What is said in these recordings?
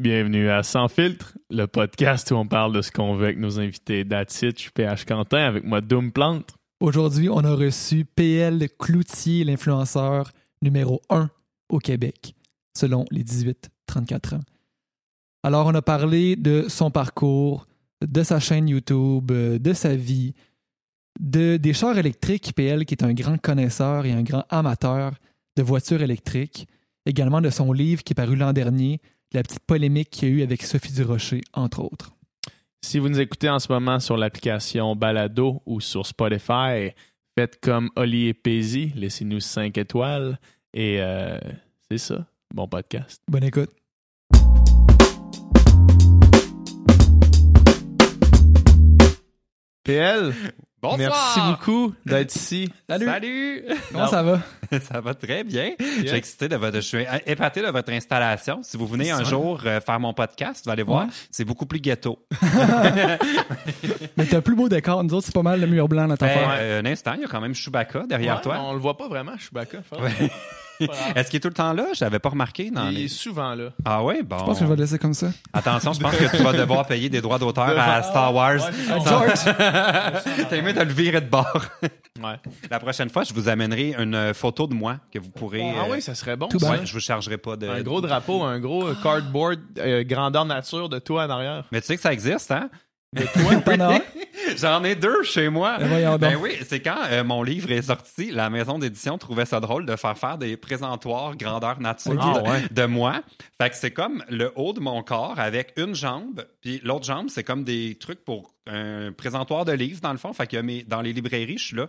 Bienvenue à Sans filtre, le podcast où on parle de ce qu'on veut avec nos invités. That's PH Quentin avec moi Doom Plante. Aujourd'hui, on a reçu PL Cloutier, l'influenceur numéro 1 au Québec, selon les 18-34 ans. Alors, on a parlé de son parcours, de sa chaîne YouTube, de sa vie, de, des chars électriques, PL qui est un grand connaisseur et un grand amateur de voitures électriques, également de son livre qui est paru l'an dernier, la petite polémique qu'il y a eu avec Sophie Durocher, entre autres. Si vous nous écoutez en ce moment sur l'application Balado ou sur Spotify, faites comme Oli et Paisy, laissez-nous 5 étoiles et euh, c'est ça. Bon podcast. Bonne écoute. PL, Bonsoir. merci beaucoup d'être ici. Salut! Salut. Comment ça va? ça va très bien. Je suis excité de votre, je suis épaté de votre installation. Si vous venez un jour euh, faire mon podcast, vous allez voir, Ouais. c'est beaucoup plus ghetto. Mais t'as plus beau décor. Nous autres, c'est pas mal le mur blanc dans ta Ben, affaire. euh, un instant, il y a quand même Chewbacca derrière Ouais, toi. On le voit pas vraiment, Chewbacca. Ouais. Est-ce qu'il est tout le temps là? Je l'avais pas remarqué dans Il les... est souvent là. Ah oui? Bon. Je pense que je vais le laisser comme ça. Attention, je pense que tu vas devoir payer des droits d'auteur à Star Wars. Ouais, Ah. George! T'as aimé de le virer de bord. Ouais. La prochaine fois, je vous amènerai une euh, photo de moi que vous pourrez... Ah euh, oui, ça serait bon. Tout ouais, je vous chargerai pas de... Un gros drapeau, un gros euh, cardboard euh, grandeur nature de toi en arrière. Mais tu sais que ça existe, hein? As un? J'en ai deux chez moi. Ben. Ben oui, c'est quand euh, mon livre est sorti, la maison d'édition trouvait ça drôle de faire faire des présentoirs grandeur nature Ah ouais. de moi. Fait que c'est comme le haut de mon corps avec une jambe, puis l'autre jambe, c'est comme des trucs pour un présentoir de livres dans le fond. Fait que mes, dans les librairies, je suis là.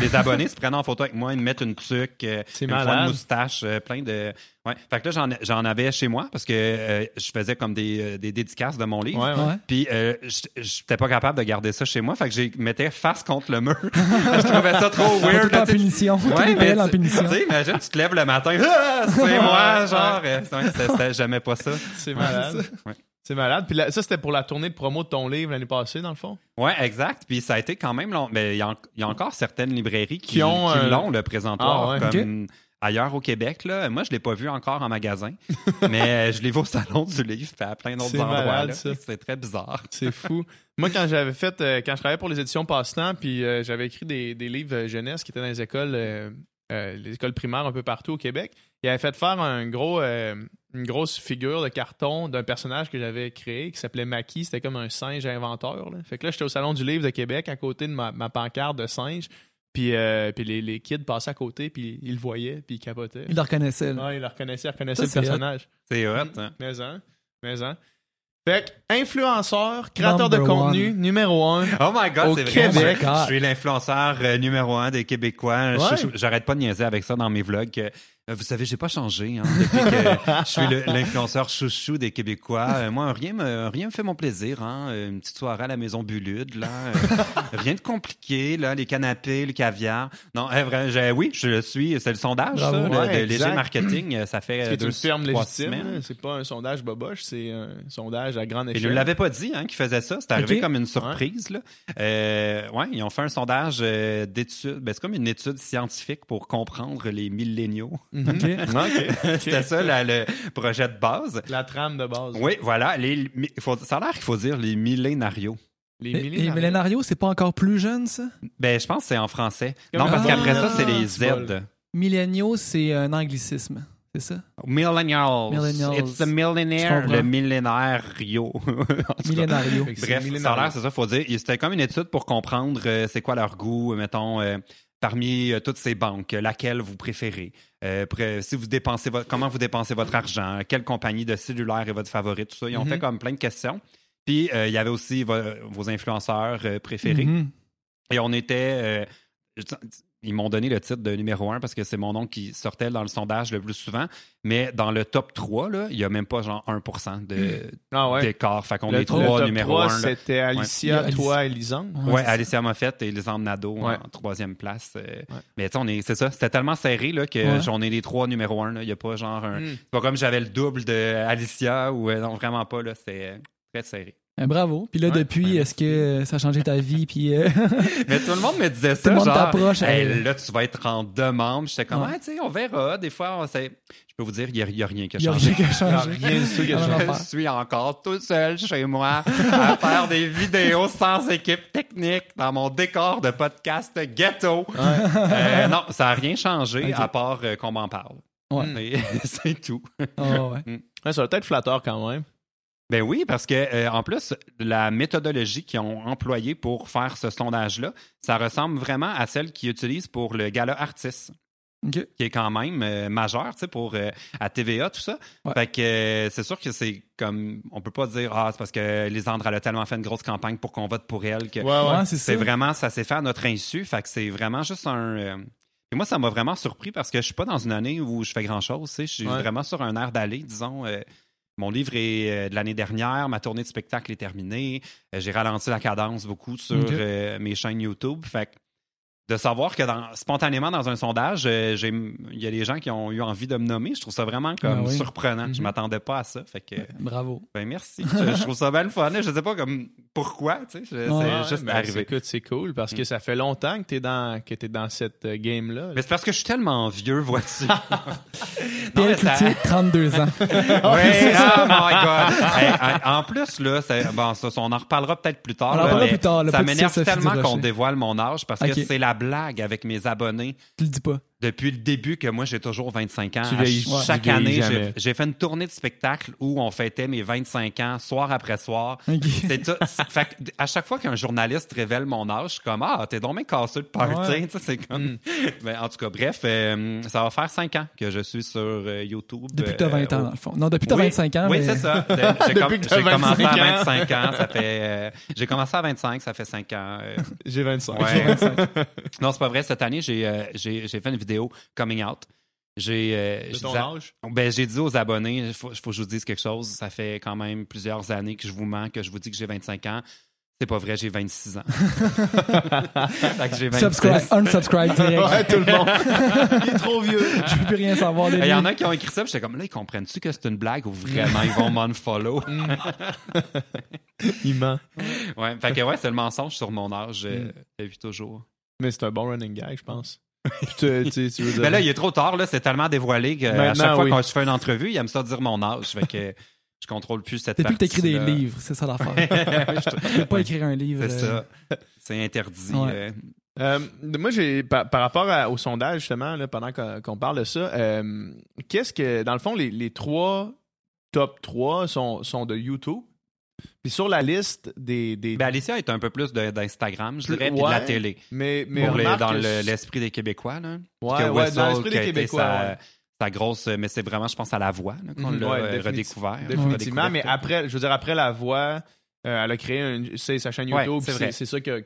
Les abonnés se prennent en photo avec moi, ils me mettent une tuque, euh, une une moustache, euh, plein de. Ouais. Fait que là, j'en, j'en avais chez moi parce que euh, je faisais comme des, euh, des dédicaces de mon livre. Ouais, ouais. Puis euh, j'étais pas capable de garder ça chez moi, fait que j'ai mettais face contre le mur. je trouvais ça trop weird. tout en punition. Ouais, mais en tu- punition. Tu sais, imagine, tu te lèves le matin, ah, c'est moi, genre. J'aimais pas ça. C'est malade. C'est malade. Puis là, ça, c'était pour la tournée de promo de ton livre l'année passée, dans le fond? Ouais, exact. Puis ça a été quand même long. Mais il y, a y encore certaines librairies qui, Qui ont, qui euh, l'ont, le présentoir, Ah ouais. comme ailleurs au Québec. Là. Moi, je l'ai pas vu encore en magasin, mais je l'ai vu au salon du livre, puis à plein d'autres C'est endroits. malade, là. ça. C'est très bizarre. C'est fou. Moi, quand j'avais fait, euh, quand je travaillais pour les éditions Passe-Temps, puis euh, j'avais écrit des, des livres euh, jeunesse qui étaient dans les écoles, euh, euh, les écoles primaires un peu partout au Québec, il avait fait faire un gros, euh, une grosse figure de carton d'un personnage que j'avais créé qui s'appelait Maki. C'était comme un singe inventeur. là. Fait que là, j'étais au salon du livre de Québec à côté de ma, ma pancarte de singe. Puis, euh, puis les, les kids passaient à côté, puis ils le voyaient, puis ils capotaient. Il le reconnaissait. là. Ouais, ils le reconnaissaient, ils reconnaissaient Ça, le personnage. C'est hot. hein. Mais hein, mais hein. Fait que, influenceur, créateur de contenu, one. numéro un. Oh my god, Au c'est vrai. Québec. Je, je suis l'influenceur euh, numéro un des Québécois. Ouais. J'arrête pas de niaiser avec ça dans mes vlogs. Euh, vous savez, j'ai pas changé hein, depuis que je suis l'influenceur chouchou des Québécois. Euh, moi, rien me rien me fait mon plaisir. Hein. Euh, Une petite soirée à la maison Bulude, là. Rien de compliqué, là. Les canapés, le caviar. Non, vrai, oui, je le suis. C'est le sondage, Bravo. ça, le- Ouais, de léger marketing. Ça fait deux, une firme trois légitime. là. C'est pas un sondage boboche, c'est un sondage à grande Et échelle. ne l'avait pas dit hein, qu'ils faisaient ça. C'est arrivé comme une surprise. Là. Euh, ouais, ils ont fait un sondage d'études. Ben, c'est comme une étude scientifique pour comprendre les milléniaux. Mhm. OK. Ok. C'était ça le projet de base. La trame de base. Oui, voilà. Les, faut, ça a l'air qu'il faut dire les millénarios. Les Et, et millénaires. Millénario, c'est pas encore plus jeune, ça? Ben, je pense que c'est en français. Comme Non, parce qu'après ça, c'est les. Z. Milléniaux, c'est un anglicisme. C'est ça? Millennials. Millennials. It's the comprends. le millénario. Millénario. Bref, ça a l'air, c'est ça, faut dire. C'était comme une étude pour comprendre euh, c'est quoi leur goût, mettons, euh, parmi euh, toutes ces banques, laquelle vous préférez? Euh, si vous dépensez votre, comment vous dépensez votre argent, quelle compagnie de cellulaire est votre favorite, tout ça. Ils ont Mhm. fait comme plein de questions. Puis euh, il y avait aussi vo- vos influenceurs préférés. Mhm. Et on était. Ils m'ont donné le titre de numéro un parce que c'est mon nom qui sortait dans le sondage le plus souvent. Mais dans le top 3, là, il n'y a même pas genre 1% de, Ah ouais. d'écart. Fait qu'on est trois numéro 3, un. là. C'était Alicia, Ouais. toi et Lisande. Ouais. Alicia Moffett et Lisande Nadeau Ouais. en troisième place. euh, Mais tu sais, on est, c'est ça, c'était tellement serré là, que Ouais. j'en ai les trois numéro un. là. Il n'y a pas genre un. Mm. C'est pas comme j'avais le double de Alicia ou euh, non, vraiment pas. là. C'était très serré. Ben, bravo. Puis là, Ouais, depuis, ben, est-ce que euh, ça a changé ta vie? Puis euh, Mais tout le monde me disait tout ça. le monde t'approche. Hey, là, tu vas être en demande. J'étais comme, Ouais. ah, tu sais, on verra. Des fois, on sait- je peux vous dire, il n'y a, il y a rien qui a Il y a changé. rien qui a Il y a changé. rien du tout qui a changé. Je suis encore tout seul chez moi à faire des vidéos sans équipe technique dans mon décor de podcast ghetto. Euh, non, ça n'a rien changé à part euh, qu'on m'en parle. Ouais. C'est tout. Ah, ouais. Ouais, ça va être flatteur quand même. Ben oui, parce que euh, en plus, la méthodologie qu'ils ont employée pour faire ce sondage-là, ça ressemble vraiment à celle qu'ils utilisent pour le gala artiste. Qui est quand même euh, majeur, tu sais, pour euh, à TVA, tout ça. Ouais. Fait que euh, c'est sûr que c'est comme on peut pas dire ah c'est parce que Lisandre elle a tellement fait une grosse campagne pour qu'on vote pour elle que Ouais, ouais. Ouais, c'est vraiment ça s'est fait à notre insu. Fait que c'est vraiment juste un euh, et moi ça m'a vraiment surpris parce que je suis pas dans une année où je fais grand chose, tu sais, je suis Ouais. vraiment sur un air d'aller, disons. Mon livre est euh, de l'année dernière, ma tournée de spectacle est terminée. Euh, J'ai ralenti la cadence beaucoup sur euh, mes chaînes YouTube. Fait que de savoir que dans, spontanément dans un sondage, euh, il y a des gens qui ont eu envie de me nommer. Je trouve ça vraiment comme Ah oui. surprenant. Je Mhm. m'attendais pas à ça. Fait que Bravo. ben merci. je, je trouve ça bien le fun. Je sais pas comme pourquoi, tu sais. C'est juste ben, arrivé. c'est- Écoute, c'est cool parce que ça fait longtemps que t'es dans, que t'es dans cette euh, game-là. Mais c'est parce que je suis tellement vieux, vois-tu. Non, mais ça- Cloutier, 32 ans. Oui, oh my God. Hey, en plus, là, bon, ça, on en reparlera peut-être plus tard. On en là, parlera mais plus tard, là, ça m'énerve tellement qu'on dévoile mon âge parce que c'est la blague avec mes abonnés Tu le dis pas. Depuis le début que moi, j'ai toujours 25 ans. Tu vieillis- Chaque tu année, j'ai- fait une tournée de spectacle où on fêtait mes 25 ans, soir après soir. C'est tout. fait à chaque fois qu'un journaliste révèle mon âge, je suis comme Ah, t'es donc bien cassé de party. Ouais. Tu sais, C'est comme. Mm. Ben, en tout cas, bref, euh, ça va faire 5 ans que je suis sur euh, YouTube. Depuis que t'as euh, 20 ans, au- dans le fond. Non, depuis que t'as oui, 25 ans. Oui, mais- c'est ça. J'ai com- commencé 25 à ans. 25 ans. Ça fait. euh, j'ai commencé à 25, ça fait 5 ans. euh, J'ai 25. Ouais. non, c'est pas vrai. Cette année, euh, j'ai fait une vidéo coming out. J'ai euh, De je ton disais- âge? ben, j'ai dit aux abonnés, il faut, faut que je vous dise quelque chose. Ça fait quand même plusieurs années que je vous mens, que je vous dis que j'ai 25 ans. C'est pas vrai, j'ai 26 ans. Fait que j'ai 26. Subscribe, unsubscribe direct. Ouais, tout le monde. Il est trop vieux. Je veux plus rien savoir de Il y en a qui ont écrit ça, j'étais comme là, ils comprennent-tu que c'est une blague ou vraiment ils vont m'unfollow? Il ment. ouais, fait que ouais, c'est le mensonge sur mon âge euh, Mm. depuis toujours. Mais c'est un bon running gag, je pense. Puis tu, tu, tu veux dire- Mais là, il est trop tard, là, c'est tellement dévoilé qu'à Maintenant, chaque fois oui. que je fais une entrevue, il aime ça dire mon âge. Fait que je contrôle plus cette Depuis que t'écris des livres, c'est ça l'affaire. Je peux pas écrire un livre. C'est euh, ça. C'est interdit. Ouais. euh. Euh, moi, j'ai par, par rapport à- au sondage, justement, là, pendant qu'on parle de ça, euh, qu'est-ce que, dans le fond, les, les trois top 3 sont, sont de YouTube? Puis sur la liste des. des Ben, Alicia est un peu plus d'Instagram, je dirais, puis de la ouais. télé. mais mais Pour les- remarque dans le- l'esprit des Québécois. Là. Ouais, ouais, dans l'esprit des Québécois. sa, ouais. sa grosse. Mais c'est vraiment, je pense, à la voix qu'on Mhm, l'a ouais, euh, redécouvert. Définitivement, mais après, je veux dire, après la voix, euh, elle a créé un- c'est sa chaîne Ouais, YouTube. c'est ça qui a,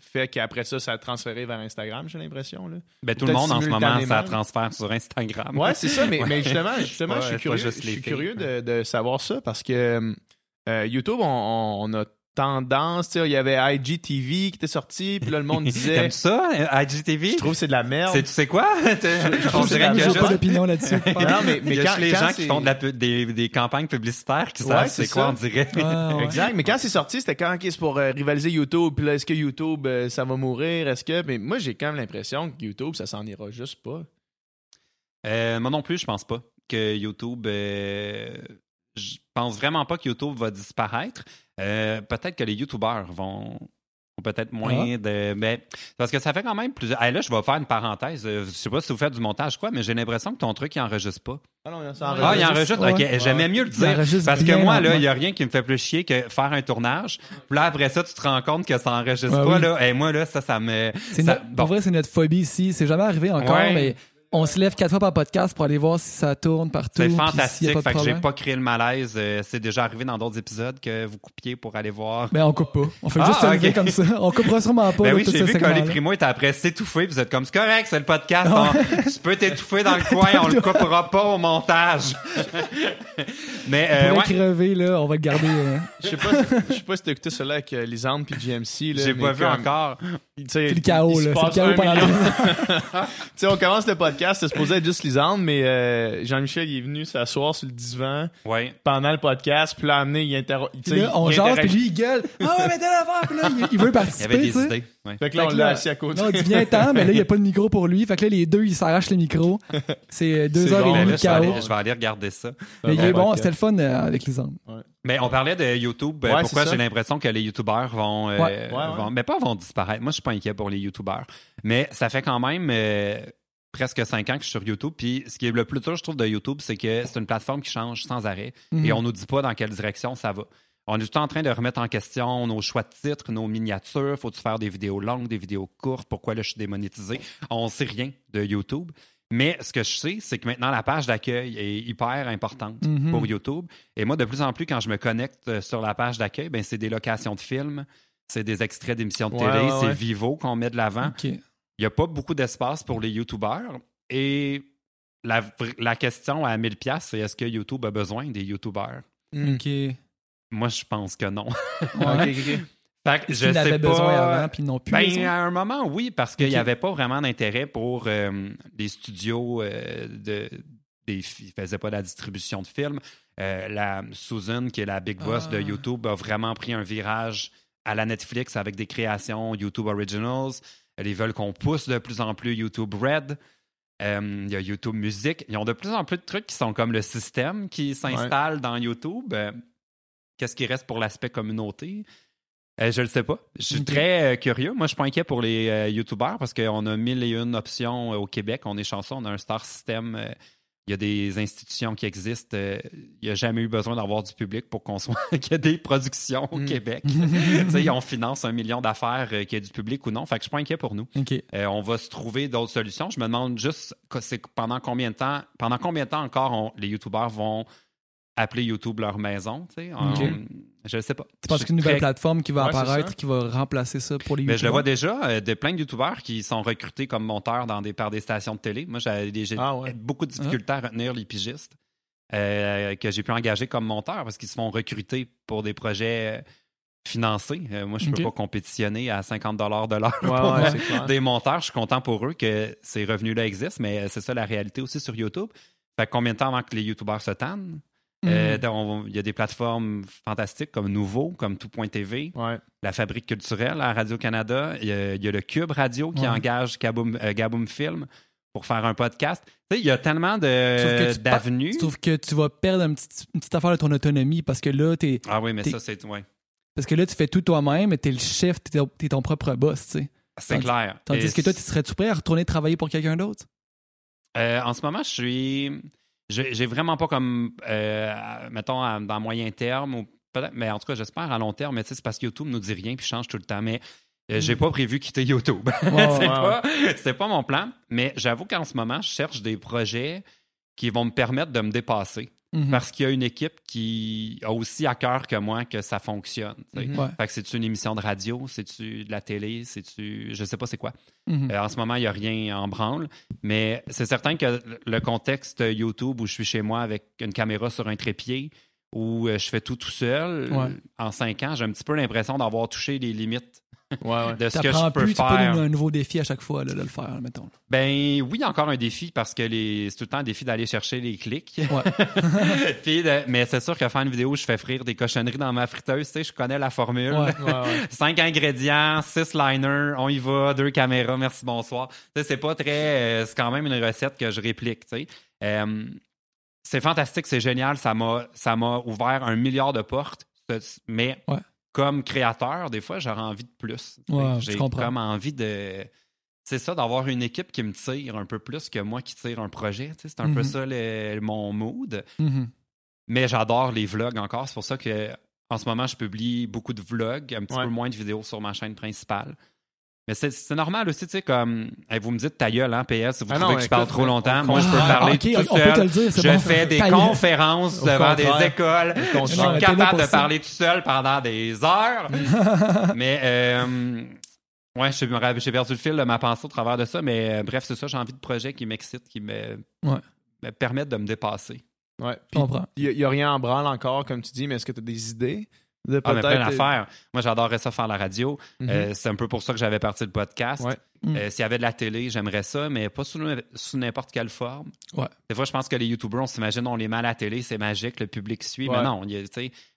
fait qu'après ça, ça a transféré vers Instagram, j'ai l'impression. Ben, tout le monde en ce moment, ça transfère sur Instagram. Ouais, c'est ça, mais, Ouais. mais justement, justement Ouais, je suis curieux, je suis curieux de, de savoir ça parce que euh, YouTube, on, a tendance, tu sais, il y avait IGTV qui était sorti, puis là, le monde disait, T'aimes ça, euh, IGTV? je trouve que c'est de la merde. C'est, tu sais quoi? On que c'est dirait la que J'ai pas d'opinion là-dessus. Non, mais, mais il y a quand, les quand gens c'est- qui font de la pu- des, des campagnes publicitaires qui Ouais, savent c'est c'est quoi, ça. on dirait. Ouais, ouais. Exact, mais quand c'est sorti, c'était quand c'est pour euh, rivaliser YouTube, puis là, est-ce que YouTube, euh, ça va mourir, est-ce que... Mais moi, j'ai quand même l'impression que YouTube, ça s'en ira juste pas. Euh, moi non plus, je pense pas que YouTube. Je pense vraiment pas que YouTube va disparaître. Euh, peut-être que les YouTubeurs vont. ont Peut-être moins de. Mais, parce que ça fait quand même plusieurs. Ah, là, je vais faire une parenthèse. Euh, Je sais pas si vous faites du montage, quoi, mais j'ai l'impression que ton truc, il enregistre pas. Ah non, Ah, il enregistre. Ouais. Ok, j'aimais mieux le Il dire. enregistre Parce que moi, là, il n'y a rien qui me fait plus chier que faire un tournage. Puis là, après ça, tu te rends compte que ça enregistre Ouais, pas, oui. là. Et moi, là, ça, ça me. C'est ça- notre- bon. Pour vrai, c'est notre phobie ici. C'est jamais arrivé encore, Ouais. mais on se lève quatre fois par podcast pour aller voir si ça tourne partout. C'est fantastique. Fait que j'ai pas créé le malaise. Euh, c'est déjà arrivé dans d'autres épisodes que vous coupiez pour aller voir. Ben, on coupe pas. On fait Ah, juste se lever ok. comme ça. On coupera sûrement pas. Ben oui, tout j'ai vu que primo était après s'étouffer, vous êtes comme, c'est correct, c'est le podcast, on- tu peux t'étouffer dans le coin, on le coupera pas au montage. Mais, euh, Pour ouais, crever, là, on va le garder. euh, Je sais pas, je sais pas si t'as écouté cela avec euh, Lisande puis GMC. j'ai mais pas vu comme- encore. C'est le chaos, là. C'est le chaos pendant Tu sais, on commence le podcast, podcast, c'était supposé être juste Lisande, mais euh, Jean-Michel, il est venu s'asseoir sur le divan Ouais. pendant le podcast, puis là, amené, il interro... tu Puis sais, là, on il jase, puis lui, il gueule. Ah ouais, mais t'es l'affaire. Puis là, il, il veut Il y participer. avait des tu sais. idées. Ouais. Fait que là, on l'a assis à côté. Non, il dit viens temps, mais là, il n'y a pas de micro pour lui. Fait que là, les deux, ils s'arrachent le micro. C'est deux heures bon, et demie là, de je, vais chaos. aller, je vais aller regarder ça. Mais il est bon, c'était le fun euh, avec Lisande. Mais on parlait de YouTube. euh, Ouais, pourquoi j'ai l'impression que les YouTubeurs vont, euh, Ouais. Ouais, ouais. vont- mais pas vont disparaître. Moi, je suis pas inquiet pour les YouTubeurs. Mais ça fait quand même euh, presque cinq ans que je suis sur YouTube. Puis ce qui est le plus dur, je trouve, de YouTube, c'est que c'est une plateforme qui change sans arrêt Mhm. et on nous dit pas dans quelle direction ça va. On est tout le temps en train de remettre en question nos choix de titres, nos miniatures. Faut-tu faire des vidéos longues, des vidéos courtes? Pourquoi là, je suis démonétisé? On sait rien de YouTube. Mais ce que je sais, c'est que maintenant, la page d'accueil est hyper importante Mhm. pour YouTube. Et moi, de plus en plus, quand je me connecte euh, sur la page d'accueil, ben, c'est des locations de films, c'est des extraits d'émissions de Ouais, télé, ouais, c'est. Vivo qu'on met de l'avant. Il n'y a pas beaucoup d'espace pour les YouTubeurs. Et la, vr- la question à 1000 pièces, c'est est-ce que YouTube a besoin des YouTubeurs? Mm. OK. Ouais. Moi, je pense que non. Ok, ok, ok. Fait que Est-ce je qu'ils en sais avaient besoin pas. avant, puis ils n'ont plus Ben, besoin? à un moment, oui, parce qu'il n'y avait pas vraiment d'intérêt pour euh, des studios euh, de. Des, ils faisaient pas de la distribution de films. Euh, la Susan, qui est la big boss de Ah. YouTube, a vraiment pris un virage à la Netflix avec des créations YouTube Originals. Ils veulent qu'on pousse de plus en plus YouTube Red. Euh, Il y a YouTube Music. Ils ont de plus en plus de trucs qui sont comme le système qui s'installe dans YouTube. Euh, Qu'est-ce qui reste pour l'aspect communauté? Euh, je le sais pas. Je suis très euh, curieux. Moi, je suis pas inquiet pour les YouTubeurs parce qu'on a mille et une options au Québec. On est chanceux, on a un star system. Il y a des institutions qui existent. euh, il n'y a jamais eu besoin d'avoir du public pour qu'on soit qu'il y ait des productions au Mm. Québec. On finance un million d'affaires, euh, qu'il y ait du public ou non. Fait que je suis pas inquiet pour nous. Euh, on va se trouver d'autres solutions. Je me demande juste c'est pendant combien de temps, pendant combien de temps encore on- les YouTubeurs vont appeler YouTube leur maison. tu sais. Je ne sais pas. Tu penses qu'une nouvelle très- plateforme qui va Ouais, apparaître, qui va remplacer ça pour les Mais je le vois déjà, euh, de plein de YouTubeurs qui sont recrutés comme monteurs dans des, par des stations de télé. Moi, j'ai Ah ouais. beaucoup de difficultés à retenir les pigistes euh, que j'ai pu engager comme monteurs parce qu'ils se font recruter pour des projets euh, financés. Euh, moi, je ne peux pas compétitionner à 50 de l'heure Ouais, des monteurs. Je suis content pour eux que ces revenus-là existent, mais c'est ça la réalité aussi sur YouTube. Fait combien de temps avant que les YouTubeurs se tannent? Euh, donc, il y a des plateformes fantastiques comme Nouveau, comme Tout.tv, Ouais. la Fabrique culturelle à Radio-Canada. Il y, a, il y a le Cube Radio qui Ouais. engage Gaboum, euh, Gaboum Film pour faire un podcast. Tu sais, il y a tellement Sauf tu d'avenues. Trouve que tu vas perdre une petite, une petite affaire de ton autonomie parce que là, t'es, Ah oui, mais ça, c'est ouais. parce que là, tu fais tout toi-même et t'es le chef, t'es, t'es ton propre boss, tu sais. c'est clair. Tandis Et que toi, tu serais-tu prêt à retourner travailler pour quelqu'un d'autre? Euh, en ce moment, je suis. J'ai j'ai vraiment pas comme. euh, mettons, à- dans moyen terme, ou peut-être, mais en tout cas, j'espère à long terme, mais tu sais, c'est parce que YouTube nous dit rien puis change tout le temps. Mais euh, j'ai Mm. pas prévu quitter YouTube. C'est pas, c'est pas mon plan. Mais j'avoue qu'en ce moment, je cherche des projets qui vont me permettre de me dépasser. Mhm. Parce qu'il y a une équipe qui a aussi à cœur que moi que ça fonctionne. Ouais. Fait que c'est-tu une émission de radio, c'est-tu de la télé, c'est-tu. Je sais pas c'est quoi. Mhm. Euh, en ce moment, il n'y a rien en branle. Mais c'est certain que le contexte YouTube où je suis chez moi avec une caméra sur un trépied, où euh, je fais tout tout seul, Ouais. en cinq ans, j'ai un petit peu l'impression d'avoir touché les limites Ouais, ouais. de ce que je peux plus, tu peux faire. donner un nouveau défi à chaque fois là, de le faire, mettons. Ben oui, encore un défi parce que les... c'est tout le temps un défi d'aller chercher les clics. Ouais. Puis de- Mais c'est sûr que faire une vidéo où je fais frire des cochonneries dans ma friteuse, tu sais, je connais la formule. Ouais. Ouais, ouais. Cinq ingrédients, six liners, on y va, deux caméras, merci, bonsoir. Tu sais, c'est pas très. euh, c'est quand même une recette que je réplique, tu sais. Euh, c'est fantastique, c'est génial, ça m'a, ouvert un milliard de portes, mais Ouais. Comme créateur, des fois, j'aurais envie de plus. Ouais, J'ai comme envie de. C'est ça, d'avoir une équipe qui me tire un peu plus que moi qui tire un projet. C'est un peu Mhm. ça le- mon mood. Mhm. Mais j'adore les vlogs encore. C'est pour ça que en ce moment, je publie beaucoup de vlogs, un petit Ouais. peu moins de vidéos sur ma chaîne principale. Mais c'est- normal aussi, tu sais, comme hey, vous me dites ta gueule, hein, PS, si vous Ah trouvez non, que je parle trop longtemps. on- Moi, je peux parler tout peut seul. dire, Je bon. fais des conférences devant des écoles. Je suis. Non, capable de parler tout seul pendant des heures. mais euh, ouais, je- j'ai perdu le fil de ma pensée au travers de ça. Mais euh, bref, c'est ça, j'ai envie de projets qui m'excitent, qui me, Ouais. me permettent de me dépasser. Ouais. Il n'y a, rien en branle encore, comme tu dis, mais est-ce que tu as des idées? De Ah, mais plein peut-être- d'affaires. Moi, j'adorerais ça faire la radio. Mhm. Euh, c'est un peu pour ça que j'avais parti le podcast. Ouais. Mm. Euh, S'il y avait de la télé, j'aimerais ça, mais pas sous, sous n'importe quelle forme. Ouais. Des fois, je pense que les YouTubers, on s'imagine, on les met à la télé, c'est magique, le public suit. Ouais. Mais non, y a,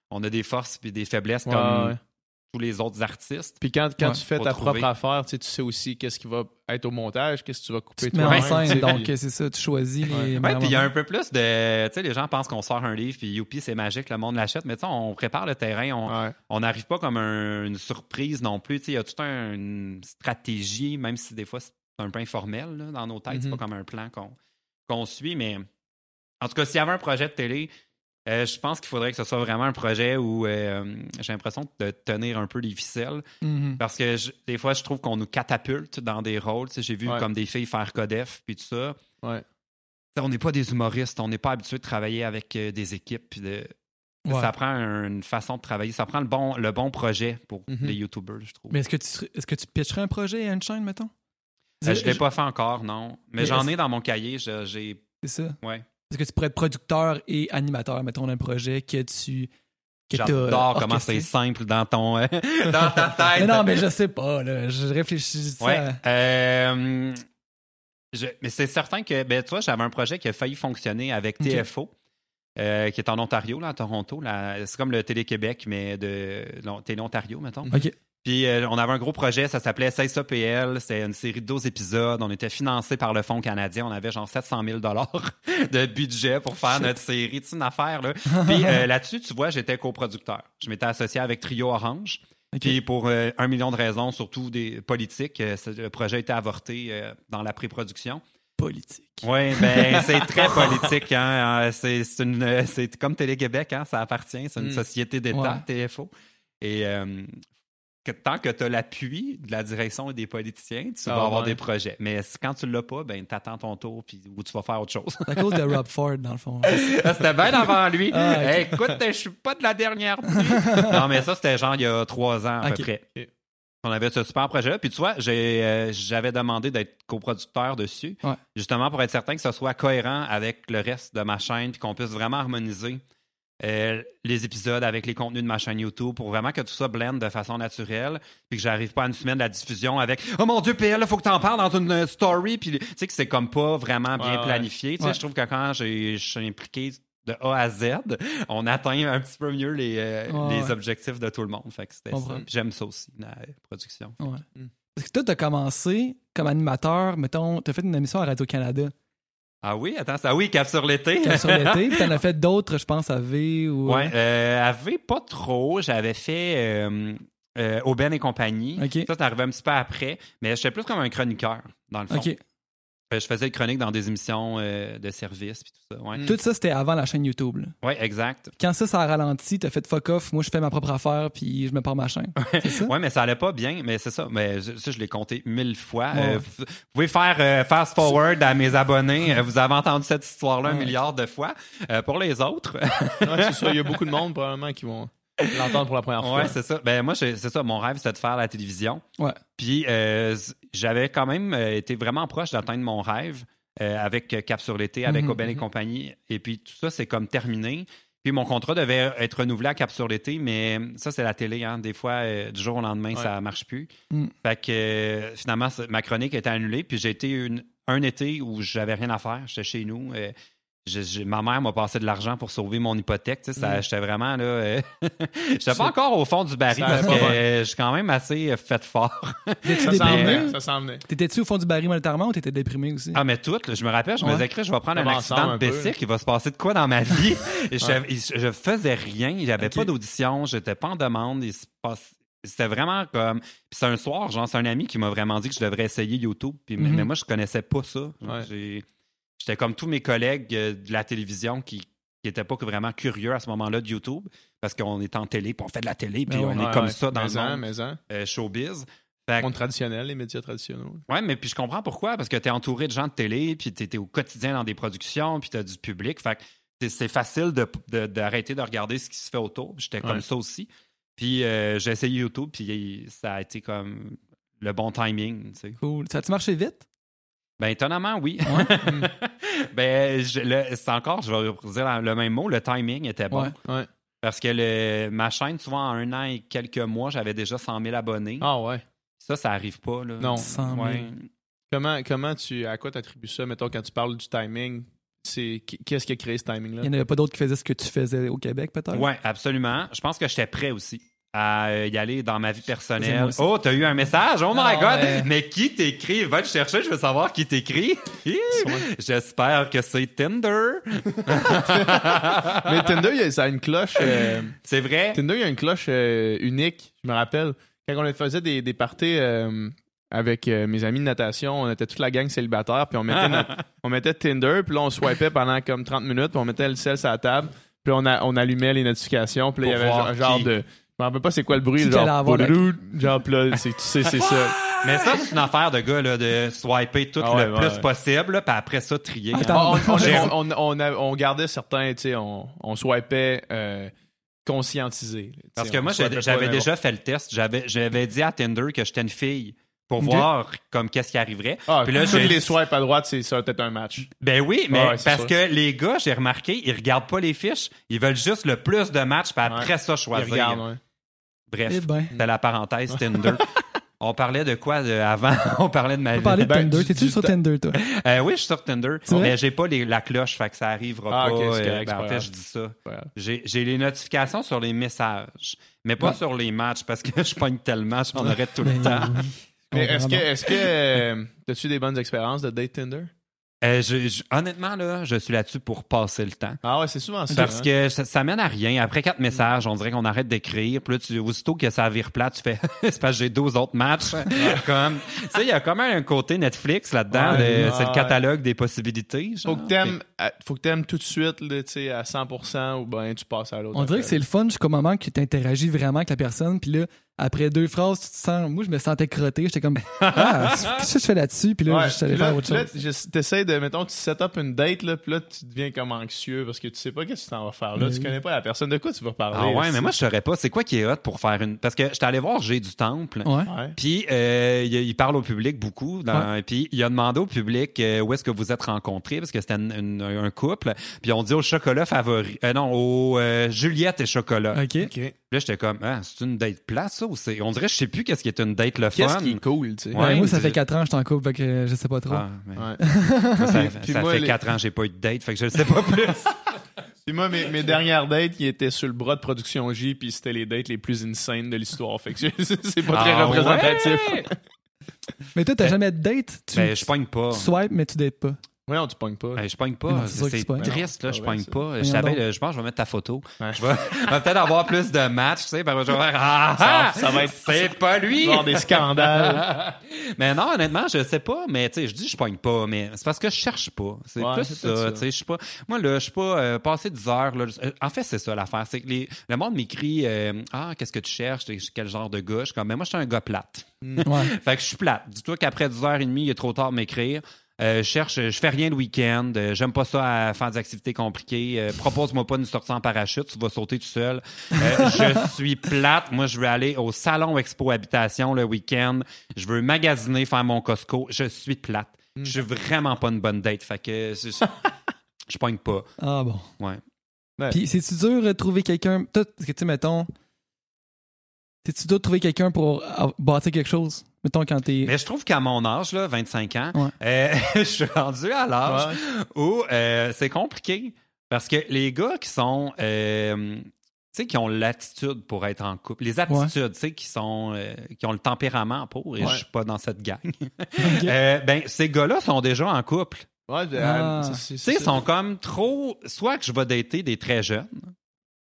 on a des forces et des faiblesses comme. Tous les autres artistes. Puis quand, quand Ouais, tu fais ta trouver. propre affaire, tu sais, tu sais aussi qu'est-ce qui va être au montage, qu'est-ce que tu vas couper Tu mets en scène, donc c'est ça, tu choisis les. Ouais. Puis il y a un peu plus de. Tu sais, les gens pensent qu'on sort un livre, puis youpi, c'est magique, le monde l'achète. Mais tu sais, on prépare le terrain, on Ouais. on n'arrive pas comme un- une surprise non plus. Tu sais, il y a toute un- une stratégie, même si des fois c'est un peu informel là, dans nos têtes, c'est Mhm. pas comme un plan qu'on qu'on suit. Mais en tout cas, s'il y avait un projet de télé, euh, je pense qu'il faudrait que ce soit vraiment un projet où euh, j'ai l'impression de tenir un peu les ficelles. Mhm. Parce que je- des fois, je trouve qu'on nous catapulte dans des rôles. J'ai vu Ouais. comme des filles faire Codef puis tout ça. Ouais. On n'est pas des humoristes, on n'est pas habitué de travailler avec euh, des équipes. puis de... Ouais. Ça prend un- une façon de travailler. Ça prend le bon, le bon projet pour Mhm. les YouTubers, je trouve. Mais est-ce que, tu est-ce que tu pitcherais un projet à une chaîne, mettons? Je ne l'ai pas fait encore, non. Mais, Mais j'en ai dans mon cahier. J'ai. C'est ça. Ouais. Est-ce que tu pourrais être producteur et animateur, mettons, d'un projet que tu. que J'adore comment c'est simple dans ton euh, dans ta tête. Mais non, mais je sais pas, là. Je réfléchis. ça- Ouais. Euh, je- mais c'est certain que, ben, tu vois, j'avais un projet qui a failli fonctionner avec. TFO, euh, qui est en Ontario, là, à Toronto. là. C'est comme le Télé-Québec, mais de Télé-Ontario, mettons. Puis euh, on avait un gros projet, ça s'appelait SAPL. C'était une série de 12 épisodes. On était financé par le Fonds canadien. On avait genre 700 000 de budget pour faire notre série. C'est une affaire, là. Puis euh, là-dessus, tu vois, j'étais coproducteur. Je m'étais associé avec Trio Orange. Ok. Puis pour euh, un million de raisons, surtout des politiques, le projet a été avorté dans la pré-production. Politique. Oui, ben c'est très politique. Hein? C'est c'est une- c'est comme Télé-Québec, hein? ça appartient. C'est une Mm. société d'État, Ouais. TFO. Et euh, que, tant que tu as l'appui de la direction et des politiciens, tu Ah, vas avoir ouais. des projets. Mais quand tu l'as pas, ben t'attends ton tour puis, ou tu vas faire autre chose. C'est à cause de Rob Ford, dans le fond. Ah, c'était bien avant lui. Ah. Hey, écoute, je suis pas de la dernière pluie. non, mais ça, c'était genre il y a trois ans à peu près. On avait ce super projet-là. Puis tu vois, euh, j'avais demandé d'être coproducteur dessus, Ouais. justement pour être certain que ce soit cohérent avec le reste de ma chaîne, puis qu'on puisse vraiment harmoniser euh, les épisodes avec les contenus de ma chaîne YouTube pour vraiment que tout ça blende de façon naturelle, puis que j'arrive pas à une semaine de la diffusion avec Oh mon Dieu, PL, il faut que tu en parles dans une euh, story, puis tu sais que c'est comme pas vraiment bien Ouais, ouais. planifié. Tu sais, Ouais. Je trouve que quand je suis impliqué de A à Z, on atteint un petit peu mieux les, euh, Ouais, les ouais. objectifs de tout le monde. Fait que c'était ça. J'aime ça aussi, la production. Ouais. Mm. Parce que toi, t'as commencé comme animateur, mettons, t'as fait une émission à Radio-Canada. Ah oui, attends, ça oui, Cap sur l'été. Cap sur l'été, puis t'en as fait d'autres, je pense, à V ou. Ouais, euh, avait pas trop. J'avais fait euh, euh, Aubaine et compagnie. Ok. Ça, c'est arrivé un petit peu après. Mais j'étais plus comme un chroniqueur, dans le fond. Ok. Euh, je faisais des chroniques dans des émissions euh, de service puis tout ça. Ouais, Mm. Tout ça, c'était avant la chaîne YouTube. Ouais, exact. Quand ça, ça a ralenti, t'as fait fuck off, moi je fais ma propre affaire, puis je me pars ma chaîne. Ouais, mais ça allait pas bien, mais c'est ça. Mais je- ça, je l'ai compté mille fois. Ouais. Euh, vous pouvez faire euh, fast forward à mes abonnés. Vous avez entendu cette histoire-là un milliard de fois. Euh, pour les autres, Ouais, c'est ça. Il y a beaucoup de monde probablement qui vont l'entendre pour la première fois. Ouais, c'est ça. Ben moi, c'est ça. Mon rêve, c'était de faire la télévision. Ouais. Puis euh, j'avais quand même euh, été vraiment proche d'atteindre mon rêve euh, avec Cap sur l'été, avec Mhm, Aubin et mhm. compagnie. Et puis tout ça, c'est comme terminé. Puis mon contrat devait être renouvelé à Cap sur l'été, mais ça, c'est la télé. Hein. Des fois, euh, du jour au lendemain, Ouais. ça marche plus. Mm. Fait que finalement, ma chronique était annulée. Puis j'ai été une- un été où j'avais rien à faire. J'étais chez nous. Euh, ma mère m'a passé de l'argent pour sauver mon hypothèque. Tu sais, ça- Mm. J'étais vraiment là. euh, j'étais pas encore au fond du baril Ça parce que euh, je suis quand même assez euh, fait fort. T'étais-tu Ça s'en venait. T'étais-tu au fond du baril monétairement ou t'étais déprimé aussi? Ah, mais tout, là, je me rappelle, je me disais, Chris, je vais prendre un accident de bicycle, il va se passer de quoi dans ma vie? Et je, Ouais. faisais rien, il n'y avait pas d'audition, j'étais pas en demande, il se passe- C'était vraiment comme. Puis c'est un soir, genre, c'est un ami qui m'a vraiment dit que je devrais essayer YouTube. Puis, mais- Mhm. Mais moi, je connaissais pas ça. Ouais. J'étais comme tous mes collègues euh, de la télévision qui n'étaient pas vraiment curieux à ce moment-là de YouTube parce qu'on est en télé, puis on fait de la télé, puis on ouais. est comme ouais. ça dans mais le en, monde en. euh, showbiz. Fait Monde traditionnel, les médias traditionnels. Ouais, mais puis je comprends pourquoi, parce que tu es entouré de gens de télé, puis tu es au quotidien dans des productions, puis tu as du public. Fait que c'est- facile de- de- d'arrêter de, regarder ce qui se fait autour. J'étais comme Ouais. ça aussi. Puis euh, j'ai essayé YouTube, puis ça a été comme le bon timing. tu sais. Cool. Ça a-tu marché vite? Ben étonnamment, oui. Mm. ben je- le- c'est encore, je vais dire le même mot, le timing était bon. Ouais. Ouais. Parce que le, ma chaîne, souvent, en un an et quelques mois, j'avais déjà 100 000 abonnés. Ah ouais. Ça, ça arrive pas. Là. Non. 100 000. Ouais. Comment, comment tu, à quoi tu attribues ça, mettons, quand tu parles du timing? C'est, qu'est-ce qui a créé ce timing-là? Il n'y en avait pas d'autres qui faisaient ce que tu faisais au Québec, peut-être? Ouais, absolument. Je pense que j'étais prêt aussi à euh, y aller dans ma vie personnelle. Oh, t'as eu un message? Oh my Ah, God! Mais qui t'écrit? Va te chercher, je veux savoir qui t'écrit. J'espère que c'est Tinder. Mais Tinder, ça a une cloche. euh, C'est vrai? Tinder, il y a une cloche euh, unique, je me rappelle. Quand on faisait des, des parties euh, avec euh, mes amis de natation, on était toute la gang célibataire, puis on mettait, notre- on mettait Tinder, puis là, on swipait pendant comme 30 minutes, puis on mettait le sel sur la table, puis on, a, on allumait les notifications, puis là, il y avait un genre qui. de... Je me rappelle pas c'est quoi le bruit, genre... avoir Genre, là, c'est- tu sais, c'est ça. Mais ça, c'est une affaire de gars, là, de swiper tout Ah ouais, le ouais, plus ouais. possible, là, puis après ça, trier. Attends. on, on, on, on, on a- on gardait certains, tu sais, on, on swipait euh, conscientisé. Parce que moi, j'avais déjà fait le test. J'avais, j'avais dit à Tinder que j'étais une fille pour voir comme qu'est-ce qui arriverait. Ah, Puis là, tous les swipes à droite, c'est ça, peut-être un match. Ben oui, mais ouais, c'est parce sûr. que les gars, j'ai remarqué, ils regardent pas les fiches. Ils veulent juste le plus de matchs, puis après Ouais. ça, Ils choisir. regardent, ouais. Bref, Eh ben. c'était la parenthèse Tinder. On parlait de quoi de- avant? On parlait de ma On vie. va parler de Ben, Tinder. du- T'es-tu sur. Tinder, toi? Euh, oui, je suis sur Tinder. Mais j'ai pas les- la cloche, fait que ça arrivera Ah, pas. ok, c'est euh, correct, ben, en fait, je dis ça. J'ai j'ai les notifications sur les messages, mais pas Ouais. sur les matchs parce que je pogne tellement, j'en aurais tout le Ben, temps. Mais est-ce que, est-ce que, euh, t'as-tu des bonnes expériences de date Tinder? Euh, je- je- honnêtement, là, je suis là-dessus pour passer le temps. Ah ouais, c'est souvent ça. Parce hein. que ça, ça mène à rien. Après quatre messages, on dirait qu'on arrête d'écrire. Puis là, tu, aussitôt que ça vire plat, tu fais c'est parce que j'ai 12 autres matchs. comme, tu sais, il y a quand même un côté Netflix là-dedans. Ouais, de- ouais. c'est le catalogue des possibilités. genre. Faut que t'aimes, à- faut que t'aimes tout de suite, là, tu sais, à 100% ou ben tu passes à l'autre. On dirait que c'est le fun jusqu'au moment que tu interagis vraiment avec la personne, puis là, après deux phrases, tu te sens. Moi, je me sentais crotté. J'étais comme, ah, qu'est-ce que je fais là-dessus? Puis là, Ouais, je suis allé puis là- faire autre là, chose. t'essayes de, mettons, tu set up une date, là, puis là, tu deviens comme anxieux parce que tu sais pas qu'est-ce que tu t'en vas faire. Là, Mais tu oui. connais pas la personne. De quoi tu vas parler? Ah ouais, là, mais moi, je saurais pas. C'est quoi qui est hot pour faire une. Parce que j'étais allé voir J'ai du Temple. Ouais. Puis euh, il, parle au public beaucoup. dans- Puis il a demandé au public euh, où est-ce que vous êtes rencontrés parce que c'était une- une- un couple. Puis on dit au chocolat favori. euh, non, au euh, Juliette et chocolat. OK. Ok. Là, j'étais comme, ah, c'est une date place, ça? Ou c'est... On dirait, je sais plus qu'est-ce qui est une date le fun. Qu'est-ce qui est cool, tu sais? Ouais. Ben, moi, ça fait quatre ans que je t'en couple, fait que je sais pas trop. Ah, mais Ouais. moi, ça, Puis ça moi, fait les- quatre ans que j'ai pas eu de date, fait que je le sais pas plus. Puis moi, mes, mes dernières dates, ils étaient sur le bras de Production J, puis c'était les dates les plus insane de l'histoire. Fait que c'est pas très Ah représentatif. ouais? Mais toi, t'as jamais de date? Tu, Ben, je pogne pas. tu swipes, mais tu dates pas. Ouais, on tu pognes pas. Ben, je pogne pas. c'est triste, là. Non, Je pogne pas. Je savais, là, je pense que je vais mettre ta photo. Ouais. Je vais, je vais peut-être avoir plus de matchs, tu sais. parce que je vais faire, ah, ah, Ça- ça va être- C'est pas lui! Il va avoir des scandales. mais non, honnêtement, je sais pas. Mais tu sais, je dis je pogne pas, mais c'est parce que je cherche pas. C'est Ouais, plus ça. Tu sais, je suis pas. Moi là, je suis pas euh, passé 10 heures. Là, Euh, en fait, c'est ça l'affaire. C'est que les, le monde m'écrit euh, ah qu'est-ce que tu cherches, quel genre de gars? Je suis comme mais moi je suis un gars plate. Ouais. Fait que je suis plate. Dis-toi qu'après 10h30, il est trop tard de m'écrire. Euh, je cherche, je fais rien le week-end. Euh, J'aime pas ça à faire des activités compliquées. Euh, Propose-moi pas une sortie en parachute, tu vas sauter tout seul. Euh, je suis plate. Moi, je veux aller au salon Expo Habitation le week-end. Je veux magasiner, faire mon Costco. Je suis plate. Je suis vraiment pas une bonne date. Fait que je, je pogne pas. Ah bon. Ouais. Ouais. Puis, c'est-tu dur de trouver quelqu'un. Toi, parce que tu sais, mettons. C'est-tu dur de trouver quelqu'un pour bâtir quelque chose? Mettons quand t'es. Mais je trouve qu'à mon âge, là, 25 ans, Ouais. euh, je suis rendu à l'âge Ouais. où euh, c'est compliqué. Parce que les gars qui sont. euh, tu sais, qui ont l'attitude pour être en couple, les aptitudes, tu sais, qui sont, euh, qui ont le tempérament pour, et Ouais. je suis pas dans cette gang. Euh, ben, ces gars-là sont déjà en couple. Ouais, Ah. Tu sais, ils sont comme trop. Soit que je vais dater des très jeunes.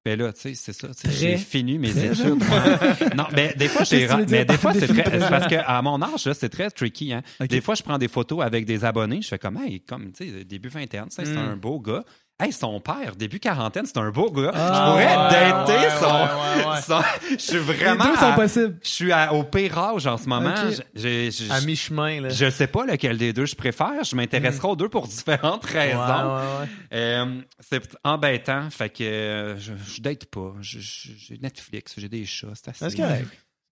Ben là, tu sais, c'est ça. J'ai fini mes études. non, mais des fois, j'ai. Mais des fois, c'est très. parce qu'à mon âge, c'est très tricky. Hein. Des fois, je prends des photos avec des abonnés. Je fais comme, hey, comme, tu sais, début vingtaine, tu sais, c'est Mm. un beau gars. Hey, son père, début quarantaine, c'est un beau gars. Ah, je pourrais ouais, dater ouais, son, ouais, Je suis Les vraiment. deux sont à- possibles. Je suis à- au pire âge en ce moment. À mi-chemin, là. je sais pas lequel des deux je préfère. Je m'intéresserai aux deux pour différentes raisons. Euh, c'est embêtant, fait que euh, je, je date pas. J'ai Netflix, j'ai des chats, c'est assez.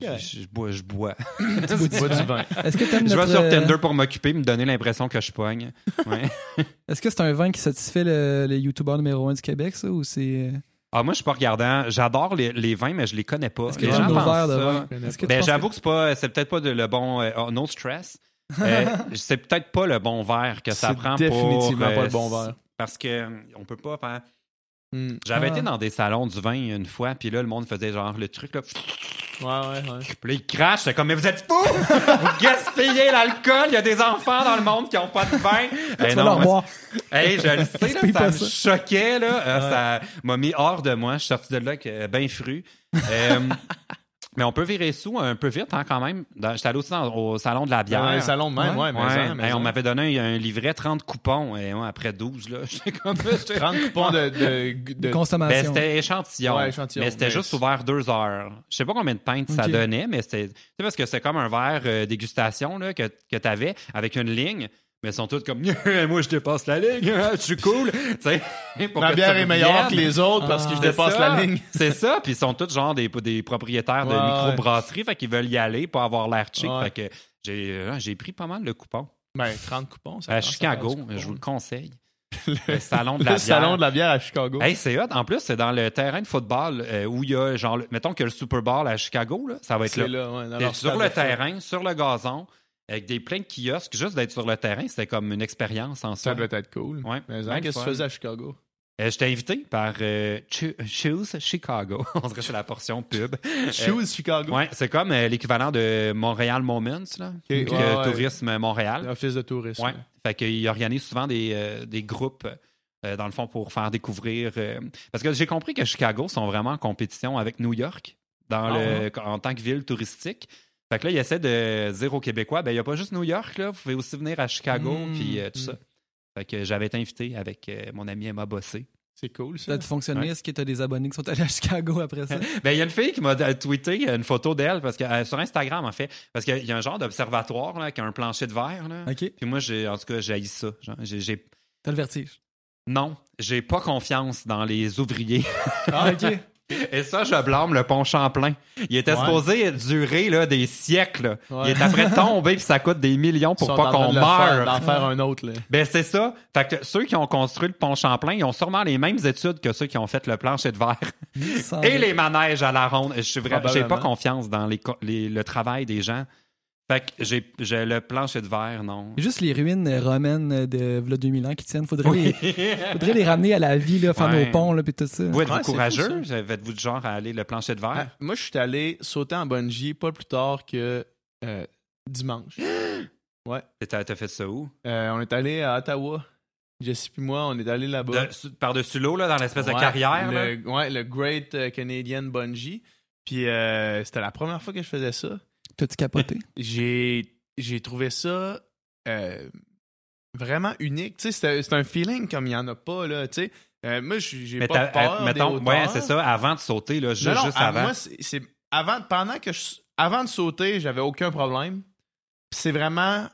Je, je bois, je bois. Bois du vin. Est-ce que je vais sur euh, Tinder pour m'occuper, me donner l'impression que je pogne. Ouais. Est-ce que c'est un vin qui satisfait le, le YouTuber numéro un du Québec, ça, ou c'est. Ah, moi, je suis pas regardant. J'adore les, les vins, mais je les connais pas. Est-ce que les gens pensent verres de ça. que Ben, j'avoue que c'est pas, c'est peut-être pas de- le bon, euh, oh, no stress. Euh, c'est peut-être pas le bon verre que ça C'est prend définitivement pour, pas euh, le bon verre. Parce que euh, on peut pas faire. Hmm. J'avais Ah. été dans des salons du vin une fois, puis là, le monde faisait genre le truc, là. Ouais, ouais, ouais. Puis là, ils crachent. C'est comme, mais vous êtes fous! vous gaspillez l'alcool! Il y a des enfants dans le monde qui ont pas de vin! Eh Tu vas non, leur moi. Hey, je le sais, là, ça me ça. choquait, là. Euh, Ça m'a mis hors de moi. Je suis sorti de là avec, euh, ben fru. Euh, mais on peut virer sous un peu vite, hein, quand même. J'étais allé aussi dans- au salon de la bière. Dans un salon de même, Ouais. ouais, mais Ouais. ça, mais Hey, ça. on m'avait donné un, un livret 30 coupons. Et après 12, là, j'étais comme... j'étais- 30 coupons de, de, De de- Ben, consommation. c'était échantillon. Ouais, échantillon, Mais c'était mais juste ouvert deux heures. Je sais pas combien de pintes ça donnait, mais c'était. Tu sais, parce que c'est comme un verre euh, dégustation là, que, que tu avais avec une ligne. Mais ils sont tous comme moi je dépasse la ligne, je suis cool. Pour Ma bière est meilleure que les autres parce que je Ah. Dépasse ça. la ligne. C'est ça, puis ils sont tous genre des, des propriétaires de Ouais, microbrasseries, fait qu'ils veulent y aller pour avoir l'air chic. Ouais. Fait que j'ai euh, j'ai pris pas mal de coupons. Ben, 30 coupons, ça À Chicago, coupon. je vous le conseille. Le salon de la Le bière. salon de la bière à Chicago. Hey, c'est hot. En plus, c'est dans le terrain de football euh, où il y a, genre, mettons que le Super Bowl à Chicago, là, ça va être là. là, ouais. sur le terrain, sur le gazon, avec des plein de kiosques. Juste d'être sur le terrain, c'était comme une expérience en Ça soi. devait être cool. Ouais. Mais hein, qu'est-ce que tu faisais à Chicago? Euh, J'étais invité par euh, Cho- Choose Chicago. On dirait que c'est la portion pub. Choose Chicago. Ouais, c'est comme euh, l'équivalent de Montréal Moments, là. ouais. Tourisme Montréal. Office de tourisme. Ouais. Fait qu'il organise souvent des, euh, des groupes, euh, dans le fond, pour faire découvrir. euh, Parce que j'ai compris que Chicago sont vraiment en compétition avec New York dans Ah le, en tant que ville touristique. Fait que là, ils essaient de dire aux Québécois, ben, il n'y a pas juste New York, là. Vous pouvez aussi venir à Chicago, Mm, puis euh, tout ça. Fait que j'avais été invité avec euh, mon ami Emma Bossé. C'est cool, ça. Ça a fonctionné. Ouais. Est-ce que tu as des abonnés qui sont allés à Chicago après ça? Ben, il y a une fille qui m'a euh, tweeté une photo d'elle, parce que euh, sur Instagram, en fait, parce qu'il y a un genre d'observatoire, là, qui a un plancher de verre, là. OK. Puis moi, j'ai, en tout cas, j'ai ça. Genre, j'ai- j'ai T'as le vertige. Non, j'ai pas confiance dans les ouvriers. Ah, OK. Et ça, je blâme le pont Champlain. Il était Ouais. supposé durer là, des siècles. Ouais. Il est après tombé puis ça coûte des millions pour pas qu'on meure. D'en faire un autre, là. Ben c'est ça. Fait que ceux qui ont construit le pont Champlain, ils ont sûrement les mêmes études que ceux qui ont fait le plancher de verre et les manèges à la ronde. Je suis vraiment, j'ai pas confiance dans les, co- les- le travail des gens. Fait que j'ai, j'ai le plancher de verre, non? C'est juste les ruines romaines de v'là 2000 ans qui tiennent. Faudrait, Oui. les, faudrait les ramener à la vie, là, faire Ouais. nos ponts, là, puis tout ça. Vous êtes-vous Ouais, courageux? fou, Êtes-vous du genre à aller le plancher de verre? Ah, moi, je suis allé sauter en bungee pas plus tard que euh, dimanche. T'as, t'as fait ça où? Euh, on est allé à Ottawa. Jesse puis moi, on est allé là-bas. De- su- par-dessus l'eau, là, dans l'espèce de Ouais, carrière. là? Le, ouais, le Great euh, Canadian Bungee. Puis euh, c'était la première fois que je faisais ça. T'as-tu capoté? J'ai j'ai trouvé ça euh, vraiment unique. Tu sais, c'était- c'est un feeling comme il n'y en a pas, là. Tu sais, Euh, moi, j'ai pas t'as- peur euh, mettons, des ouais, c'est ça, avant de sauter, là, juste, Non, non, juste à- avant. Moi, c'est avant, pendant que je, avant de sauter, j'avais aucun problème. Puis c'est vraiment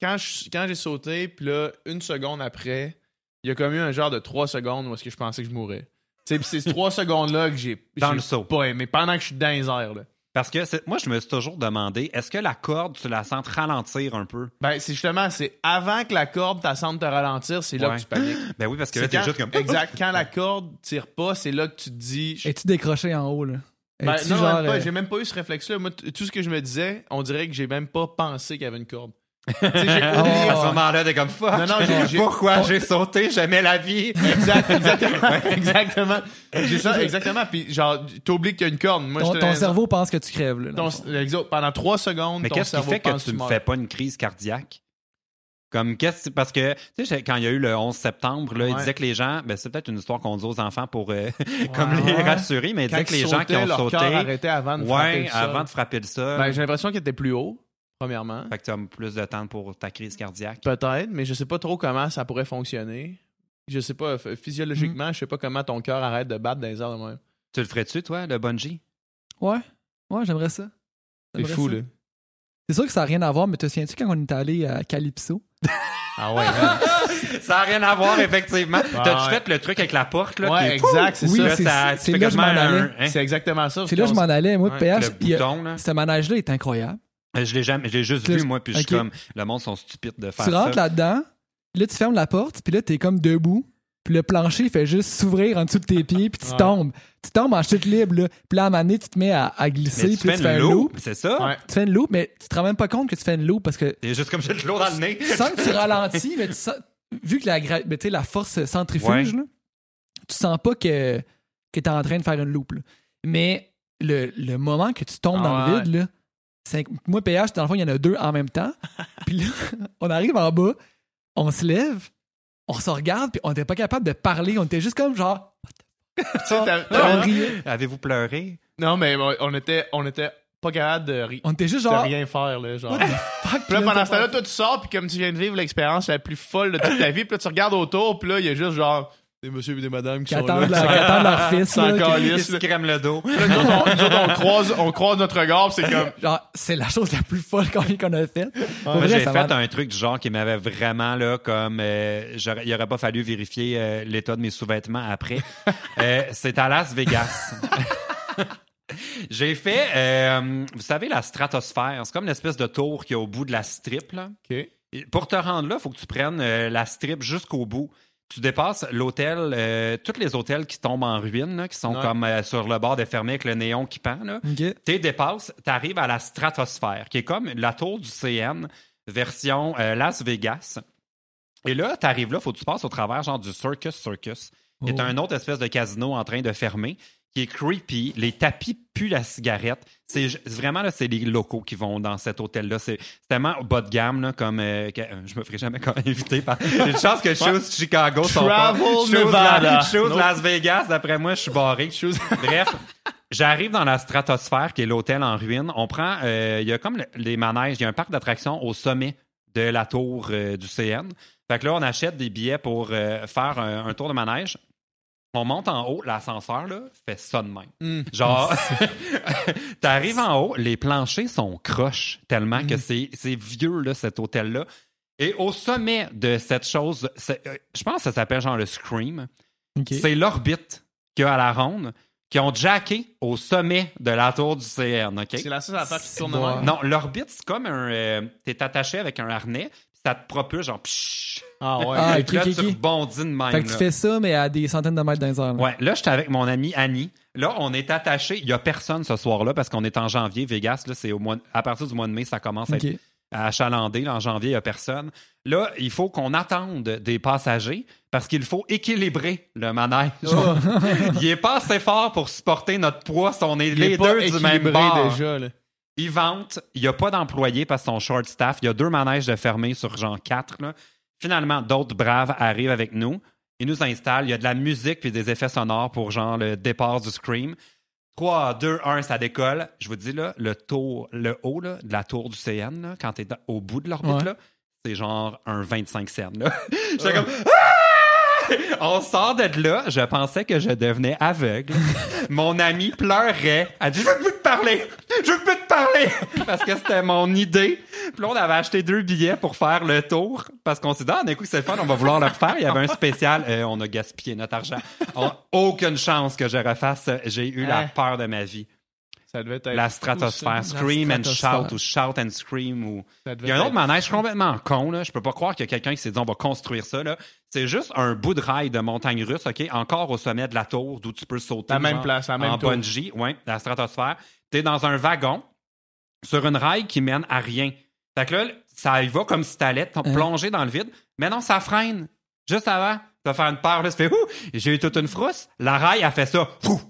quand j'ai sauté, puis là, une seconde après, il y a comme eu un genre de trois secondes où est-ce que je pensais que je mourrais. Tu sais, puis c'est ces trois secondes-là que j'ai Dans j'ai le saut. pas aimé. Pendant que je suis dans les airs, là. Parce que moi, je me suis toujours demandé, est-ce que la corde, tu la sens ralentir un peu? Ben, c'est justement, c'est avant que la corde t'assente te ralentir, c'est là Ouais. que tu paniques. Ben oui, parce que là, t'es juste comme. Exact. Quand la corde tire pas, c'est là que tu te dis. je- Es-tu décroché en haut, là? Ben, non, genre, même pas. euh, J'ai même pas eu ce réflexe-là. Moi, tout ce que je me disais, on dirait que j'ai même pas pensé qu'il y avait une corde. J'ai Oh. À ce moment-là, t'es comme fuck. Non, non, j'ai- j'ai- Pourquoi j'ai sauté? J'aimais la vie? Exact, exactement, exactement. J'ai ça, exactement. Puis genre, t'oublies qu'il y a une corde. Moi, ton, j'étais ton dans- cerveau pense que tu crèves, là. dans ton- le fond. exact, pendant trois secondes, Mais ton qu'est-ce qui cerveau fait que pense tu ne meurs. fais pas une crise cardiaque? Comme qu'est-ce parce que tu sais quand il y a eu le 11 septembre là, il Ouais. disait que les gens ben c'est peut-être une histoire qu'on dit aux enfants pour euh, comme Ouais. les rassurer mais il Quand disait que les gens qui sautaient, ont leur sauté arrêtait avant de frapper ouais le sol. avant de frapper le sol Ben, j'ai l'impression qu'il était plus haut, premièrement. fait que tu as plus de temps pour ta crise cardiaque. Peut-être, mais je sais pas trop comment ça pourrait fonctionner. Je sais pas, physiologiquement, je sais pas comment ton cœur arrête de battre dans les airs de même. Tu le ferais-tu toi le bungee Ouais. Ouais, j'aimerais ça. C'est fou, ça. là. C'est sûr que ça n'a rien à voir, mais te souviens-tu quand on est allé à Calypso? Ah ouais, Ça n'a rien à voir, effectivement. T'as-tu ouais. fait le truc avec la porte, là? Ouais, exact, c'est Oui, ça. C'est- là je m'en allais. hein? C'est exactement ça. C'est là que je m'en allais. Moi, Ouais, PH, Le il bouton, là. ce manège-là est incroyable. Je l'ai jamais, je l'ai juste vu, moi, puis je suis comme, le monde sont stupides de faire Tu ça. rentres là-dedans, là, tu fermes la porte, puis là, t'es comme debout, puis le plancher fait juste s'ouvrir en dessous de tes pieds, puis tu Ouais. tombes. Tu tombes en chute libre, là. Puis là, à un moment donné, tu te mets à, à glisser, puis tu tu fais un une loop. loop, c'est ça? Ouais. Tu fais une loop, mais tu te rends même pas compte que tu fais une loop parce que C'est juste comme j'ai de l'eau dans le nez. tu sens que tu ralentis, mais tu sens, vu que la, mais tu la force centrifuge, Ouais. là, tu sens pas que, que tu es en train de faire une loupe. là. Mais le, le moment que tu tombes Ah dans le ouais. vide, là, moi, PH, dans le fond, il y en a deux en même temps. Puis là, on arrive en bas, on se lève, on se regarde, puis on était pas capable de parler. On était juste comme genre. Avez-vous pleuré? Non, mais on- était, on était pas capable de, ri- On était juste de genre. rien faire, là, genre. Fuck? Puis là, pendant ce temps-là, toi, tu sors, puis comme tu viens de vivre l'expérience la plus folle de toute ta vie, puis là, tu regardes autour, puis là, il y a juste genre des monsieur et des madames qui, Qui sont attendent là. leur- qui attendent leur fils, Sans là, qui- calice, se crèment le dos. On, croise, on croise notre regard, c'est comme. genre, c'est la chose la plus folle qu'on a faite. Moi, j'ai fait un truc du genre qui m'avait vraiment là comme euh, il aurait pas fallu vérifier euh, l'état de mes sous-vêtements après. Euh, c'est à Las Vegas. j'ai fait, euh, vous savez, la stratosphère. C'est comme une espèce de tour qui est au bout de la strip. Là. Pour te rendre là, il faut que tu prennes euh, la strip jusqu'au bout. Tu dépasses l'hôtel, euh, tous les hôtels qui tombent en ruine, là, qui sont Ouais. comme euh, sur le bord de fermé avec le néon qui pend. Tu dépasses, tu arrives à la stratosphère, qui est comme la tour du CN, version euh, Las Vegas. Et là, tu arrives là, faut que tu passes au travers genre du Circus Circus, qui est Oh. un autre espèce de casino en train de fermer, qui est creepy. Les tapis puent la cigarette. C'est vraiment, là, c'est les locaux qui vont dans cet hôtel-là. C'est tellement bas de gamme, là, comme... euh, que- euh, je me ferai jamais inviter par... J'ai une chance que Shoes Chicago sont pas... Nevada. Nope. Las Vegas, d'après moi, je suis barré. Bref, j'arrive dans la stratosphère, qui est l'hôtel en ruine. On prend, euh, il y a comme le- les manèges, il y a un parc d'attractions au sommet de la tour du CN. Fait que là, on achète des billets pour faire un, un tour de manège. On monte en haut, l'ascenseur, là, fait ça de même. Hmm. Genre, t'arrives en haut, les planchers sont croches tellement que c'est c'est vieux, là, cet hôtel-là. Et au sommet de cette chose, c'est- euh, je pense que ça s'appelle genre le Scream. C'est l'orbite qu'il y a à la ronde qui ont jacké au sommet de la tour du CN, OK? C'est la seule affaire qui tourne Ouais. Non, l'orbite, c'est comme un... euh, T'es attaché avec un harnais, ça te propulse genre... pshhh. Ah ouais. Ah, là, tu rebondis de même. Fait que tu fais ça, mais à des centaines de mètres dans les airs. là. Ouais, là, j'étais avec mon amie Annie. Là, on est attaché. Il y a personne ce soir-là parce qu'on est en janvier. Vegas, là, c'est au mois, à partir du mois de mai, ça commence à être à achalander. Là, en janvier, il n'y a personne. Là, il faut qu'on attende des passagers parce qu'il faut équilibrer le manège. Oh. il est pas assez fort pour supporter notre poids si on est Il les est pas deux du même bord. déjà, là. Ils vantent. Il n'y a pas d'employés parce qu'ils sont short staff. Il y a deux manèges de fermés sur genre quatre. là. Finalement, d'autres braves arrivent avec nous. Ils nous installent. Il y a de la musique puis des effets sonores pour genre le départ du Scream. 3, 2, 1, ça décolle. Je vous dis, là, le tour, le haut là, de la tour du CN, là, quand tu es au bout de l'orbite, Ouais. là, c'est genre un 25 cents. J'étais comme... Ah! On sort de là, je pensais que je devenais aveugle. Mon ami pleurait. Elle dit Je veux parler! Je veux plus te parler! Parce que c'était mon idée. Puis là, on avait acheté deux billets pour faire le tour. Parce qu'on s'est dit, ah, d'un coup, c'est le fun, on va vouloir le refaire. Il y avait un spécial. Euh, on a gaspillé notre argent. On- aucune chance que je refasse. J'ai eu la Hein? peur de ma vie. Ça devait être. La stratosphère. Scream and stratosphère. shout ou shout and scream ou. Il y a un autre manège complètement con, là. Je peux pas croire qu'il y a quelqu'un qui s'est dit on va construire ça, là. C'est juste un bout de rail de montagne russe, OK? Encore au sommet de la tour d'où tu peux sauter. La même genre, place, la même En tour. bungee, ouais, la stratosphère. T'es dans un wagon sur une rail qui mène à rien. Fait que là, ça y va comme si t'allais t- plonger dans le vide. Mais non, ça freine. Juste avant, t'as fait une peur, là, ça fait ouh! J'ai eu toute une frousse. La rail a fait ça. Ouh!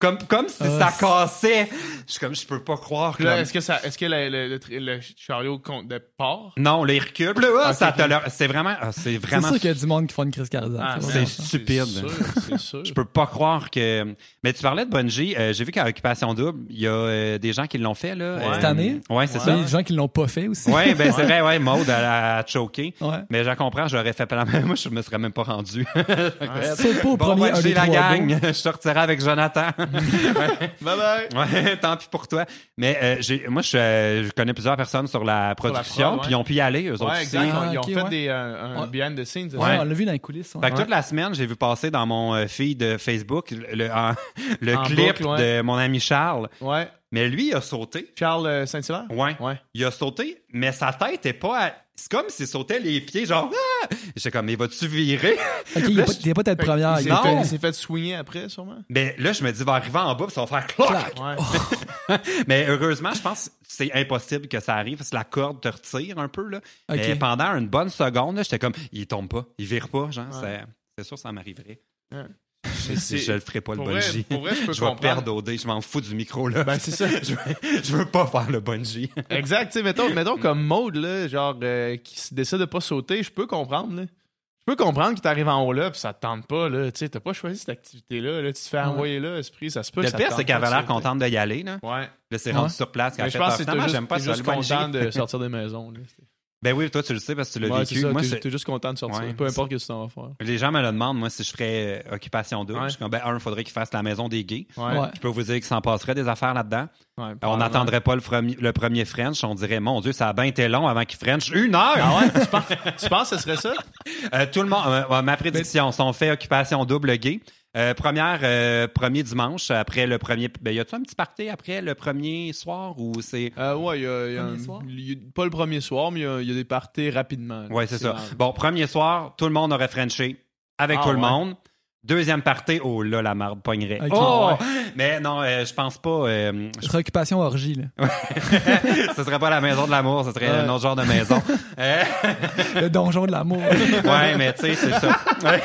Comme, comme si ça c'est- cassait. Je suis comme, je peux pas croire là, est-ce que, ça, est-ce que le, le, le, le chariot compte de part? Non, les reculs. Là, ah, ça te C'est vraiment. ah, C'est C'est vraiment. sûr qu'il y a du monde qui font une crise cardiaque. Ah, c'est c'est ça. stupide. C'est sûr, c'est sûr. Je peux pas croire que. Mais tu parlais de Bungie. euh, J'ai vu qu'à Occupation Double, il y a euh, des gens qui l'ont fait. Là, Ouais. Euh, Cette année? Ouais, c'est Ouais. Il y a ça. des gens qui l'ont pas fait aussi. Ouais, ben c'est vrai, ouais, Maud, elle a, a choqué. Ouais. Mais je la comprends, j'aurais fait plein. Moi, je me serais même pas rendu. Saute pas au bon, premier j'ai la gang. je sortirai avec Jonathan. Bye bye! ouais, tant pis pour toi. Mais euh, j'ai- moi, je, euh, je connais plusieurs personnes sur la production, ouais. puis ils ont pu y aller, eux autres Ouais, aussi. exact. Ils ont- Ah, ils ont ok, fait ouais. des, euh, un Ouais. behind the scenes. Ouais, ça? on l'a vu dans les coulisses. ouais. Fait que Ouais. toute la semaine, j'ai vu passer dans mon feed de Facebook le, le- en- le En clip boucle, ouais. de mon ami Charles. Ouais. Mais lui, il a sauté. Charles Saint-Hilaire? Ouais. Ouais. Il a sauté, mais sa tête est pas. à- c'est comme s'il sautait les pieds, genre, ah! J'étais comme, mais vas-tu virer? Ok, il n'y a pas, tête première. Il s'est fait, il s'est fait swinger après, sûrement? Mais là, je me dis, il va arriver en bas, puis ça va faire clac! Mais heureusement, je pense que c'est impossible que ça arrive, parce que la corde te retire un peu, là. Mais pendant une bonne seconde, là, j'étais comme, il tombe pas, il vire pas, genre, Ouais. c'est- c'est sûr que ça m'arriverait. Je, je le ferai pas, le vrai- bungee. pour vrai, je peux je vais comprendre. perdre au dé, je m'en fous du micro, là. Ben, c'est ça. je, veux, je veux pas faire le bungee. Exact, tu sais, mettons, mettons comme Maude, là, genre, euh, qui décide de pas sauter, je peux comprendre, là. Je peux comprendre qu'il t'arrive en haut là, puis ça te tente pas, là. Tu sais, t'as pas choisi cette activité-là, là. Tu te fais envoyer là, esprit, ça se peut. Le que ça pire, c'est qu'elle avait l'air contente d'y aller, là. Ouais. Là, c'est Ouais. rendu sur place Mais je pense que j'aime pas ça, juste content de sortir des maisons, là. Ben oui, toi, tu le sais parce que tu l'as Ouais, vécu. ça, Moi, t'es, juste content de sortir, Ouais. peu importe ce que tu t'en vas faire. les gens me le demandent, moi, si je ferais euh, occupation double. Ouais. Je suis comme, ben, un, il faudrait qu'ils fassent la maison des gays. Je peux vous dire qu'il s'en passerait des affaires là-dedans. Ouais, on n'attendrait pas le, fremi- le premier French. On dirait, mon Dieu, ça a bien été long avant qu'il French. Une heure! Ah ouais? tu, penses, tu penses que ce serait ça? Euh, tout le monde, euh, ma prédiction, si on fait occupation double gay, euh, première, euh, premier dimanche, après le premier. Ben, y a-tu un petit party après le premier soir ou c'est. Euh, ouais, il y a, y un- y a- pas le premier soir, mais il y a, il y a des parties rapidement. Ouais, c'est ça. marrant. Bon, premier soir, tout le monde aurait Frenché avec Ah, tout le ouais. monde. Deuxième party, oh là, la marde pognerait. Oh! Ouais. Mais non, euh, je pense pas. euh, je- Préoccupation orgie, là. ce serait pas la maison de l'amour, ce serait Ouais. un autre genre de maison. Le donjon de l'amour. ouais, mais tu sais, c'est ça.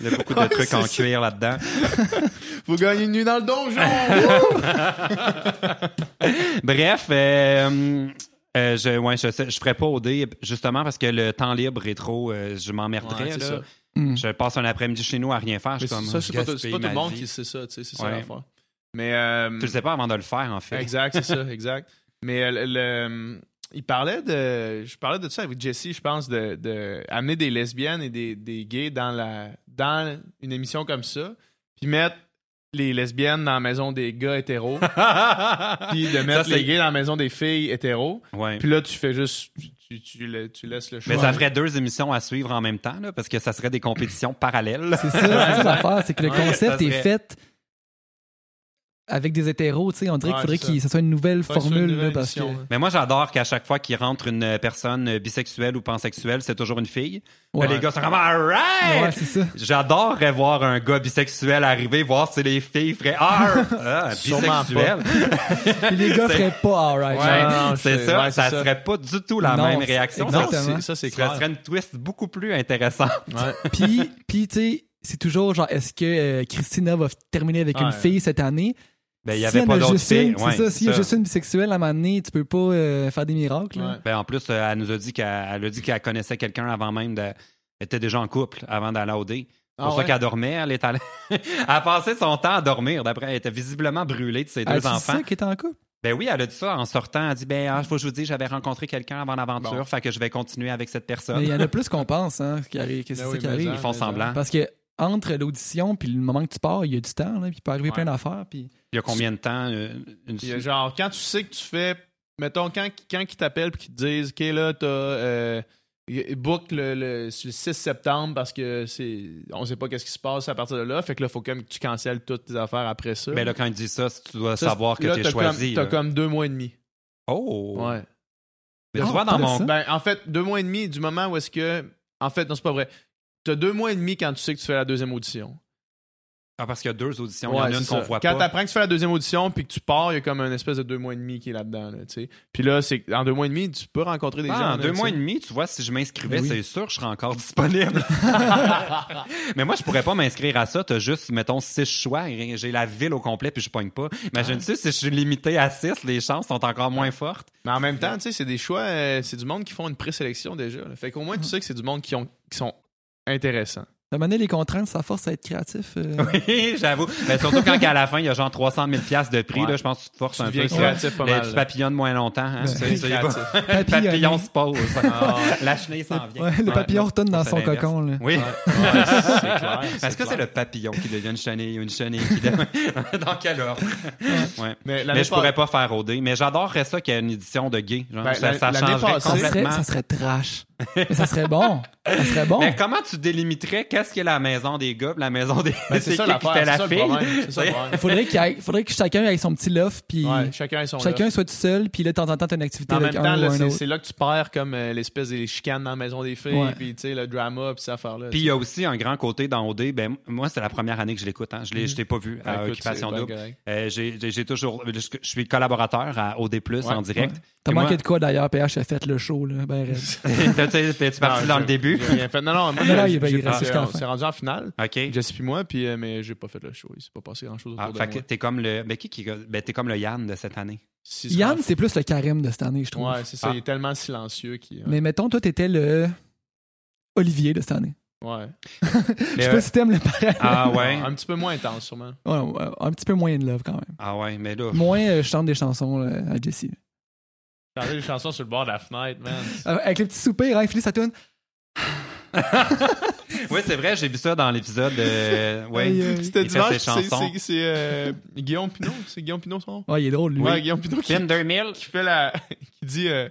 Il y a beaucoup de Ouais, trucs en ça. cuir là-dedans. Faut gagner une nuit dans le donjon! Bref, euh, euh, je, ouais, je, sais- je ferais pas au dé, justement parce que le temps libre est trop. euh, je m'emmerderais. Ouais, là. ça. Hmm. Je passe un après-midi chez nous à rien faire. Je suis comme, ça, c'est pas, pas tout le monde vie. qui sait ça, tu sais, c'est ça Ouais. l'affaire. Mais. euh, Tu le sais pas avant de le faire, en fait. Exact, c'est ça, exact. Mais euh, le, le- il parlait de. Je parlais de ça avec Jesse, je pense, de, de amener des lesbiennes et des, des gays dans, la, dans une émission comme ça, puis mettre les lesbiennes dans la maison des gars hétéros, puis de mettre Ça, les gays dans la maison des filles hétéros. Ouais. Puis là, tu fais juste. Tu, tu, tu laisses le choix. Mais ça ferait deux émissions à suivre en même temps, là, parce que ça serait des compétitions parallèles. C'est ça, c'est ça l'affaire, c'est que le Ouais, concept est fait avec des hétéros, tu sais, on dirait Ouais, qu'il faudrait que ça soit une nouvelle Ouais, c'est une formule, nouvelle là, parce que... Mais moi, j'adore qu'à chaque fois qu'il rentre une euh, personne euh, bisexuelle ou pansexuelle, c'est toujours une fille. Ouais. Là, les gars sont comme Alright! Ouais, c'est ça. J'adorerais voir un gars bisexuel arriver, voir si les filles feraient Ah, ah bisexuel. Puis les gars feraient pas alright. C'est ça. ouais, ça ça. serait pas du tout la Non, même réaction. Non, Exactement. c'est- ça, c'est Ça serait une twist beaucoup plus intéressante. Ouais. Puis, puis tu sais, c'est toujours genre, est-ce que euh, Christina va terminer avec une Ouais. fille cette année? Ben, il y S'il avait en pas a d'autres juste une, filles. C'est Ouais, ça, c'est s'il y a ça. juste une bisexuelle à un moment donné, tu peux pas euh, faire des miracles. Ouais. Ben, en plus, euh, elle nous a dit qu'elle elle a dit qu'elle connaissait quelqu'un avant même de. Elle était déjà en couple avant d'aller au dé. C'est Ah pour ça ouais? qu'elle dormait. Elle est allée. elle a passé son temps à dormir. D'après, elle était visiblement brûlée de ses Ah, deux c'est enfants. ça qui est en couple? Ben oui, elle a dit ça en sortant. Elle a dit Ben, il faut que je vous dise, j'avais rencontré quelqu'un avant l'aventure, Bon. fait que je vais continuer avec cette personne. Mais il y en a plus qu'on pense, hein, qui arrive, que c'est Ben ça oui, qui mais arrive. Ils font semblant. Parce que entre l'audition puis le moment que tu pars, il y a du temps, là, puis il peut arriver Ouais. plein d'affaires. Puis... Il y a combien de temps euh, une genre, quand tu sais que tu fais. Mettons, quand, quand ils t'appellent et qu'ils te disent, OK, là, t'as. Euh, book le, le, sur le 6 septembre parce que c'est on sait pas qu'est-ce qui se passe à partir de là. Fait que là, faut quand même que tu cancelles toutes tes affaires après ça. Ben là, quand il dit ça, tu dois Ça, savoir que tu es t'as choisi. T'as comme deux mois et demi. Oh! Ouais. Mais tu Ah, vois, dans pas mon. Ben, en fait, deux mois et demi du moment où est-ce que. En fait, non, c'est pas vrai. T'as deux mois et demi quand tu sais que tu fais la deuxième audition. Ah, parce qu'il y a deux auditions. il y en a une qu'on voit Quand pas. t'apprends que tu fais la deuxième audition puis que tu pars, il y a comme un espèce de deux mois et demi qui est là-dedans. Là, puis là, c'est en deux mois et demi, tu peux rencontrer des Ah, gens. en là, deux mois et demi, tu vois, si je m'inscrivais, Ben oui. c'est sûr, je serais encore disponible. Mais moi, je pourrais pas m'inscrire à ça. T'as juste, mettons, six choix. J'ai la ville au complet, puis je pogne pas. Imagine-tu, si je suis limité à six, les chances sont encore moins fortes. Mais en même temps, tu sais, c'est des choix, euh, c'est du monde qui font une présélection déjà. là. Fait qu'au moins, tu sais que c'est du monde qui, ont, qui sont un moment donné, les contraintes, ça force à être créatif. euh. Oui, j'avoue. Mais surtout quand à la fin, il y a genre 300 000 piastres de prix, Ouais. là, je pense que tu te forces Tu un peu. ça. créatif pas Les mal. papillons de moins longtemps. Hein, c'est- c'est- créatif. le papillon se pose. Ah. La chenille s'en vient. Ouais, le papillon retourne dans son l'inverse. cocon. Là. Oui. Ouais, c'est clair. Est-ce que c'est le papillon qui devient une chenille ou une chenille qui devient... Dans quel ordre? Ouais. Mais je pourrais pas faire OD. Mais j'adorerais ça qu'il y ait une édition de gay. Genre, Ben, ça, ça changerait Ça complètement. ça serait trash. Mais ça serait bon. Ça serait bon. Mais comment tu délimiterais qu'est-ce que la maison des gars, la maison des Ben, c'est ça qui fait la ça fille? ça Il faudrait, qu'il ait- faudrait que chacun ait son petit loft, puis Ouais, chacun a son chacun loft. soit tout seul, puis là, de temps en temps, t'as une activité En même avec temps, un là, ou un c'est là que tu perds comme euh, l'espèce des chicanes dans la maison des filles, Ouais. puis tu sais, le drama, puis cette affaire-là. Puis il y a aussi un grand côté dans OD. Ben, moi, c'est la première année que je l'écoute. Hein. Je l'ai, Mhm. je t'ai pas vu à écoute, Occupation Double. Euh, j'ai, toujours, je, suis collaborateur à OD+, en direct. T'as manqué moi- de quoi d'ailleurs? PH a fait le show, là. Ben, raide. T'es- t'es- t'es parti Non, dans le début? fait. Non, non, moi, Non, non, j'ai- il j'ai- reste c'est- jusqu'à la on fin. s'est rendu en finale. OK. Jesse puis moi, puis, euh, mais j'ai pas fait le show. Il s'est pas passé grand-chose autour Ah, de fait moi. que t'es comme le, ben, qui, qui, ben, t'es comme le Yann de cette année. Si Yann, c'est plus le carême de cette année, je trouve. Ouais, c'est ça. Ah. Il est tellement silencieux qu'il. Mais mettons, toi, t'étais le Olivier de cette année. Ouais. Je sais pas si t'aimes le pareil. Ah ouais? Un petit peu moins intense, sûrement. Ouais, un petit peu moins de love quand même. Ah ouais, mais là... Moins euh, je chante des chansons euh, à Jessie. Chanter des chansons sur le bord de la fenêtre, man. Euh, avec le petit soupir, hein, il finit sa tune. Oui, c'est vrai, j'ai vu ça dans l'épisode. euh, ouais. Aïe. C'était Il fait dimanche, ses c'est- chansons. c'est c'est, euh, Guillaume Pinot. C'est Guillaume Pinot son nom? Ouais, il est drôle, lui. Ouais, Guillaume Pinot qui, qui fait la. qui dit. euh,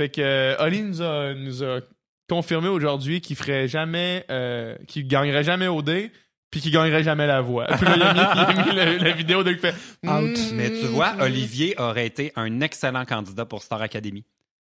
fait que euh, Oli nous a, nous a confirmé aujourd'hui qu'il ferait jamais. euh, qu'il gagnerait jamais au dé, puis qu'il gagnerait jamais la voix. Puis là, il a mis, il a mis la vidéo de qui fait. Mm. Mais tu vois, Olivier aurait été un excellent candidat pour Star Academy.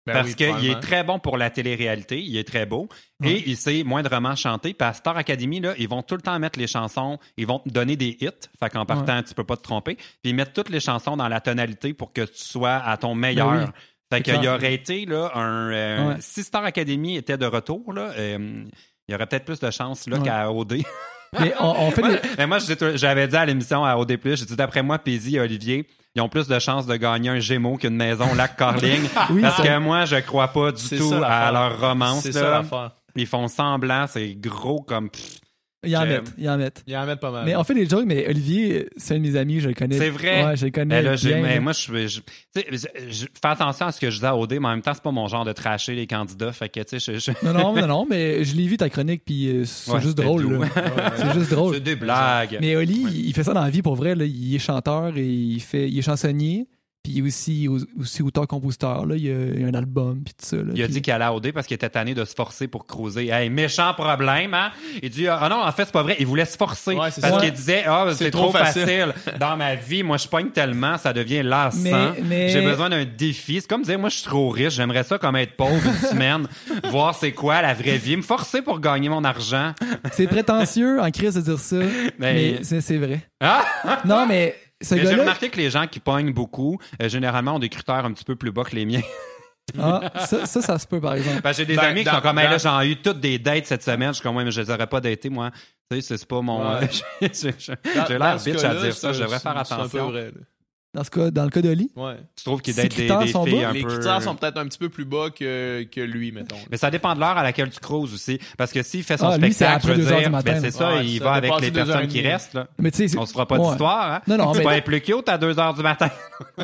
Ben parce oui, qu'il est très bon pour la télé-réalité, il est très beau, et il sait moindrement chanter. Puis à Star Academy, là, ils vont tout le temps mettre les chansons, ils vont te donner des hits, fait qu'en partant, tu peux pas te tromper, puis ils mettent toutes les chansons dans la tonalité pour que tu sois à ton meilleur. Ben oui. Fait qu'il aurait été là, un. euh. Si Star Academy était de retour, là, euh, il y aurait peut-être plus de chance là, qu'à OD. Mais on, on fait Moi, des- mais moi, j'avais dit à l'émission à OD+, j'ai dit d'après moi, Pézy et Olivier, ils ont plus de chances de gagner un Gémeaux qu'une maison lac Carling. Oui, parce ça- que moi, je crois pas du tout ça, à leur romance. C'est là. ça l'affaire. Ils font semblant, c'est gros comme... pff. Il en J'aime. met, il en met. Il en met pas mal. Mais on fait des jokes, mais Olivier, c'est un de mes amis, je le connais. C'est vrai? Ouais, je le connais. Mais là, j'ai- bien, mais là. moi, je, fais attention à ce que je dis à OD, mais en même temps, c'est pas mon genre de tracher les candidats. Fait que, tu sais, je, je- Non, non, non, non, mais je l'ai vu ta chronique, puis euh, c'est Ouais, juste drôle. là. C'est juste drôle. c'est des blagues. Mais Oli, il fait ça dans la vie pour vrai. Là. Il est chanteur et il, fait, il est chansonnier. Puis il est aussi, aussi auteur-compositeur. là. Il, a, il a un album, puis tout ça. là. Il a dit qu'il allait OD parce qu'il était tanné de se forcer pour cruiser. Hey, méchant problème, hein? Il dit, ah non, en fait, c'est pas vrai. Il voulait se forcer. Ouais, parce qu'il disait, ah, c'est C'est trop, trop facile. facile. Dans ma vie, moi, je pogne tellement, ça devient lassant. Mais- mais- J'ai besoin d'un défi. C'est comme dire, moi, je suis trop riche. J'aimerais ça comme être pauvre une semaine, voir c'est quoi la vraie vie. Me forcer pour gagner mon argent. C'est prétentieux en crise de dire ça, Mais- mais c'est vrai. Ah! Non, Mais J'ai remarqué que les gens qui pognent beaucoup, euh, généralement, ont des critères un petit peu plus bas que les miens. Ah, ça, ça, ça se peut, par exemple. Que j'ai des Ben, amis qui dans- sont comme, Hey, là, dans- j'ai eu toutes des dates cette semaine. Je suis comme, ouais, mais je les aurais pas datées, moi. Tu sais, c'est- pas mon. Ouais. j'ai l'air bitch à dire ça. Je devrais faire c'est un peu attention. Dans, ce cas, dans le cas d'Oli. Ouais. Tu trouves qu'il date des, des sont filles bas? un Les peu. critères sont peut-être un petit peu plus bas que, que lui, mettons. Mais ça dépend de l'heure à laquelle tu cruises aussi. Parce que s'il fait son Ah, lui, c'est spectacle, après je veux deux heures dire, du matin, ben, c'est ça, Ouais, il ça va avec les personnes qui restent. Là. Mais tu sais, c'est- On se fera pas Ouais. d'histoire. Hein? Non, non, tu mais- vas être plus cute à 2 heures du matin.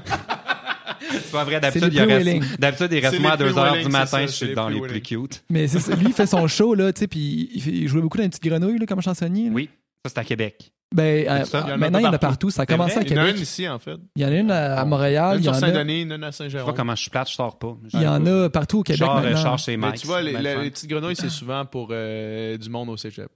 c'est pas vrai. D'habitude, il, plus reste, d'habitude, il reste moi à les plus 2 heures willing, du matin. Je suis dans les plus cute. Mais c'est ça. lui, il fait son show, là, tu sais, puis il, jouait beaucoup dans les petites grenouilles, là, comme chansonnier. Oui, ça, c'est à Québec. Ben, euh? Il maintenant, il y en a partout. Ça a commencé à Il y en a Québec. une ici, en fait. Il y en a une à, à Montréal. Une Il y sur en a, Saint-Denis, une à Tu vois Saint-Jérôme. comment je suis plate, je sors pas. il y en a partout au Québec Genre, maintenant. char chez Mais Mike. tu vois, les, la- petites grenouilles, c'est souvent pour euh, du monde au cégep.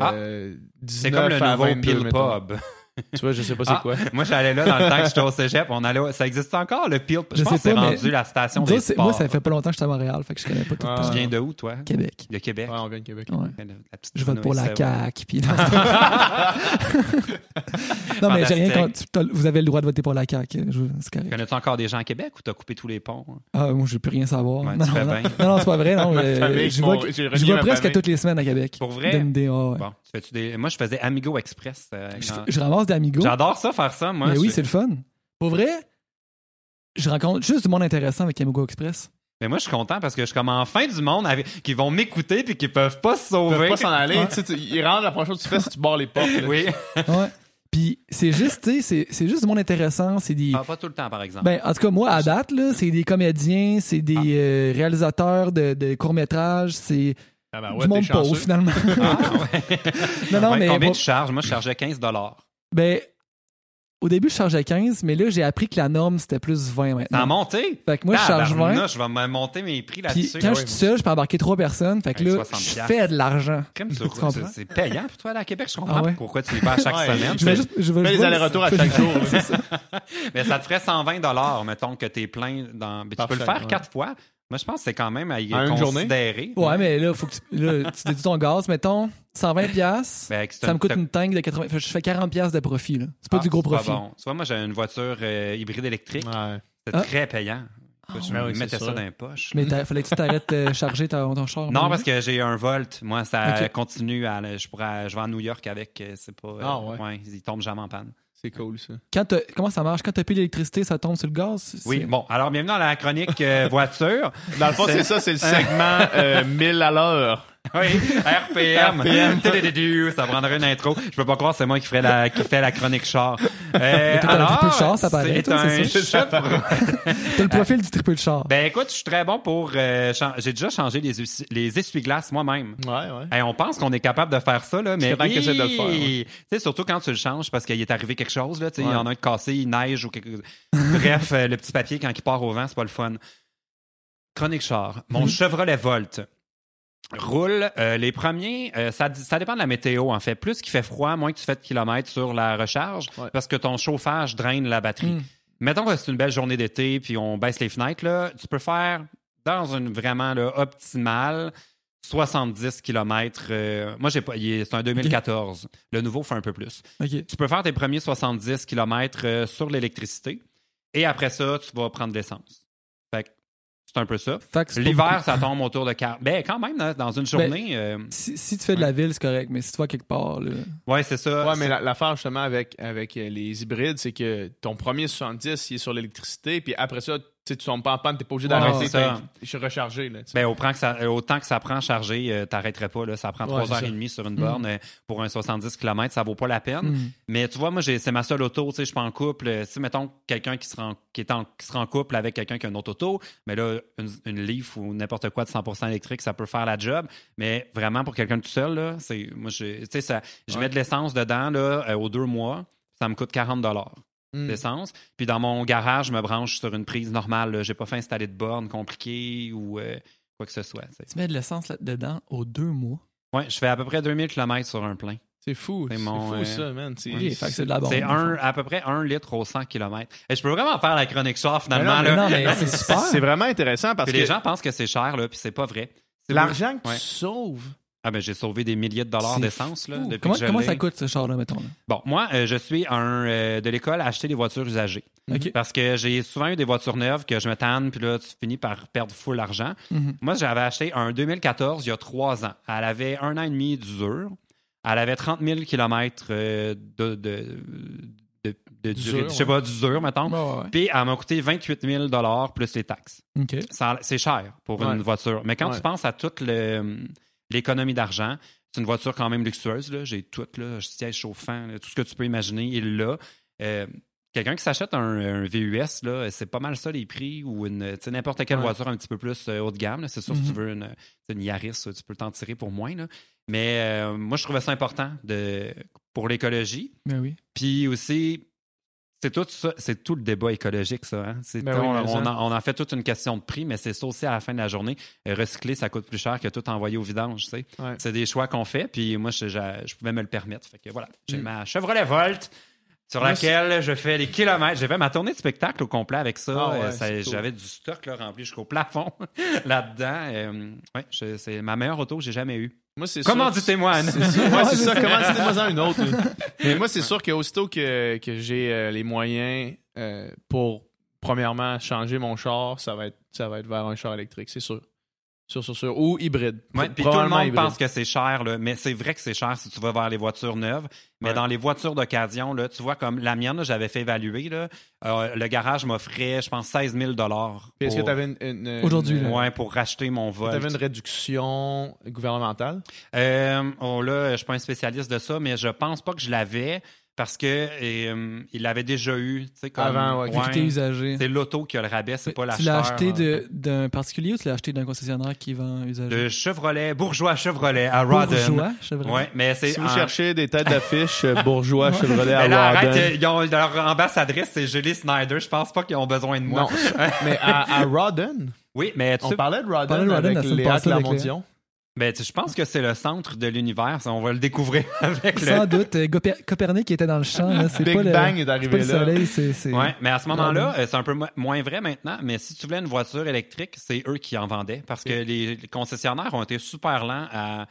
Ah. euh, C'est comme le 19 à nouveau 22, Peel. Pub. Tu vois, je sais pas c'est Ah, quoi. Moi, j'allais là dans le temps que j'étais au cégep. On allait, ça existe encore, le Peel Je, Je pense sais que c'est rendu la station des sports. moi, ça fait pas longtemps que j'étais à Montréal, fait que je connais pas tout Ah. Tu viens de où, toi? Québec. De Québec? Ouais, on vient de Québec. Ouais. Je vote pour la. CAQ. Puis... non, mais j'ai rien contre. Vous avez le droit de voter pour la CAQ. je-. Connais-tu encore des gens à Québec ou t'as coupé tous les ponts? Ah, moi, je veux plus rien savoir. Ouais, non, non, bien. non, non, c'est pas vrai. Non, je vois, presque toutes les semaines à Québec. Pour vrai? Ah. Moi, je faisais Amigo Express. euh, je ramasse des amigos. J'adore ça, faire ça, moi. mais oui, c'est le fun. Pour vrai, je rencontre juste du monde intéressant avec Amigo Express. Mais moi, je suis content parce que je suis comme enfin du monde avec... qui vont m'écouter puis qui peuvent pas se Ils peuvent sauver. pas s'en aller. Ouais. tu sais, tu- Ils rentrent, la première chose que tu fais, c'est que tu barres les portes. là. Oui. Ouais. Puis c'est juste, tu sais, c'est- c'est juste du monde intéressant. C'est des. Ah, pas tout le temps, par exemple. Ben, en tout cas, moi, à date, là, c'est des comédiens, c'est des Ah. euh, réalisateurs de, de courts-métrages, c'est Ah ben du monde pauvre, finalement. Ah, ouais. non, non, Ouais, mais. Combien bon, tu charges? Moi, je chargeais 15 ben, au début, je chargeais 15, mais là, j'ai appris que la norme, c'était plus 20 Ça a maintenant. monté? Fait que moi, je charge 20. Tabarnouche, je vais me monter mes prix Puis là-dessus. quand je suis seul, je peux embarquer trois personnes. Fait que là, 60 je fais de l'argent. Tu c'est- c'est payant pour toi aller à Québec, je comprends Ah ouais? pourquoi tu y vas à chaque Ouais, semaine. Je juste, Fais je les allers-retours à chaque jour. Mais ça te ferait 120 mettons que t'es plein dans. Mais tu peux le faire ouais. quatre fois. Moi, je pense que c'est quand même à y En une journée? considérer. Ouais, mais là, faut que tu, là, tu déduis ton gaz, mettons, 120 piastres. Ben, Ça me coûte une tank de 80. fait que Je fais 40 piastres de profit, là. C'est pas Ah, du gros profit. bon. Tu vois, moi, j'ai une voiture euh, hybride électrique. Ouais. C'est Ah. très payant. Ah, je ouais. me Ouais, mettais ça sûr. dans les poches. Mais t'as- fallait que tu t'arrêtes de charger ton, ton char. Non, parce que j'ai un Volt. Moi, ça continue. À, je, pourrais, je vais à New York avec. euh, C'est pas. euh, Ah, ouais. Il tombe jamais en panne. C'est cool, ça. Quand comment ça marche? Quand tu payé l'électricité, ça tombe sur le gaz? C'est- Oui, bon. Alors, bienvenue dans la chronique euh, voiture. Dans le fond, c'est ça, c'est le segment euh, 1000 à l'heure. Oui, RPM. RPM. Ça prendrait une intro. Je peux pas croire que c'est moi qui, ferais la, qui fait la chronique char. Euh, alors, triple char, ça paraît, c'est un chevre- T'as le profil du triple char. Ben écoute, je suis très bon pour... euh, J'ai déjà changé les, les essuie-glaces moi-même. Ouais, ouais. Hey, on pense qu'on est capable de faire ça, là, mais temps que de le faire, ouais. Hi! Tu sais, surtout quand tu le changes parce qu'il est arrivé quelque chose, là, tu sais, il y en a un de cassé, il neige ou quelque Bref, euh, le petit papier, quand il part au vent, c'est pas le fun. Chronique char. Mon Mhm. Chevrolet Volt roule. euh, les premiers, euh, ça, ça dépend de la météo, en fait. Plus qu'il fait froid, moins que tu fais de kilomètres sur la recharge Ouais. parce que ton chauffage draine la batterie. Mm. Mettons que c'est une belle journée d'été, puis on baisse les fenêtres, là, tu peux faire dans une vraiment là, optimale 70 km. moi, j'ai pas. C'est un 2014. Le nouveau fait un peu plus. Tu peux faire tes premiers 70 km sur l'électricité, et après ça, tu vas prendre l'essence. C'est un peu ça. L'hiver, ça tombe autour de 40. Ben, quand même, hein, dans une journée. euh, Si, si tu fais de la ville, c'est correct, mais si tu vas quelque part, là. ouais, c'est ça. Ouais, mais la- l'affaire justement avec, avec euh, les hybrides, c'est que ton premier 70, il est sur l'électricité, puis après ça, tu tombes pas en panne, t'es pas obligé d'arrêter. Je suis rechargé. Là. Ben, autant que ça, autant que ça prend à charger, euh, t'arrêterais pas. Là. Ça prend Ouais, 3h30 sur une borne. euh, pour un 70 km, ça vaut pas la peine. Mm. Mais tu vois, moi, j'ai- c'est ma seule auto. Tu sais, je suis pas en couple. Euh, Si, mettons, quelqu'un qui, sera en- qui, est en, qui sera en couple avec quelqu'un qui a une autre auto, mais là, une, une Leaf ou n'importe quoi de 100% électrique, ça peut faire la job. Mais vraiment, pour quelqu'un tout seul, là, c'est, moi, je, ça, je Ouais. mets de l'essence dedans, là, euh, aux deux mois. Ça me coûte 40 Mm. d'essence. Puis dans mon garage, je me branche sur une prise normale. J'ai pas fait installer de borne compliquée ou euh, quoi que ce soit. tu mets de l'essence là-dedans aux deux mois? Ouais, je fais à peu près 2000 km sur un plein. C'est fou. C'est fou, euh, ça, man. C'est- c'est de la bombe. C'est un, à peu près un litre au 100 km. Et je peux vraiment faire la chronique char finalement. Mais Mais là. non, mais c'est super. C'est vraiment intéressant parce Puis que les gens pensent que c'est cher, là, puis c'est pas vrai. C'est l'argent que Ouais. tu sauves, Ah ben j'ai sauvé des milliers de dollars d'essence là, depuis Comment, que je comment ça coûte, ce char-là, mettons? là? Bon, moi, euh, je suis un euh, de l'école à acheter des voitures usagées. Parce que j'ai souvent eu des voitures neuves que je me tanne, puis là, tu finis par perdre full argent. Mhm. Moi, j'avais acheté un 2014 il y a trois ans. Elle avait un an et demi d'usure. Elle avait 30 000 km de, de, de, de, de D'usure, durée, je sais pas, d'usure, mettons. Ouais. Puis elle m'a coûté 28 000 plus les taxes. OK. Ça- C'est cher pour Ouais. une voiture. Mais quand tu penses à toute le- l'économie d'argent, c'est une voiture quand même luxueuse. là. J'ai tout, là, siège chauffant, là, tout ce que tu peux imaginer, il l'a. Euh, Quelqu'un qui s'achète un, un VUS, là, c'est pas mal ça les prix ou une, n'importe quelle Ouais. voiture un petit peu plus euh, haut de gamme. C'est sûr, si tu Mhm. veux une, une Yaris, tu peux t'en tirer pour moins. là. Mais euh, moi, je trouvais ça important de, pour l'écologie. Ben oui. Puis aussi, c'est tout ça, c'est tout le débat écologique, ça. hein. C'est- Ben oui, on, en, on en fait toute une question de prix, mais c'est ça aussi à la fin de la journée. Recycler, ça coûte plus cher que tout envoyer au vidange. tu sais. Ouais. C'est des choix qu'on fait, puis moi, je, je- je pouvais me le permettre. Fait que voilà, j'ai Mm. ma Chevrolet Volt sur Moi, laquelle je fais les kilomètres. J'ai fait ma tournée de spectacle au complet avec ça. Ah ouais, Euh, ça-. J'avais du stock là, rempli jusqu'au plafond là-dedans. Euh, ouais, c'est ma meilleure auto que j'ai jamais eue. moi, c'est Comment dites-moi, Anne? C'est ça, Comment dites-moi une autre? Mais moi, c'est sûr qu'aussitôt que, que j'ai euh, les moyens euh, pour, premièrement, changer mon char, ça va être, ça va être vers un char électrique, c'est sûr. Sûr, sûr, sûr. Ou hybride. Ouais, puis tout le monde hybride. pense que c'est cher, là, mais c'est vrai que c'est cher si tu vas vers les voitures neuves. Mais Ouais. dans les voitures d'occasion, là, tu vois, comme la mienne, j'avais fait évaluer, là, euh, le garage m'offrait, je pense, 16 000 Puis Est-ce que pour, tu avais une, une- Aujourd'hui, ouais, pour racheter mon tu vol. avais une réduction gouvernementale? Euh, oh là, je suis pas un spécialiste de ça, mais je pense pas que je l'avais parce que euh, il l'avait déjà eu, tu sais, comme... Avant, ouais, t'es usagé. C'est l'auto qui a le rabais, c'est pas Tu l'acheteur. l'as acheté hein. de- d'un particulier ou tu l'as acheté d'un concessionnaire qui vend usagé? De Chevrolet, bourgeois Chevrolet à Rodden. Bourgeois, Chevrolet. Ouais, mais c'est Si vous en- cherchez des têtes d'affiche euh, bourgeois Chevrolet à Mais là, arrête, Rawdon. euh, ils ont, leur ambassadrice, c'est Julie Snyder. Je pense pas qu'ils ont besoin de moi. Non, mais à, à Rawdon, Oui, mais tu on sais, parlait de parlait Rawdon de Rawdon la avec Léa avec Clermont-Dion. Ben, je pense que c'est le centre de l'univers. On va le découvrir avec le. Sans doute. euh, Copernic était dans le champ. là, C'est Big pas le, Bang est c'est pas arrivé le là. soleil, c'est... Ouais, mais à ce moment-là, euh, c'est un peu mo- moins vrai maintenant. Mais si tu voulais une voiture électrique, c'est eux qui en vendaient parce que les, concessionnaires ont été super lents à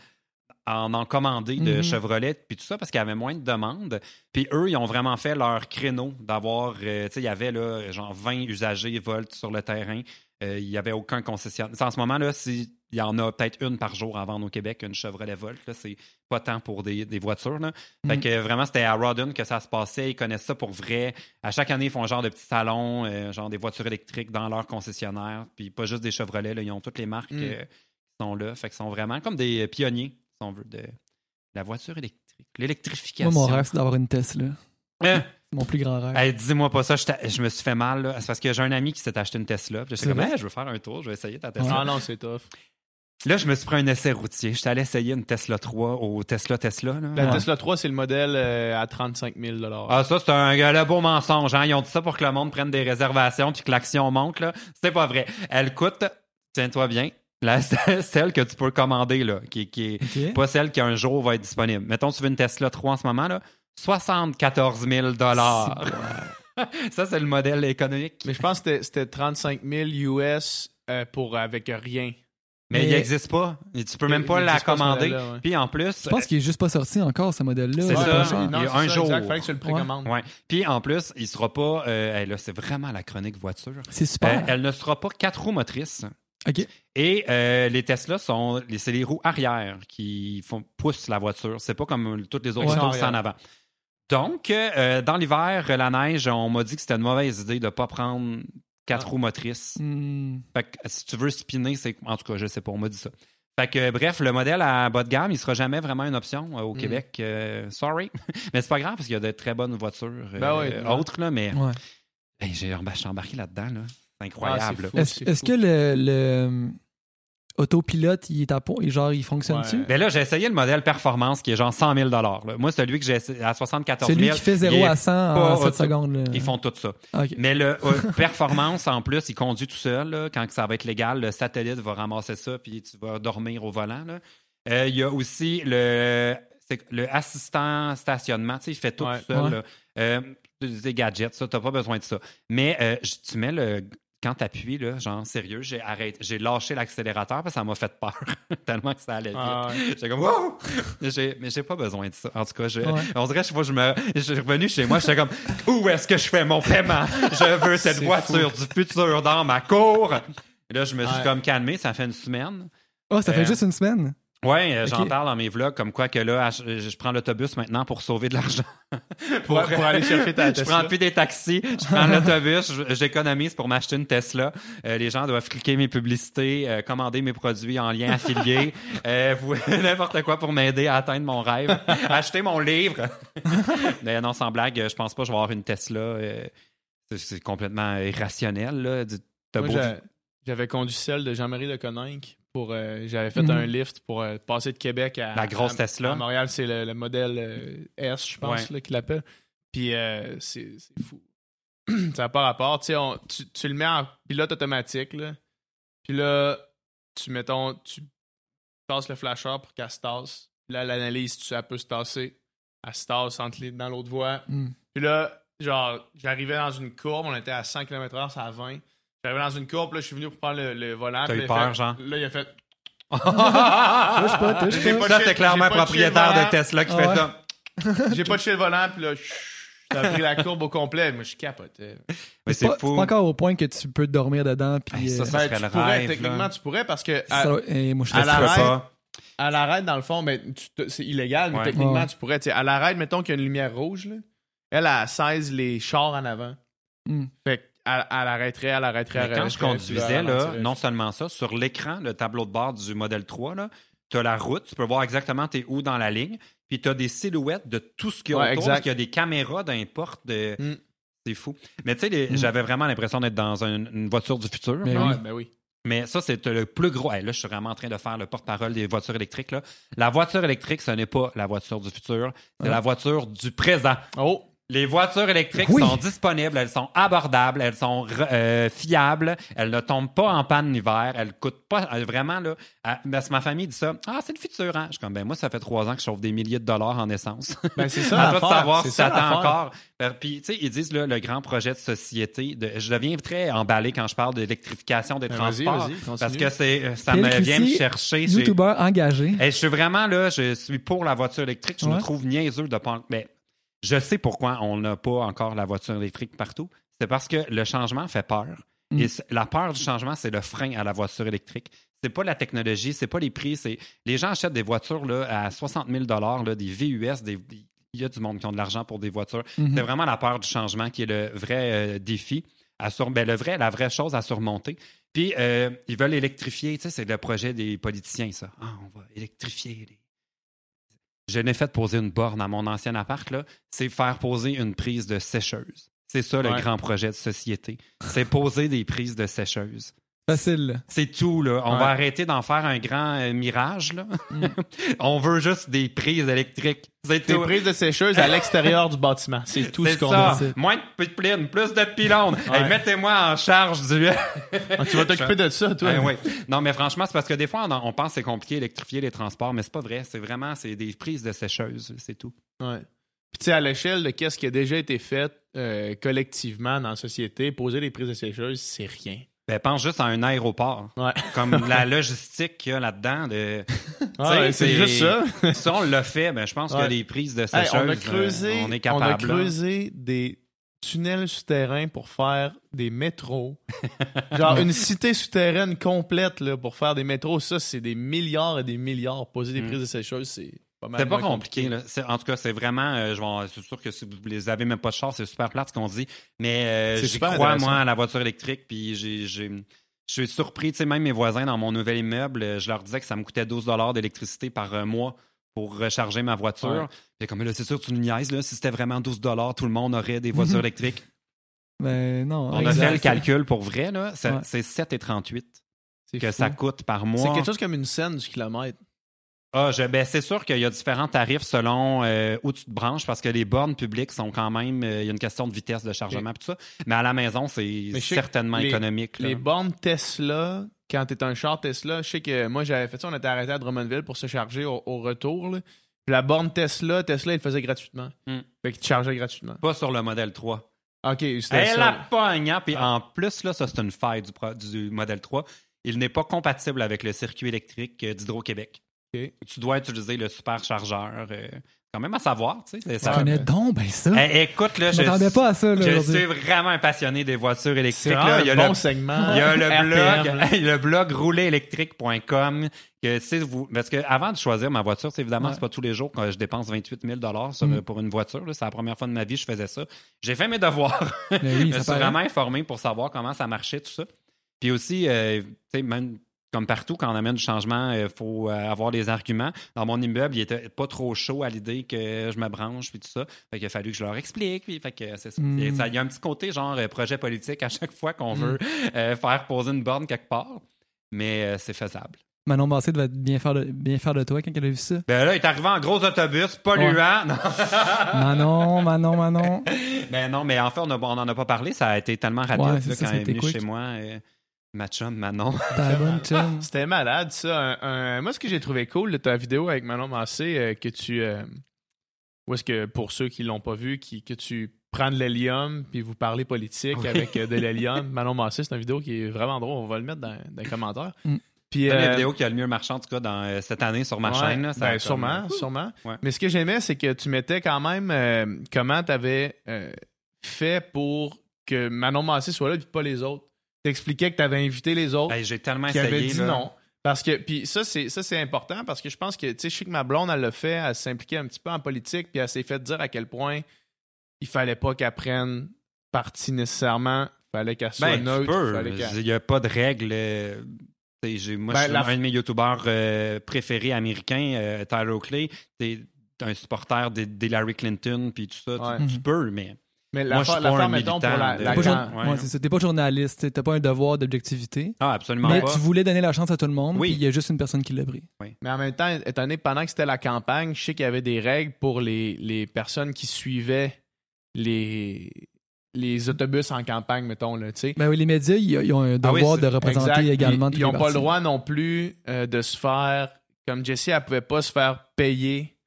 à en en commander de Mhm. Chevrolet puis tout ça parce qu'il y avait moins de demandes. Puis eux, ils ont vraiment fait leur créneau d'avoir, euh, tu sais, il y avait là genre 20 usagers Volt sur le terrain. Euh, il n'y avait aucun concessionnaire. En ce moment là, si il y en a peut-être une par jour à vendre au Québec, une Chevrolet Volt. là, C'est pas tant pour des, des voitures. Là. Fait Mhm. que vraiment, c'était à Rodden que ça se passait. Ils connaissent ça pour vrai. À chaque année, ils font genre de petits salons, euh, genre des voitures électriques dans leur concessionnaire. Puis pas juste des Chevrolet. Là, ils ont toutes les marques Mm. euh, qui sont là. Fait qu'ils sont vraiment comme des euh, pionniers, si on veut, de la voiture électrique. L'électrification. Moi, mon rêve, c'est d'avoir une Tesla. Hein? C'est mon plus grand rêve. Hey, dis-moi pas ça, je, je me suis fait mal. là. C'est parce que j'ai un ami qui s'est acheté une Tesla. Puis C'est j'étais comme? Hey, je veux faire un tour, je vais essayer ta Tesla. Ah non, c'est tough. Là, je me suis pris un essai routier. J'étais allé essayer une Tesla 3 au Tesla Tesla. là. La Ouais. Tesla 3, c'est le modèle euh, à 35 000 Ah, ça, c'est un, le beau mensonge. Hein? Ils ont dit ça pour que le monde prenne des réservations puis que l'action monte. Là. C'est pas vrai. Elle coûte, tiens-toi bien, la, celle que tu peux commander, là, qui, qui est pas celle qui un jour va être disponible. Mettons, tu veux une Tesla 3 en ce moment, là, 74 000 Ça, c'est le modèle économique. Mais je pense que c'était- c'était 35 000 US euh, pour avec rien. Mais, Mais- il n'existe pas. Et tu peux même Il- pas il la pas commander. ouais. Puis en plus, Je pense qu'il est juste pas sorti encore, ce modèle-là. C'est ça. Il y a Non, un ça, jour. exact. Fallait que tu le précommandes. Ouais. Puis en plus, il sera pas. euh, hey, là, c'est vraiment la chronique voiture. C'est Euh, super. elle ne sera pas quatre roues motrices. OK. Et euh, les Tesla sont, c'est les roues arrière qui font poussent la voiture. C'est pas comme toutes les autres Ouais. qui en avant. Donc, euh, dans l'hiver, la neige, on m'a dit que c'était une mauvaise idée de pas prendre quatre Ah. roues motrices. Hmm. Fait que si tu veux spinner, c'est en tout cas, je sais pas, on m'a dit ça. Fait que bref, le modèle à bas de gamme, il sera jamais vraiment une option euh, au Mm. Québec. Euh, sorry, mais c'est pas grave parce qu'il y a de très bonnes voitures euh, Ben oui, ouais. autres là, mais Ouais. hey, j'ai emba- je suis embarqué là-dedans là. C'est Ah, incroyable. Est-ce que le, le autopilote, il est à pont, et genre, il fonctionne-tu? Ouais. Mais là, j'ai essayé le modèle performance qui est genre 100 000 là. Moi, celui que j'ai essayé à 74 000. Celui qui fait 0 il est à 100 en pas 7 auto- secondes. là. Ils font tout ça. Mais le euh, performance, en plus, il conduit tout seul. là. Quand ça va être légal, le satellite va ramasser ça, puis tu vas dormir au volant. là. Euh, il y a aussi le, le assistant stationnement. Tu sais, il fait tout Ouais. tout seul. Ouais. là. Euh, des gadgets, ça, t'as pas besoin de ça. Mais euh, tu mets le. Quand t'appuies, là, genre, sérieux, j'ai arrêté, j'ai lâché l'accélérateur parce que ça m'a fait peur tellement que ça allait vite. Ah, ouais. J'étais comme, wow! Mais j'ai pas besoin de ça. En tout cas, je, Ouais. on dirait, que je me, je suis revenu chez moi, j'étais comme, où est-ce que je fais mon paiement? Je veux cette voiture du futur dans ma cour. Et là, je me suis Ouais. comme calmé, ça fait une semaine. Oh, ça fait Euh, juste une semaine? Ouais, euh, j'en parle dans mes vlogs, comme quoi que là, je, je prends l'autobus maintenant pour sauver de l'argent. Pour, pour aller chercher ta Je Tesla. prends plus des taxis, je prends l'autobus, je- j'économise pour m'acheter une Tesla. Euh, les gens doivent cliquer mes publicités, euh, commander mes produits en lien affilié, euh, n'importe quoi pour m'aider à atteindre mon rêve. Acheter mon livre. Mais non, sans blague, je pense pas que je vais avoir une Tesla. c'est- complètement irrationnel. Là. T'as beau- j'avais conduit celle de Jean-Marie Le Coninck pour. euh, j'avais fait Mhm. un lift pour euh, passer de Québec à. La grosse à- Tesla. À Montréal, c'est le, le modèle euh, S, je pense, Ouais. là, qu'il l'appelle. Puis euh, c'est c'est fou. ça n'a pas rapport. Tu, on- tu, tu le mets en pilote automatique, là. Puis là, tu mettons, tu tasses le flasher pour qu'elle se tasse. Puis là, l'analyse, tu, elle peut se tasser. Elle se tasse entre les- dans l'autre voie. Hmm. Puis là, genre, j'arrivais dans une courbe, on était à 100 km/h, c'est à 20. J'arrivais dans une courbe, là, je suis venu pour prendre le, le volant. T'as eu là, il a peur, fait- genre? Là, il a fait. Touche pas, touche J'ai pas. pas ça, c'est clairement de propriétaire de. Tesla qui Ah fait ouais. ça. J'ai pas touché le volant, puis là, chut, t'as pris la courbe au complet. Moi, je capotais. Mais C'est pas, c'est fou. c'est pas encore au point que tu peux dormir dedans. Puis, ça, euh, ça Ben, serait tu le pourrais, rêve, techniquement, là. tu pourrais, parce que ça à, doit- et moi, je à la ça. Pas. à l'arrêt, dans le fond, ben, tu te- c'est illégal, mais Ouais. techniquement, Ouais. tu pourrais. À l'arrêt, mettons qu'il y a une lumière rouge, là, elle, elle 16 les chars en avant. Hmm. Fait qu'elle elle arrêterait, elle arrêterait, Mais elle quand je conduisais, elle là, non seulement ça, sur l'écran, le tableau de bord du modèle 3, là, tu as la route, tu peux voir exactement t'es où dans la ligne, puis tu as des silhouettes de tout ce qu'il y a Ouais, autour, parce qu'il y a des caméras d'un porte de... Mm. C'est fou. Mais tu sais, Mm. j'avais vraiment l'impression d'être dans un- une voiture du futur. Mais oui. Ouais, ben oui. Mais ça, c'est le plus gros. Hey, là, je suis vraiment en train de faire le porte-parole des voitures électriques. Là. La voiture électrique, ce n'est pas la voiture du futur, c'est Ah. la voiture du présent. Oh, Les voitures électriques Oui. sont disponibles, elles sont abordables, elles sont euh, fiables, elles ne tombent pas en panne l'hiver, elles coûtent pas euh, vraiment là. parce que ma famille dit ça. Ah, c'est le futur, hein. Je suis comme ben moi, ça fait trois ans que je chauffe des milliers de dollars en essence. ben c'est ça. à toi de savoir si ça ça attend l'affaire. encore. Ben, Puis, tu sais, ils disent là, le grand projet de société. De, je deviens très emballé quand je parle de l'électrification des Ben, transports. parce que c'est, euh, ça me vient me chercher. YouTuber engagé. Hey, je suis vraiment là, je suis pour la voiture électrique. Je me Ouais. trouve niaiseux de pas. Je sais pourquoi on n'a pas encore la voiture électrique partout. C'est parce que le changement fait peur. Mm. Et la peur du changement, c'est le frein à la voiture électrique. C'est pas la technologie, c'est pas les prix. C'est les gens achètent des voitures là, à 60 000 là, des VUS, des... il y a du monde qui ont de l'argent pour des voitures. Mhm. C'est vraiment la peur du changement qui est le vrai euh, défi, à sur... ben, le vrai, la vraie chose à surmonter. Puis, euh, ils veulent électrifier, tu sais, c'est le projet des politiciens, ça. Ah, on va électrifier les... Je n'ai fait poser une borne à mon ancien appart, là. C'est faire poser une prise de sécheuse. C'est ça, le grand projet de société. C'est poser des prises de sécheuse. Facile. C'est tout, là. On Ouais. va arrêter d'en faire un grand euh, mirage, là. Mm. on veut juste des prises électriques. C'est Des tout. prises de sécheuse à l'extérieur du bâtiment. C'est tout ce qu'on veut. Moins de pipelines, plus de pylônes. Ouais. Hey, Mettez-moi en charge du... Ah, tu vas t'occuper de ça, toi. Eh. Non, mais franchement, c'est parce que des fois, on, on pense que c'est compliqué d'électrifier les transports, mais c'est pas vrai. C'est vraiment c'est des prises de sécheuse, c'est tout. Ouais. Puis tu sais, à l'échelle de qu'est-ce qui a déjà été fait euh, collectivement dans la société, poser des prises de sécheuse, c'est rien. Ben, pense juste à un aéroport. Ouais. Comme la logistique qu'il y a là-dedans. De... Ouais, c'est juste ça. si on l'a fait, ben, je pense Ouais. que les prises de Hey, sécheuse, on a euh, creusé, on est on capable. a là. creusé des tunnels souterrains pour faire des métros. Genre une cité souterraine complète là, pour faire des métros. Ça, c'est des milliards et des milliards. Poser des Mm. prises de sécheuse, c'est. C'est pas compliqué. Là. En tout cas, c'est vraiment. euh, je c'est sûr que si vous les avez même pas de char, c'est super plate ce qu'on dit. Mais euh, super crois, moi, à la voiture électrique. Puis j'ai. Je suis surpris, tu sais, même mes voisins dans mon nouvel immeuble, euh, je leur disais que ça me coûtait 12 d'électricité par euh, mois pour recharger ma voiture. Ouais. Comme là, c'est sûr, tu nous niaises, là, si c'était vraiment 12 tout le monde aurait des voitures électriques. Ben non. On a fait le calcul pour vrai, là. C'est Ouais. c'est 7,38 C'est que fou. ça coûte par mois. C'est quelque chose comme une scène du kilomètre. Ah, je- ben, c'est sûr qu'il y a différents tarifs selon euh, où tu te branches parce que les bornes publiques sont quand même. euh, Il y a une question de vitesse de chargement et tout ça. Mais à la maison, c'est certainement les- économique. là. Les bornes Tesla, quand t'es un char Tesla, je sais que moi j'avais fait ça, on était arrêté à Drummondville pour se charger au, au retour. là. Puis la borne Tesla, Tesla, il le faisait gratuitement. Hmm. Fait qu'il te chargeait gratuitement. Pas sur le modèle 3. Ok, c'était Elle la ça. pogne, hein? Puis en plus, là, ça, c'est une faille du, du modèle 3. Il n'est pas compatible avec le circuit électrique euh, d'Hydro-Québec. Tu dois utiliser le superchargeur. euh, quand même à savoir, tu sais. ça- connais donc, ben ça. Eh, écoute, là, je je, m'attendais pas à ça. Là, je suis vraiment un passionné des voitures électriques. là. Il y a le bon segment. Il y a le blog, le blog roulerélectrique.com que c'est vous parce que avant de choisir ma voiture, c'est évidemment Ouais. c'est pas tous les jours que je dépense 28 000 dollars Mm. pour une voiture. C'est la première fois de ma vie que je faisais ça. J'ai fait mes devoirs. Ben oui, je me suis paraît. vraiment informé pour savoir comment ça marchait tout ça. Puis aussi, euh, tu sais, même comme partout, quand on amène du changement, il faut euh, avoir des arguments. Dans mon immeuble, il était pas trop chaud à l'idée que je me branche puis tout ça. Fait qu'il a fallu que je leur explique. Puis, fait que c'est. Mm. Ça- Il y a un petit côté genre euh, projet politique à chaque fois qu'on Mm. veut euh, faire poser une borne quelque part. Mais euh, c'est faisable. Manon Massé devait bien faire, de, bien faire de toi quand elle a vu ça. Ben là, il est arrivé en gros autobus, polluant. Non. Manon, Manon, Manon. Ben non, mais en fait, on n'en a pas parlé. Ça a été tellement rapide Ouais, là, c'est ça, quand elle est venue quick. chez moi. euh, ma chum, Manon. C'était malade, ça. Un- un- Moi, ce que j'ai trouvé cool de ta vidéo avec Manon Massé, euh, que tu. euh, Où est-ce que, pour ceux qui l'ont pas vu, qui, que tu prends de l'hélium puis vous parlez politique Oui. avec euh, de l'hélium. Manon Massé, c'est une vidéo qui est vraiment drôle. On va le mettre dans, dans les commentaires. Mm. Puis, C'est la vidéo qui a le mieux marché, en tout cas, dans, euh, cette année sur ma Ouais, chaîne. là. Ça a ben, comme- sûrement, sûrement. Ouais. Mais ce que j'aimais, c'est que tu mettais quand même euh, comment tu avais fait pour que Manon Massé soit là et pas les autres. Tu expliquais que tu avais invité les autres Ben, J'ai tellement qui essayé. avaient dit là. non. Parce que, puis ça, c'est, ça, c'est important parce que je pense que, tu sais, je sais que ma blonde, elle l'a fait, elle s'impliquait un petit peu en politique, puis elle s'est fait dire à quel point il fallait pas qu'elle prenne parti nécessairement, il fallait qu'elle soit Ben, neutre. Il n'y a pas de règle. euh, moi, Ben, je suis la- un de mes youtubeurs euh, préférés américains, euh, Tyler Oakley. T'es un supporter de- d'Hillary Clinton, puis tout ça. Tu-. Tu, peux, mais Mais Moi, je suis l'affaire, pas l'affaire, un mettons, pour la, de- la T'es pas, Attends, grande- jour- ouais. ouais, c'est ça. T'es pas journaliste, t'as pas un devoir d'objectivité. ah, absolument Mais pas. tu voulais donner la chance à tout le monde, Oui. puis il y a juste une personne qui l'a pris. Mais en même temps, étant donné que pendant que c'était la campagne, je sais qu'il y avait des règles pour les, les personnes qui suivaient les, les autobus en campagne, mettons, là, tu sais. Ben oui, les médias, ils, ils ont un Ah oui, devoir c'est- de représenter Exact. également Ils- tous Ils n'ont pas le partis. droit non plus euh, de se faire. Comme Jessie, elle pouvait pas se faire payer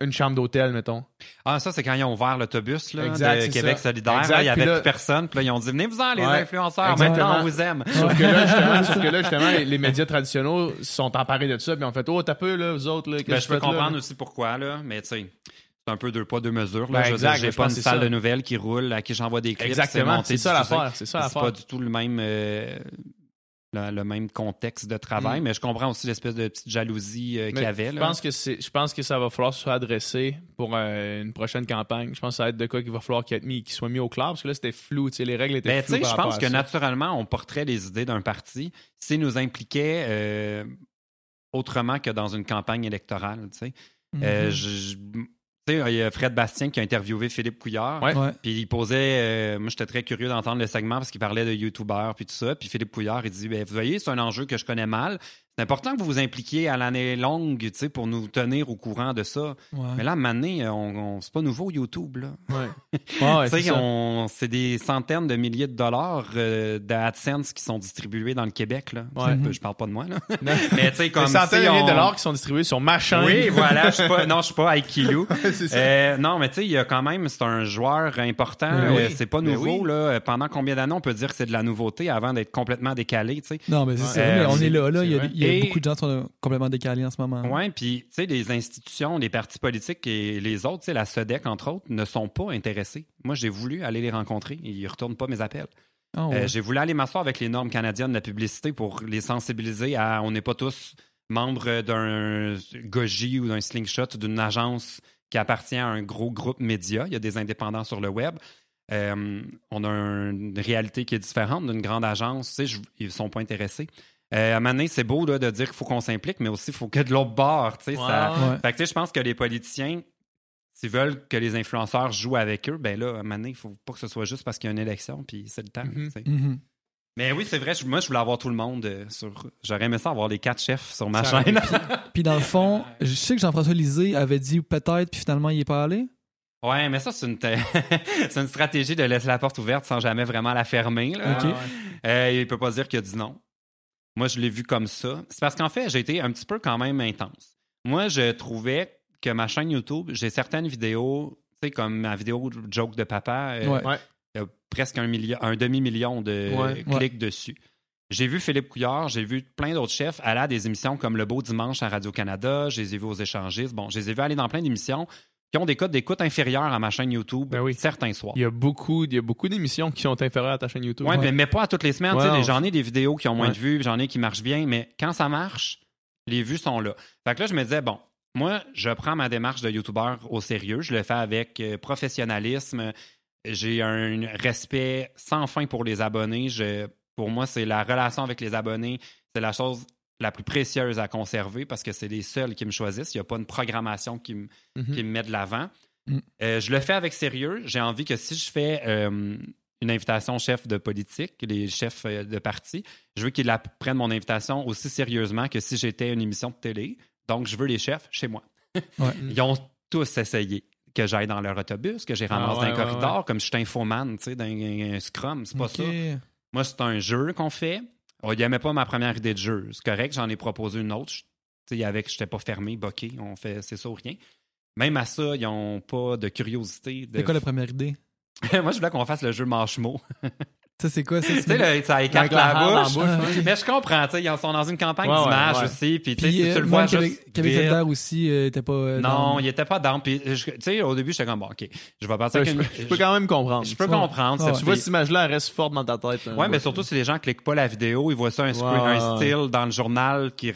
Une chambre d'hôtel, mettons. Ah, ça, c'est quand ils ont ouvert l'autobus là, Exact, de c'est Québec ça. solidaire. Exact, là, il y puis avait là- plus personne. Puis là, ils ont dit Venez-vous-en, les Ouais. influenceurs. Exactement. Maintenant, on vous aime. Sauf que là, justement, sauf que là, justement, les, les médias traditionnels se sont emparés de ça, puis ont fait Oh, t'as peu, là, vous autres, là, qu'est-ce Ben, je peux comprendre là? aussi pourquoi, là, mais tu sais, c'est un peu deux poids, deux mesures. Là. Ben, je veux exact, dire, j'ai je pas une salle ça. de nouvelles qui roule, à qui j'envoie des clips. Exactement, c'est ça l'affaire, c'est ça C'est pas du tout le même, euh, le, le même contexte de travail, Mm. mais je comprends aussi l'espèce de petite jalousie euh, qu'il y avait. Je pense que c'est, je pense que ça va falloir soit adressé pour euh, une prochaine campagne. Je pense que ça va être de quoi qu'il va falloir qu'il, soit mis au clair parce que là c'était flou, tu sais, les règles étaient Ben, floues. je pense que ça. naturellement, on porterait les idées d'un parti s'il nous impliquait euh, autrement que dans une campagne électorale. Je- je- tu sais, il y a Fred Bastien qui a interviewé Philippe Couillard. Ouais. Puis il posait, euh, moi j'étais très curieux d'entendre le segment parce qu'il parlait de youtubeurs puis tout ça. Puis Philippe Couillard, il dit, ben, vous voyez, c'est un enjeu que je connais mal. C'est important que vous vous impliquiez à l'année longue, tu sais, pour nous tenir au courant de ça. Ouais. Mais là, moment donné, on, on- c'est pas nouveau YouTube, là. Ouais. Ouais, c'est des centaines de milliers de dollars euh, d'AdSense qui sont distribués dans le Québec, là. Ouais. Je, je parle pas de moi, là. Mais tu sais, comme Des centaines de milliers de dollars qui sont distribués sur ma chaîne. Oui, voilà, je suis pas, non, je suis pas Aikilou. Euh, non, mais tu sais, il y a quand même, c'est un joueur important. Ben Euh, oui. c'est pas Ben nouveau, oui. là. Pendant combien d'années on peut dire que c'est de la nouveauté avant d'être complètement décalé, tu sais? Non, mais c'est ça. Euh, on est là, là. Il y a, y a Et- beaucoup de gens qui sont complètement décalés en ce moment. Ouais, puis tu sais, les institutions, les partis politiques et les autres, tu sais, la SEDEC, entre autres, ne sont pas intéressés. Moi, j'ai voulu aller les rencontrer ils retournent pas mes appels. Ah, ouais. Euh, j'ai voulu aller m'asseoir avec les normes canadiennes de la publicité pour les sensibiliser à on n'est pas tous membres d'un Goji ou d'un Slingshot d'une agence qui appartient à un gros groupe média. Il y a des indépendants sur le web. Euh, on a une réalité qui est différente d'une grande agence. Tu sais, je- ils ne sont pas intéressés. Euh, à un moment donné, c'est beau là, de dire qu'il faut qu'on s'implique, mais aussi il faut que de l'autre bord. tu sais, ça- Ouais. Fait que, je pense que les politiciens, s'ils veulent que les influenceurs jouent avec eux, ben là, à un moment donné, il faut pas que ce soit juste parce qu'il y a une élection, puis c'est le temps. Mhm. tu sais. Mhm. Mais oui, c'est vrai, moi, je voulais avoir tout le monde euh, sur. J'aurais aimé ça avoir les quatre chefs sur ma Ça chaîne. Puis dans le fond, je sais que Jean-François Lisée avait dit peut-être, puis finalement, il est pas allé. ouais, mais ça, c'est une, stratégie de laisser la porte ouverte sans jamais vraiment la fermer. Là. Ok. Ouais, ouais. Euh, il peut pas dire qu'il a dit non. Moi, je l'ai vu comme ça. C'est parce qu'en fait, j'ai été un petit peu quand même intense. Moi, je trouvais que ma chaîne YouTube, j'ai certaines vidéos, tu sais, comme ma vidéo Joke de papa, euh, Ouais. Ouais. il y a presque un, million, un demi-million de Ouais. clics dessus. J'ai vu Philippe Couillard, j'ai vu plein d'autres chefs aller à des émissions comme Le Beau Dimanche à Radio-Canada, je les ai vus aux échangistes. Bon, je les ai vus aller dans plein d'émissions qui ont des codes d'écoute inférieurs à ma chaîne YouTube Ben oui. certains soirs. Il y a beaucoup, il y a beaucoup d'émissions qui sont inférieures à ta chaîne YouTube. Ouais. mais, mais pas à toutes les semaines. Ouais, J'en ai des vidéos qui ont moins Ouais. de vues, j'en ai qui marchent bien, mais quand ça marche, les vues sont là. Fait que là, je me disais, bon, moi, je prends ma démarche de YouTuber au sérieux. Je le fais avec euh, professionnalisme. J'ai un respect sans fin pour les abonnés. Je, pour moi, c'est la relation avec les abonnés. C'est la chose la plus précieuse à conserver parce que c'est les seuls qui me choisissent. Il n'y a pas une programmation qui me, Mhm. qui me met de l'avant. Mm. Euh, je le fais avec sérieux. J'ai envie que si je fais euh, une invitation chef de politique, les chefs euh, de parti, je veux qu'ils prennent mon invitation aussi sérieusement que si j'étais une émission de télé. Donc, je veux les chefs chez moi. Ouais. Ils ont tous essayé que j'aille dans leur autobus, que j'ai Ah ramasse ouais, dans un ouais, corridor, comme je suis infoman, tu sais, dans un, un scrum. C'est pas ça. Moi, c'est un jeu qu'on fait. Il n'aimait pas ma première idée de jeu. C'est correct, j'en ai proposé une autre. Je- Tu sais, avec, je n'étais pas fermé, boqué. On fait, c'est ça ou rien. Même à ça, ils n'ont pas de curiosité. De... C'est quoi la première idée? Moi, je voulais qu'on fasse le jeu manche-mot. Ça, c'est quoi? Ça, tu sais, le- ça écarte la la, bouche. Ah. Mais je comprends, tu sais, ils sont dans une campagne Ouais, d'image ouais. aussi. Puis, tu sais, Puis, si euh, tu le même vois Québec, juste. Québec aussi euh, était pas. euh, non, dans- il était pas dans. Puis, tu sais, au début, j'étais comme, bon, OK, je vais passer Ça, avec je, une- peux, je peux quand même comprendre. Je peux Ouais. comprendre. Tu vois, cette image-là, elle reste forte dans ta tête. Ouais, mais surtout si les gens cliquent pas la vidéo, ils voient ça un, un style dans le journal qui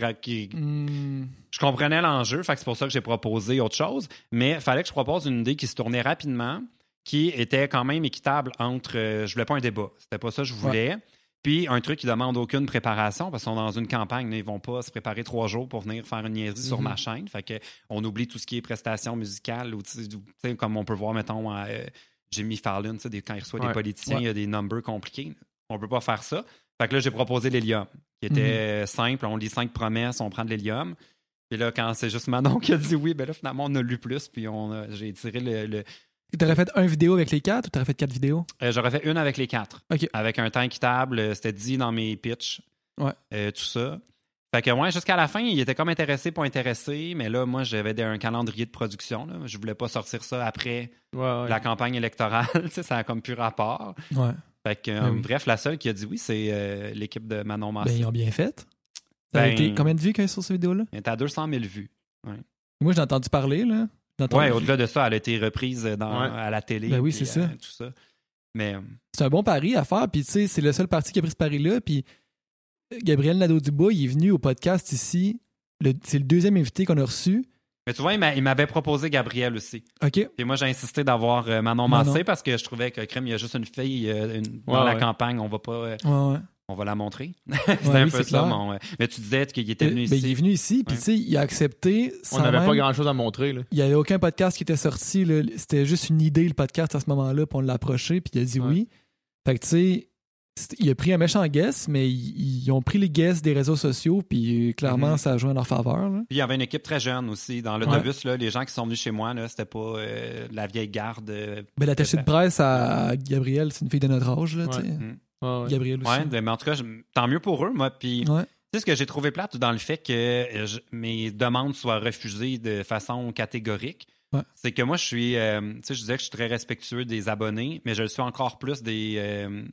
Hmm. je comprenais l'enjeu, fait que c'est pour ça que j'ai proposé autre chose, mais il fallait que je propose une idée qui se tournait rapidement, qui était quand même équitable entre euh, je voulais pas un débat, c'était pas ça que je voulais. Puis un truc qui demande aucune préparation, parce qu'on est dans une campagne, ils vont pas se préparer trois jours pour venir faire une niaiserie sur Mhm. ma chaîne. Fait que on oublie tout ce qui est prestations musicales, ou comme on peut voir, mettons, à, euh, Jimmy Fallon, des- quand il reçoit des politiciens, Ouais. il y a des numbers compliqués. On peut pas faire ça. Fait que là, j'ai proposé l'hélium, qui était Mhm. simple. On lit cinq promesses, on prend de l'hélium. Puis là, quand c'est juste Manon qui a dit oui, ben là, finalement, on a lu plus, puis j'ai tiré le, le- T'aurais fait un vidéo avec les quatre ou t'aurais fait quatre vidéos? euh, J'aurais fait une avec les quatre. OK. Avec un temps équitable, euh, c'était dit dans mes pitchs. Ouais. Euh, tout ça. Fait que, ouais, jusqu'à la fin, il était comme intéressé, pas intéressé, mais là, moi, j'avais un calendrier de production. Là. Je voulais pas sortir ça après Ouais, ouais. la campagne électorale. tu ça a comme plus rapport. Ouais. Fait que, euh, Ben oui. bref, la seule qui a dit oui, c'est euh, l'équipe de Manon Massé. Ben, ils ont bien fait. Ça a Ben- été combien de vues qu'il y a sur cette vidéo-là? Elle était à 200 000 vues. Moi, j'ai entendu parler, là. Ouais, au-delà de ça, elle a été reprise dans, Ouais. à la télé. Ben oui, c'est euh, ça. Tout ça. Mais euh, C'est un bon pari à faire. Puis, tu sais, c'est le seul parti qui a pris ce pari-là. Puis, Gabriel Nadeau-Dubois, il est venu au podcast ici. C'est le deuxième invité qu'on a reçu. Mais tu vois, il m'a- il m'avait proposé Gabriel aussi. OK. Puis moi, j'ai insisté d'avoir euh, Manon Manon. Massé parce que je trouvais que crime, il y a juste une fille euh, dans Ouais, la campagne, on va pas, euh, Ouais, ouais. On va la montrer. Ouais, C'était un oui, peu c'est ça, mon. Mais tu disais qu'il était venu Euh, ben, ici. il est venu ici, puis Ouais. tu sais, il a accepté. On n'avait pas grand-chose à montrer. Là. Il n'y avait aucun podcast qui était sorti. C'était juste une idée, le podcast, à ce moment-là, puis on l'a approché, puis il a dit Ouais. oui. Fait que, tu sais, c'est- il a pris un méchant guess, mais ils, ils ont pris les guests des réseaux sociaux, puis euh, clairement, Mhm. ça a joué en leur faveur. là. Puis il y avait une équipe très jeune aussi. Dans l'autobus, là, les gens qui sont venus chez moi, c'était pas euh, la vieille garde. euh, Ben, l'attaché de presse à Gabriel, c'est une fille de notre âge, là, tu Ouais. sais. mm. Ouais. Gabriel aussi. Ouais, mais en tout cas, tant mieux pour eux, moi. Puis Ouais. Tu sais, ce que j'ai trouvé plate dans le fait que euh, je- mes demandes soient refusées de façon catégorique, Ouais. c'est que moi, je suis, euh, tu sais, je disais que je suis très respectueux des abonnés, mais je le suis encore plus des, euh,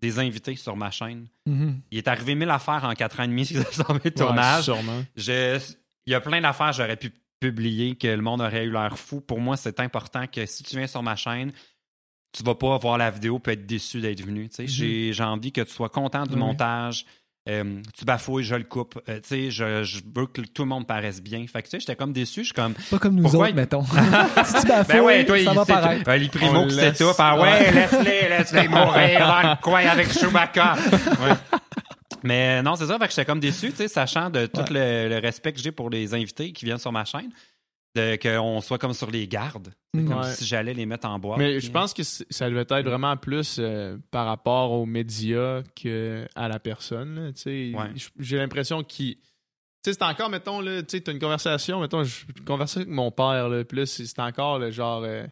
des invités sur ma chaîne. Mhm. Il est arrivé mille affaires en quatre ans et demi sur mes Ouais, tournages. sûrement. Je- il y a plein d'affaires que j'aurais pu publier que le monde aurait eu l'air fou. Pour moi, c'est important que si tu viens sur ma chaîne, tu vas pas voir la vidéo et être déçu d'être venu. tu sais. J'ai j'ai envie que tu sois content du montage. Euh, tu bafouilles, je le coupe. Euh, tu sais, je, je veux que tout le monde paraisse bien. Fait que tu sais, j'étais comme déçu. Je suis comme. Pas comme nous Pourquoi autres, il- mettons. si tu bafouilles, Ben ouais, toi, ça il va paraître. Euh, les primo On qui laisse. Ah ouais, laisse-les, laisse-les mourir dans le coin avec Chewbacca. Ouais. Mais non, c'est ça. Fait que j'étais comme déçu, tu sais, sachant de tout le, le respect que j'ai pour les invités qui viennent sur ma chaîne, qu'on soit comme sur les gardes. C'est Mm. comme Ouais. si j'allais les mettre en boîte. Mais je pense que ça devait être vraiment plus euh, par rapport aux médias qu'à la personne. Ouais. J'ai l'impression qu'il. Tu sais, c'est encore, mettons, là, tu sais, t'as une conversation, mettons, je conversais avec mon père, là, puis c'est encore le genre. euh,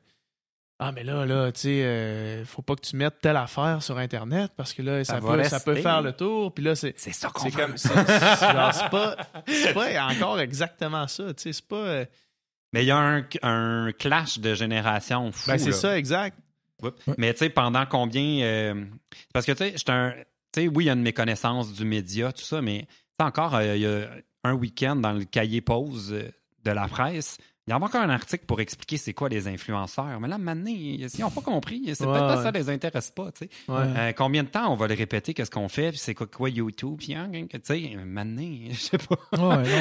ah, mais là, là, tu sais, euh, faut pas que tu mettes telle affaire sur Internet parce que là, ça, peut, ça peut faire le tour. Puis là, c'est. C'est ça qu'on C'est pas, pas encore exactement ça. Tu sais, c'est pas. Mais il y a un, un clash de génération fou. ben, c'est ça, exact. Oups. Mais tu sais, pendant combien. euh, parce que tu sais, j'étais un. Tu sais, oui, il y a une méconnaissance du média, tout ça, mais encore, euh, il y a un week-end dans le cahier pause euh, de la presse. Il y avait encore un article pour expliquer c'est quoi les influenceurs. Mais là, maintenant, ils n'ont pas compris. C'est Ouais, peut-être pas ouais. ça les intéresse pas. tu sais. Ouais. Euh, combien de temps on va le répéter, qu'est-ce qu'on fait, puis c'est quoi, quoi YouTube, puis hein, tu sais, maintenant, je sais pas.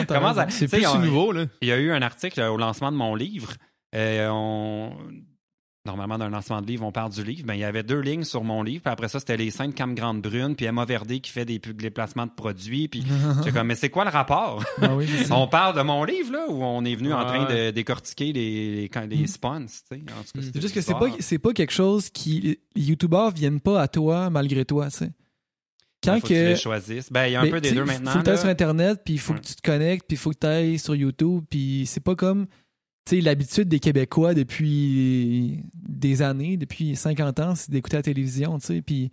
Comment ça-. C'est plus on- nouveau, là. Il y a eu un article au lancement de mon livre. Euh, on... Normalement, d'un lancement de livre, on parle du livre. Ben, il y avait deux lignes sur mon livre. Puis après ça, c'était les cinq Cam Grande Brune, puis Emma Verdé qui fait des, placements de produits. Puis j'étais comme, mais c'est quoi le rapport? Oui, c'est ça. on parle de mon livre, là, ou on est venu en train de décortiquer les, les, Mm. spawns, tu sais? En tout cas, c'était C'est juste que c'est pas, c'est pas quelque chose qui. Les youtubeurs viennent pas à toi malgré toi, tu sais. Quand faut que tu les choisisses. Ben, il y a un peu des deux maintenant. Faut que tu sur Internet, puis il faut Ouais. que tu te connectes, puis il faut que tu ailles sur YouTube, puis c'est pas comme. L'habitude des Québécois depuis des années, depuis 50 ans, c'est d'écouter la télévision, tu sais, puis.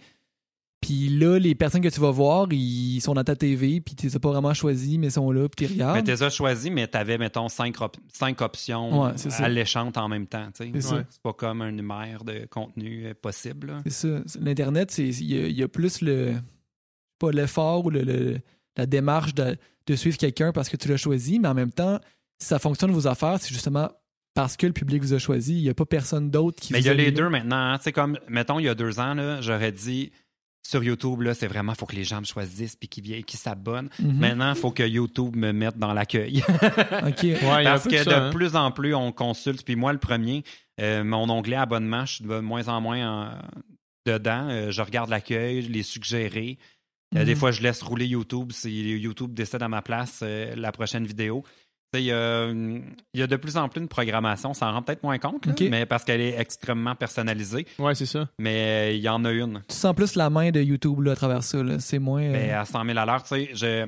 Puis là, les personnes que tu vas voir, ils sont dans ta TV, puis tu les as pas vraiment choisis, mais ils sont là, puis tu Mais regardes. tu les as choisis, mais tu avais, mettons, cinq, op- cinq options Ouais, ça. alléchantes en même temps. C'est. Ouais. Pas comme un numère de contenu euh, possible. C'est ça. L'Internet, c'est il y, a- il y a plus le. Pas l'effort ou le, le- la démarche de, de suivre quelqu'un parce que tu l'as choisi, mais en même temps, ça fonctionne vos affaires, c'est justement parce que le public vous a choisi. Il n'y a pas personne d'autre qui Mais il y a les deux maintenant. hein. Tu sais, comme, mettons, il y a deux ans, là, j'aurais dit sur YouTube, là, c'est vraiment, faut que les gens me choisissent puis qu'ils viennent, qu'ils s'abonnent. Mhm. Maintenant, il faut que YouTube me mette dans l'accueil. OK. Ouais, il y a un Parce que de ça, hein. plus en plus, on consulte. Puis moi, le premier, euh, mon onglet abonnement, je suis de moins en moins en- dedans. Euh, je regarde l'accueil, les suggérés. Euh, Des Mhm. fois, je laisse rouler YouTube si YouTube décide à ma place euh, la prochaine vidéo. Sais, Il y, a, il y a de plus en plus de programmation, on s'en rend peut-être moins compte, là, mais parce qu'elle est extrêmement personnalisée. Ouais, c'est ça. Mais euh, il y en a une. Tu sens plus la main de YouTube là, à travers ça. C'est moins. euh, Mais à 100 000 à l'heure, tu sais,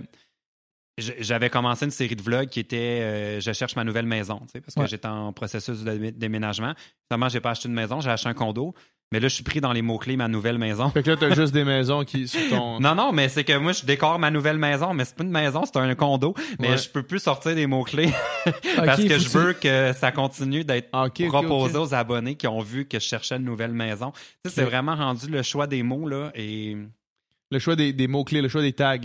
j'avais commencé une série de vlogs qui était euh, Je cherche ma nouvelle maison, tu sais, parce que Ouais. j'étais en processus de dé- déménagement. Finalement, j'ai pas acheté une maison, j'ai acheté un condo. Mais là, je suis pris dans les mots-clés ma nouvelle maison. Fait que là, t'as juste des maisons qui sur ton. Non, non, mais c'est que moi, je décore ma nouvelle maison, mais c'est pas une maison, c'est un condo. Mais Ouais. je peux plus sortir des mots-clés parce que je veux que ça continue d'être Ah, proposé aux abonnés qui ont vu que je cherchais une nouvelle maison. Tu sais, c'est vraiment rendu le choix des mots, là, et... Le choix des, des mots-clés, le choix des tags.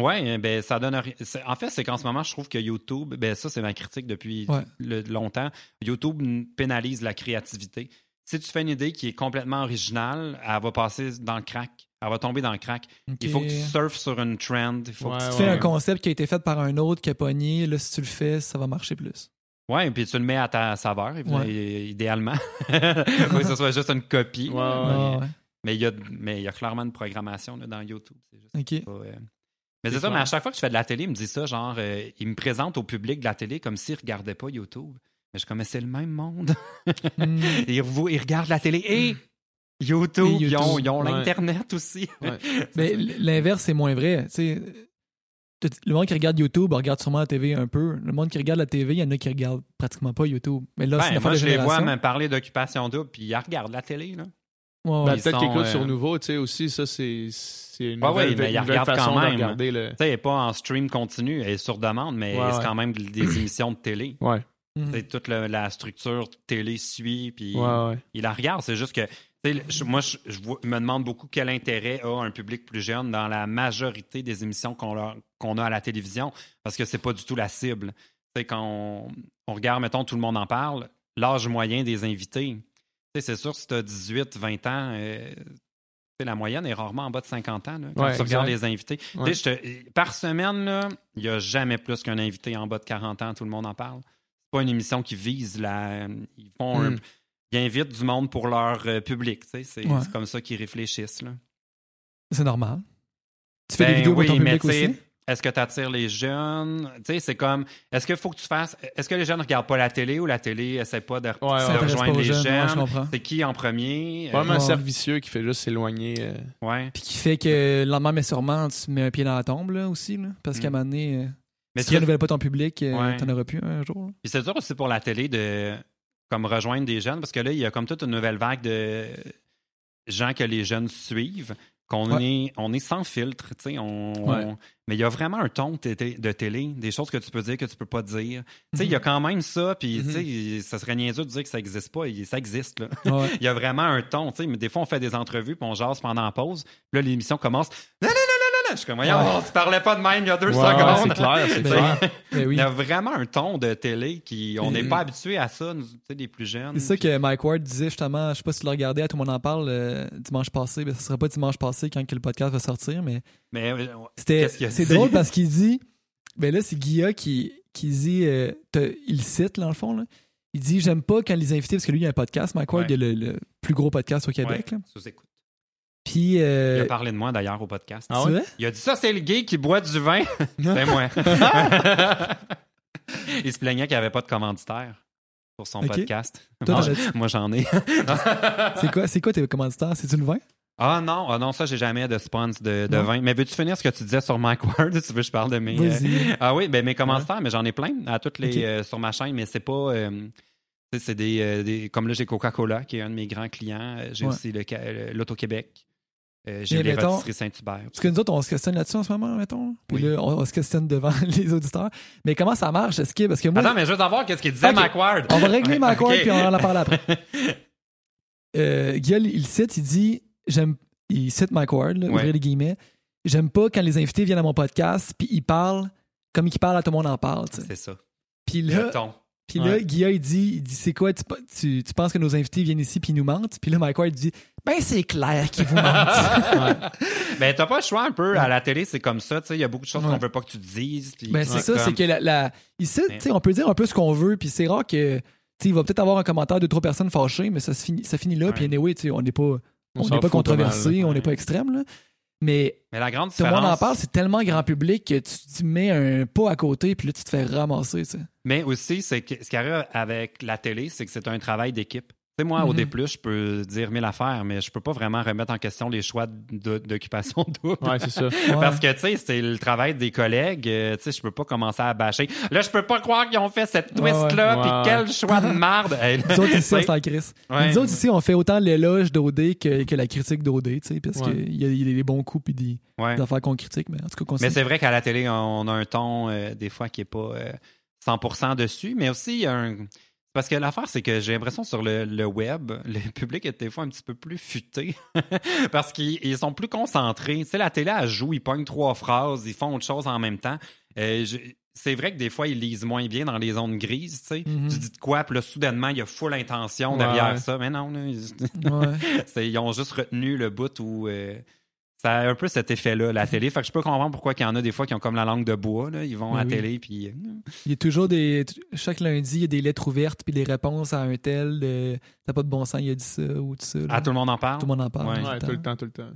Ouais, ben ça donne En fait, c'est qu'en ce moment, je trouve que YouTube, ben ça c'est ma critique depuis Ouais. le- longtemps. YouTube pénalise la créativité. Si tu fais une idée qui est complètement originale, elle va passer dans le crack. Elle va tomber dans le crack. Il faut que tu surfes sur une trend. Il faut Ouais, que tu fais un concept qui a été fait par un autre qui a pogné. Là, si tu le fais, ça va marcher plus. Ouais, puis tu le mets à ta saveur, idéalement. Faut que ce soit juste une copie. Ah, ouais. Mais il y a, mais il y a clairement une programmation là, dans YouTube. C'est juste pas, euh, Mais C'est ça, mais à chaque fois que je fais de la télé, il me dit ça, genre, euh, il me présente au public de la télé comme s'il regardait pas YouTube. Mais je c'est le même monde. Hmm. ils, vous- ils regardent la télé et YouTube, Et ils ont, ils ont Ouais. l'Internet aussi. Ouais. Mais l'inverse, c'est moins vrai. Tu sais, tout- le monde qui regarde YouTube regarde sûrement la TV un peu. Le monde qui regarde la TV, il y en a qui regardent pratiquement pas YouTube. Mais là, c'est Ben, une affaire moi, de je les vois génération. me parler d'occupation double, puis ils regardent la télé. Là. Ouais, ouais. Ben, Ils peut-être qu'ils euh, sur Nouveau, tu sais, aussi, ça, c'est c'est une Ouais, nouvelle, ouais, mais ils une nouvelle regardent façon quand de même. regarder le... Tu sais, elle n'est pas en stream continu, elle est sur demande, mais Ouais, c'est ouais. quand même des émissions de télé. Ouais, C'est toute la structure télé suit, puis ouais, ouais. il la regarde. C'est juste que, je- moi, je, me demande beaucoup quel intérêt a un public plus jeune dans la majorité des émissions qu'on a à la télévision, parce que c'est pas du tout la cible. Tu sais, quand on, on regarde, mettons, tout le monde en parle, l'âge moyen des invités, c'est sûr, si tu as 18, 20 ans, euh, la moyenne est rarement en bas de 50 ans, là, quand Ouais, tu regardes les invités. Tu Ouais. sais, je te- par semaine, il n'y a jamais plus qu'un invité en bas de 40 ans, tout le monde en parle. C'est pas une émission qui vise la. Ils font un- Mm. Ils invitent du monde pour leur euh, public. tu sais, C'est Ouais. comme ça qu'ils réfléchissent. Là. C'est normal. Tu fais Ben des vidéos oui, pour ton mais public aussi? Est-ce que tu attires les jeunes? Tu sais, c'est comme. Est-ce qu'il faut que tu fasses. Est-ce que les jeunes ne regardent pas la télé ou la télé essaie pas de, Ouais, ouais. Rejoindre les jeunes, c'est qui en premier? Euh, Vraiment un Ouais. servicieux qui fait juste s'éloigner. euh, ouais. Puis qui fait que le lendemain, mais sûrement, tu mets un pied dans la tombe là, aussi. Là, parce qu'à un Mm. moment donné, euh, Mais si tu renouvelles pas ton public, euh, Ouais. t'en auras plus un jour. là. Puis c'est dur aussi pour la télé de comme rejoindre des jeunes parce que là, il y a comme toute une nouvelle vague de gens que les jeunes suivent, qu'on Ouais. est, on est sans filtre, tu sais, on, Ouais. on- mais il y a vraiment un ton de télé, de télé, des choses que tu peux dire que tu peux pas dire. Tu sais, il y a Mhm. quand même ça, puis tu sais, ça serait niaiseux de dire que ça existe pas, ça existe là. Ouais. Il y a vraiment un ton, tu sais, mais des fois on fait des entrevues puis on jase pendant la pause, puis là l'émission commence. Non non non non non, je suis comme voyons, Ouais. tu parlais pas de même il y a deux Ouais, secondes. c'est clair, c'est Ben clair. Ben oui. Il y a vraiment un ton de télé qui. On n'est Mhm. pas habitué à ça, nous, tu sais, les plus jeunes. C'est ça que Mike Ward disait justement, je sais pas si tu l'as regardé, à tout le monde en parle euh, dimanche passé, mais ce sera pas dimanche passé quand que le podcast va sortir, mais Mais euh, c'était c'est drôle parce qu'il dit ben là c'est Guilla qui qui dit euh, il cite là, dans le fond là. Il dit j'aime pas quand les invités parce que lui il y a un podcast, Mike Ward Ouais. il a le, le plus gros podcast au Québec ouais, là. Puis Il euh, a parlé de moi d'ailleurs au podcast. Ah ouais? Il a dit ça, c'est le gay qui boit du vin. c'est moi. Il se plaignait qu'il n'y avait pas de commanditaire pour son podcast. Toi, Moi, j'en ai. C'est quoi c'est quoi tes commanditaires, c'est le vin? Ah non, ah non, ça, j'ai jamais de sponsor de, vin. Mais veux-tu finir ce que tu disais sur Mike Ward? Tu veux que je parle de mes. euh. Ah oui, ben mes commanditaires, mais j'en ai plein à toutes les euh, sur ma chaîne, mais c'est pas. euh, c'est des, euh, des- Comme là, j'ai Coca-Cola, qui est un de mes grands clients. Euh, J'ai Ouais. aussi euh, l'Auto-Québec. Euh, j'ai les mettons- rôtisseries Saint-Hubert. Parce que nous autres, on se questionne là-dessus en ce moment, mettons. Puis Oui. là, on, on se questionne devant les auditeurs. Mais comment ça marche? Est-ce que. Parce que moi, Attends, mais je veux savoir qu'est-ce qu'il disait, Ok. Mike Ward. on va régler Ouais, ma corde ok. puis on en parle après. Euh, Guillaume, il cite, il dit j'aime il cite Mike Ward, là, Ouais. ouvrez les guillemets. J'aime pas quand les invités viennent à mon podcast puis ils parlent comme ils parlent à tout le monde en parle. tu sais. C'est ça. Puis Le là, ton. puis là Ouais. Guillaume, il dit, il dit c'est quoi, tu, tu, tu penses que nos invités viennent ici puis ils nous mentent? Puis là, Mike Ward dit ben c'est clair qu'ils vous mentent. Ben, t'as pas le choix un peu. À la télé, c'est comme ça. tu sais, Il y a beaucoup de choses Ouais. qu'on veut pas que tu dises. Ben, c'est ouais, ça, comme- c'est que la, la- ici, Ouais. tu sais, on peut dire un peu ce qu'on veut, puis c'est rare que, tu sais, il va peut-être avoir un commentaire de trois personnes fâchées, mais ça, se finit, ça finit là, Ouais. puis anyway, on n'est pas, on n'est pas mal, controversé, on Ouais. n'est pas extrême, là. Mais Mais la grande tout le différence. monde en parle, c'est tellement grand public que tu, mets un pas à côté, puis là, tu te fais ramasser. Mais aussi, c'est que ce qui arrive avec la télé, c'est que c'est un travail d'équipe. Tu sais, moi, au. D+, je peux dire mille affaires, mais je peux pas vraiment remettre en question les choix de- d'occupation double. Ouais, c'est ça. Ouais. Parce que, tu sais, c'est le travail des collègues. euh, Tu sais, je peux pas commencer à bâcher. Là, je peux pas croire qu'ils ont fait cette twist-là, puis Ouais, quel choix de marde. Hey, Nous autres ici, s'en crisse. Ouais. Nous autres ici, on fait autant l'éloge d'OD que, que la critique d'OD, tu sais, parce Ouais. qu'il y, y a des bons coups puis des, ouais. des affaires qu'on critique, mais en tout cas, qu'on Mais sait- c'est vrai qu'à la télé, on a un ton, euh, des fois, qui est pas euh, 100% dessus. Mais aussi, il y a un. Parce que l'affaire, c'est que j'ai l'impression sur le, le web, le public est des fois un petit peu plus futé. parce qu'ils ils sont plus concentrés. Tu sais, la télé, elle joue, ils pognent trois phrases, ils font autre chose en même temps. Euh, c'est vrai que des fois, ils lisent moins bien dans les zones grises, tu sais. Mhm. Tu dis de quoi, puis là, soudainement, il y a full intention Ouais, derrière ça. Mais non, là, ils, Ouais. ils ont juste retenu le bout où... euh, ça a un peu cet effet-là, la télé. Fait que je peux comprendre pourquoi il y en a des fois qui ont comme la langue de bois. Là. Ils vont Oui, à la oui. télé, puis... euh, Il y a toujours des. Chaque lundi, il y a des lettres ouvertes puis des réponses à un tel. De, T'as pas de bon sens, il a dit ça ou tout ça. là. Ah, tout le monde en parle? Tout le monde en parle. Ouais. Ouais, tout le temps, tout le temps.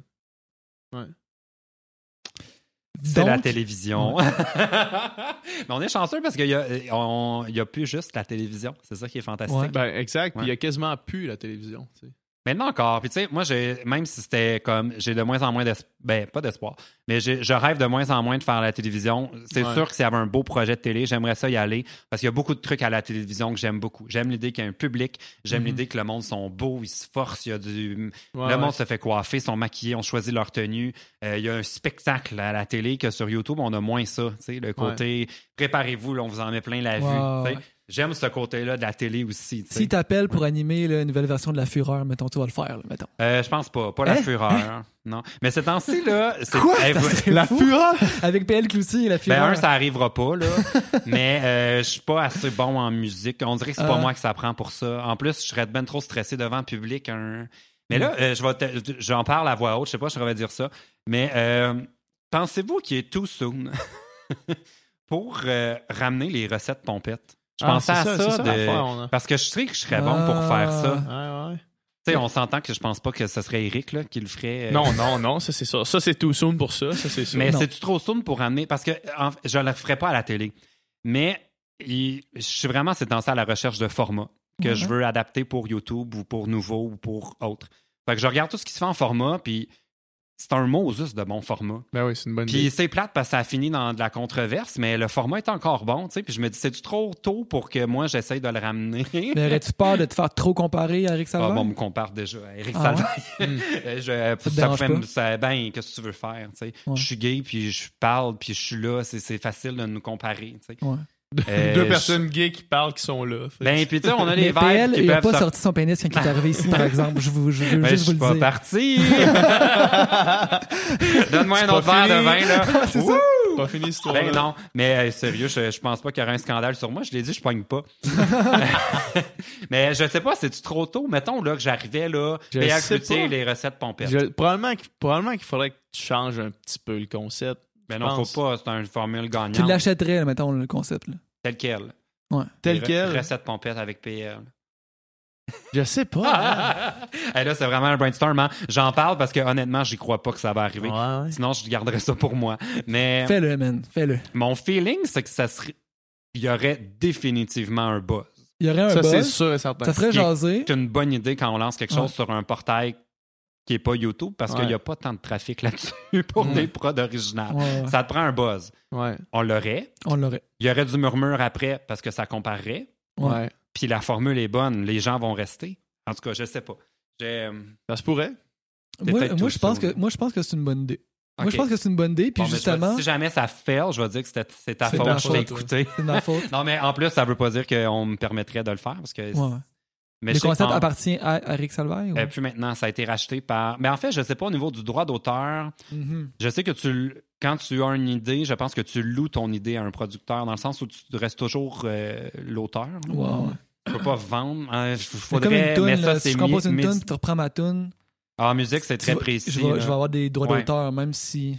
C'est la télévision. Mais on est chanceux parce qu'il y, a- on- il y a plus juste la télévision. C'est ça qui est fantastique. Ouais. Ben, exact. Puis Ouais. il y a quasiment plus la télévision. tu sais. Maintenant encore. Puis tu sais, moi, j'ai, même si c'était comme, j'ai de moins en moins d'espoir, ben pas d'espoir, mais je rêve de moins en moins de faire la télévision. C'est Ouais. sûr que s'il y avait un beau projet de télé, j'aimerais ça y aller parce qu'il y a beaucoup de trucs à la télévision que j'aime beaucoup. J'aime l'idée qu'il y a un public, j'aime Mhm. l'idée que le monde sont beaux, ils se forcent, il y a du, Ouais, le ouais. monde se fait coiffer, sont maquillés, ont choisi leur tenue. Euh, il y a un spectacle à la télé que sur YouTube, on a moins ça. tu sais, Le côté préparez-vous, là, on vous en met plein la vue. J'aime ce côté-là de la télé aussi. tu sais. Si t'appelles pour animer une nouvelle version de La Fureur, mettons, tu vas le faire, là, mettons. Euh, je pense pas. Pas la Hein? fureur. Non. Mais ces temps-ci, là. c'est- Quoi? Vous- La fureur! Avec PL Cloutier et La Ben, Fureur. un, ça arrivera pas, là. mais euh, je suis pas assez bon en musique. On dirait que c'est pas Ah. moi que ça prend pour ça. En plus, je serais ben trop stressé devant le public. Mais là, euh, je vais te- j'en parle à voix haute. Je sais pas, je devrais dire ça. Mais euh, pensez-vous qu'il est too soon pour euh, ramener les recettes pompettes? Je Ah, pensais à ça. ça de- on a. Parce que je sais que je serais bon pour faire ça. Ah. Ouais, ouais. Tu sais, on s'entend que je pense pas que ce serait Eric là, qui le ferait. euh, Non, non, non, ça c'est ça. Ça c'est too soon pour ça, ça c'est sûr. Mais c'est-tu trop soon pour ramener. Parce que en- je ne le ferai pas à la télé. Mais il- je suis vraiment ces temps à la recherche de formats que je veux adapter pour YouTube ou pour Nouveau ou pour autre. Fait que je regarde tout ce qui se fait en format, puis c'est un mot juste de bon format. Ben oui, c'est une bonne Puis idée. c'est plate parce que ça a fini dans de la controverse, mais le format est encore bon, tu sais. Puis je me dis, c'est-tu trop tôt pour que moi j'essaye de le ramener? Mais aurais-tu peur de te faire trop comparer à Eric Ah, Salvaire? bon, on me compare déjà à Eric Ah Salvaire. Mm. Euh, je- te ça dérange fait- pas? ça- ben, qu'est-ce que tu veux faire? tu sais? Ouais. Je suis gay, puis je parle, puis je suis là. C'est, c'est facile de nous comparer. tu sais. Ouais. Euh, Deux je- personnes gays qui parlent qui sont là. Fait Ben, puis tu sais, on a Mais des PL, vibes qui il a peuvent pas sortir. sorti son pénis quand il est arrivé ici, par exemple. Je, vous, je veux Ben, je juste vous suis le pas dire. parti. Donne-moi un autre pas verre de vin, là. C'est ça. pas fini. Ben non, mais euh, sérieux, je, je pense pas qu'il y aurait un scandale sur moi. Je l'ai dit, je pogne pas. mais je sais pas, c'est-tu trop tôt? Mettons là que j'arrivais là, Je PL Cloutier, pas. les recettes pompettes. Je- probablement qu'il probablement qu'il faudrait que tu changes un petit peu le concept. Ben je non, pense. faut pas, c'est une formule gagnante. Tu l'achèterais, mettons, le concept. Là. Tel quel. Tel Les re- quel? Recettes pompettes avec PL. Je sais pas. hein. Hey, là, c'est vraiment un brainstorm. hein. J'en parle parce que honnêtement, j'y crois pas que ça va arriver. Ouais, ouais. Sinon, je garderais ça pour moi. Mais Fais-le, man. Fais-le. mon feeling, c'est que ça serait. Il y aurait définitivement un buzz. Il y aurait un Ça, c'est buzz. sûr et certain. Ça ferait Ce qui est- jaser. C'est une bonne idée quand on lance quelque chose Ouais. sur un portail qui est pas YouTube parce Ouais. qu'il n'y a pas tant de trafic là-dessus pour des prods originales. Ouais, ouais. Ça te prend un buzz. Ouais. On l'aurait. On l'aurait. Il y aurait du murmure après parce que ça comparerait. Puis la formule est bonne. Les gens vont rester. En tout cas, je sais pas. Euh, Ça se pourrait. C'est Moi, je pense que, moi, je pense que c'est une bonne idée. Moi, je pense que c'est une bonne idée. Puis Bon, justement, si jamais ça fail, je vais dire que c'était- c'est ta faute, je t'ai faute, écouté. c'est ma faute. Non, mais en plus, ça veut pas dire qu'on me permettrait de le faire parce que. Ouais. Mais le concept appartient à Eric Salvaire? ou- euh, puis maintenant, ça a été racheté par. Mais en fait, je sais pas au niveau du droit d'auteur. Mhm. Je sais que tu, quand tu as une idée, je pense que tu loues ton idée à un producteur dans le sens où tu restes toujours euh, l'auteur. Ouais, ouais. Tu peux pas vendre. Hein, faudrait, comme une toune, mais là. ça, si je compose une tune, tu reprends ma tune. Ah, En musique, c'est très vas- précis. Je vais, là. je vais avoir des droits Ouais. d'auteur, même si.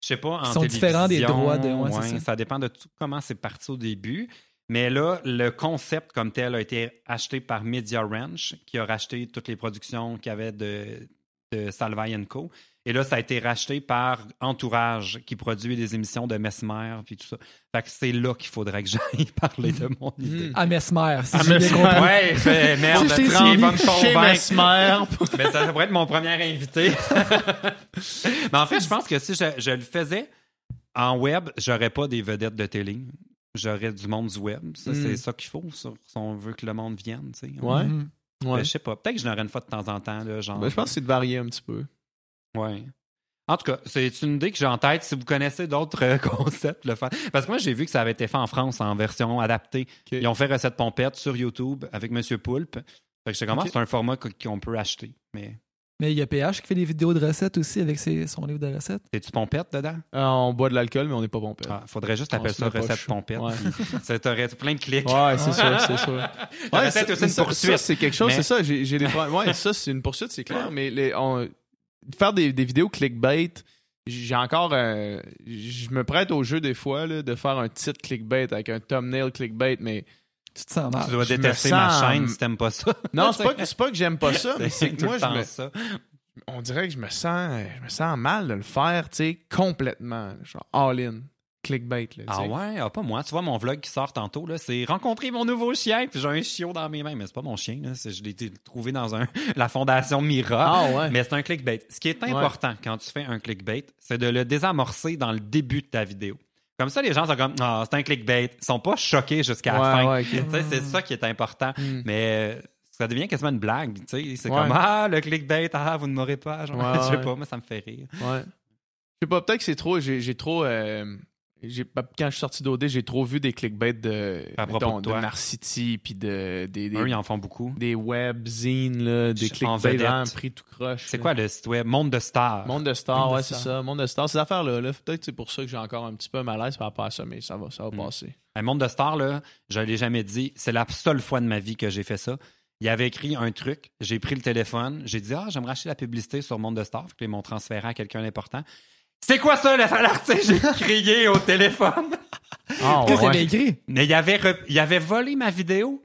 Je sais pas, en Qui sont différents des droits de- ouais, ouais, ça. dépend de tout comment c'est parti au début. Mais là, le concept comme tel a été acheté par Media Ranch, qui a racheté toutes les productions qu'il y avait de, de Salvaille Co. Et là, ça a été racheté par Entourage, qui produit des émissions de Mesmer, puis tout ça. Fait que c'est là qu'il faudrait que j'aille parler de mon idée. À Mesmer, si À j'ai bien compris. Ouais, fait, merde, Si va me Chez convaincre. Mesmer. Mais ça pourrait être mon premier invité. Mais en fait, je pense que si je, je le faisais en web, j'aurais pas des vedettes de télé. J'aurais du monde du web. Ça, Mm. c'est ça qu'il faut sur- si on veut que le monde vienne. tu sais. Ouais. Ouais. Ben, je sais pas. Peut-être que je n'aurais une fois de temps en temps. Là, genre, Ben, je pense que c'est de varier un petit peu. Ouais. En tout cas, c'est une idée que j'ai en tête. Si vous connaissez d'autres euh, concepts, le faire. Parce que moi, j'ai vu que ça avait été fait en France en version adaptée. Ils ont fait recette pompette sur YouTube avec Monsieur Poulpe. Fait que je comment Ok. c'est un format qu'on peut acheter. Mais Mais il y a PH qui fait des vidéos de recettes aussi avec ses- son livre de recettes. c'est-tu pompette dedans? Ah, on boit de l'alcool, mais on n'est pas pompette. Ah, faudrait juste appeler ça recette pompette. Ouais. ça t'aurait plein de clics. Ouais, c'est sûr, c'est sûr. Ouais, ça- aussi une poursuite. Ça, c'est quelque chose, mais- c'est ça. J'ai, j'ai des problèmes. Ouais, ça, c'est une poursuite, c'est clair. Mais les, on- faire des, des vidéos clickbait, j'ai encore. euh, je me prête au jeu des fois là, de faire un titre clickbait avec un thumbnail clickbait, mais Tu te sens mal. Tu dois détester sens- ma chaîne si t'aimes pas ça. non, c'est pas, pas que j'aime pas ça, mais c'est que moi, je me, ça. on dirait que je me sens, je me sens mal de le faire, tu sais, complètement, genre all in, clickbait. Là, tu Ah ouais, ah, pas moi. Tu vois, mon vlog qui sort tantôt, là, c'est rencontrer mon nouveau chien, puis j'ai un chiot dans mes mains. Mais c'est pas mon chien, là. Je l'ai trouvé dans un, la fondation Mira. Ah ouais. Mais c'est un clickbait. Ce qui est important quand tu fais un clickbait, c'est de le désamorcer dans le début de ta vidéo. Comme ça, les gens sont comme Ah, c'est un clickbait. Ils sont pas choqués jusqu'à la fin. ouais, c'est ça qui est important. Hmm. Mais euh, ça devient quasiment une blague. tu sais. C'est Ouais. comme Ah, le clickbait, ah, vous ne m'aurez pas. Genre, Ouais, je sais ouais. pas, moi, ça me fait rire. Ouais. Je sais pas, peut-être que c'est trop. J'ai, trop. euh, quand je suis sorti d'OD, j'ai trop vu des clickbaits de, À mettons, de toi. Narcity puis de, des, des, Eux, ils en font beaucoup. des webzines, là, des En clickbaits vedette. vraiment pris tout croche. C'est là. quoi le site web? Monde de stars. Monde de Star, Monde de ouais, c'est Star. ça. Monde de Star, ces affaires-là. Là, peut-être que c'est pour ça que j'ai encore un petit peu un malaise par rapport à ça, mais ça va, ça va Mm. passer. Un monde de stars, là, je l'ai jamais dit. C'est la seule fois de ma vie que j'ai fait ça. Il avait écrit un truc, j'ai pris le téléphone, j'ai dit Ah, j'aimerais acheter la publicité sur Monde de Stars. Puis ils m'ont transféré à quelqu'un d'important. C'est quoi ça, le l'article? J'ai crié au téléphone. Ah, Qu'est-ce qu'il avait écrit? Mais il avait, re- il avait volé ma vidéo.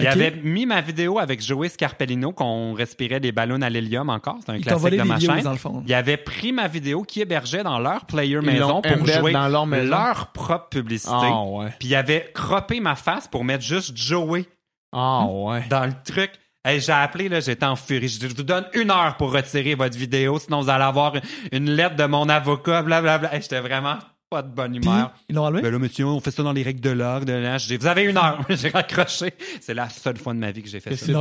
Il Ok. avait mis ma vidéo avec Joey Scarpellino, qu'on respirait des ballons à l'hélium encore. C'est un Ils classique volé de des ma chaîne. dans le fond. Il avait pris ma vidéo qui hébergeait dans leur player Ils maison pour jouer dans leur maison. leur propre publicité. Ah, ouais. Puis il avait croppé ma face pour mettre juste Joey Ah, ouais. dans le truc. Hey, j'ai appelé, là, j'étais en furie. Je vous donne une heure pour retirer votre vidéo, sinon vous allez avoir une, une lettre de mon avocat, blablabla. Hey, j'étais vraiment pas de bonne Puis, humeur. ils l'ont enlevé? Ben là, monsieur, on fait ça dans les règles de l'art. De vous avez une heure. j'ai raccroché. C'est la seule fois de ma vie que j'ai fait Qu'est-ce ça. Ils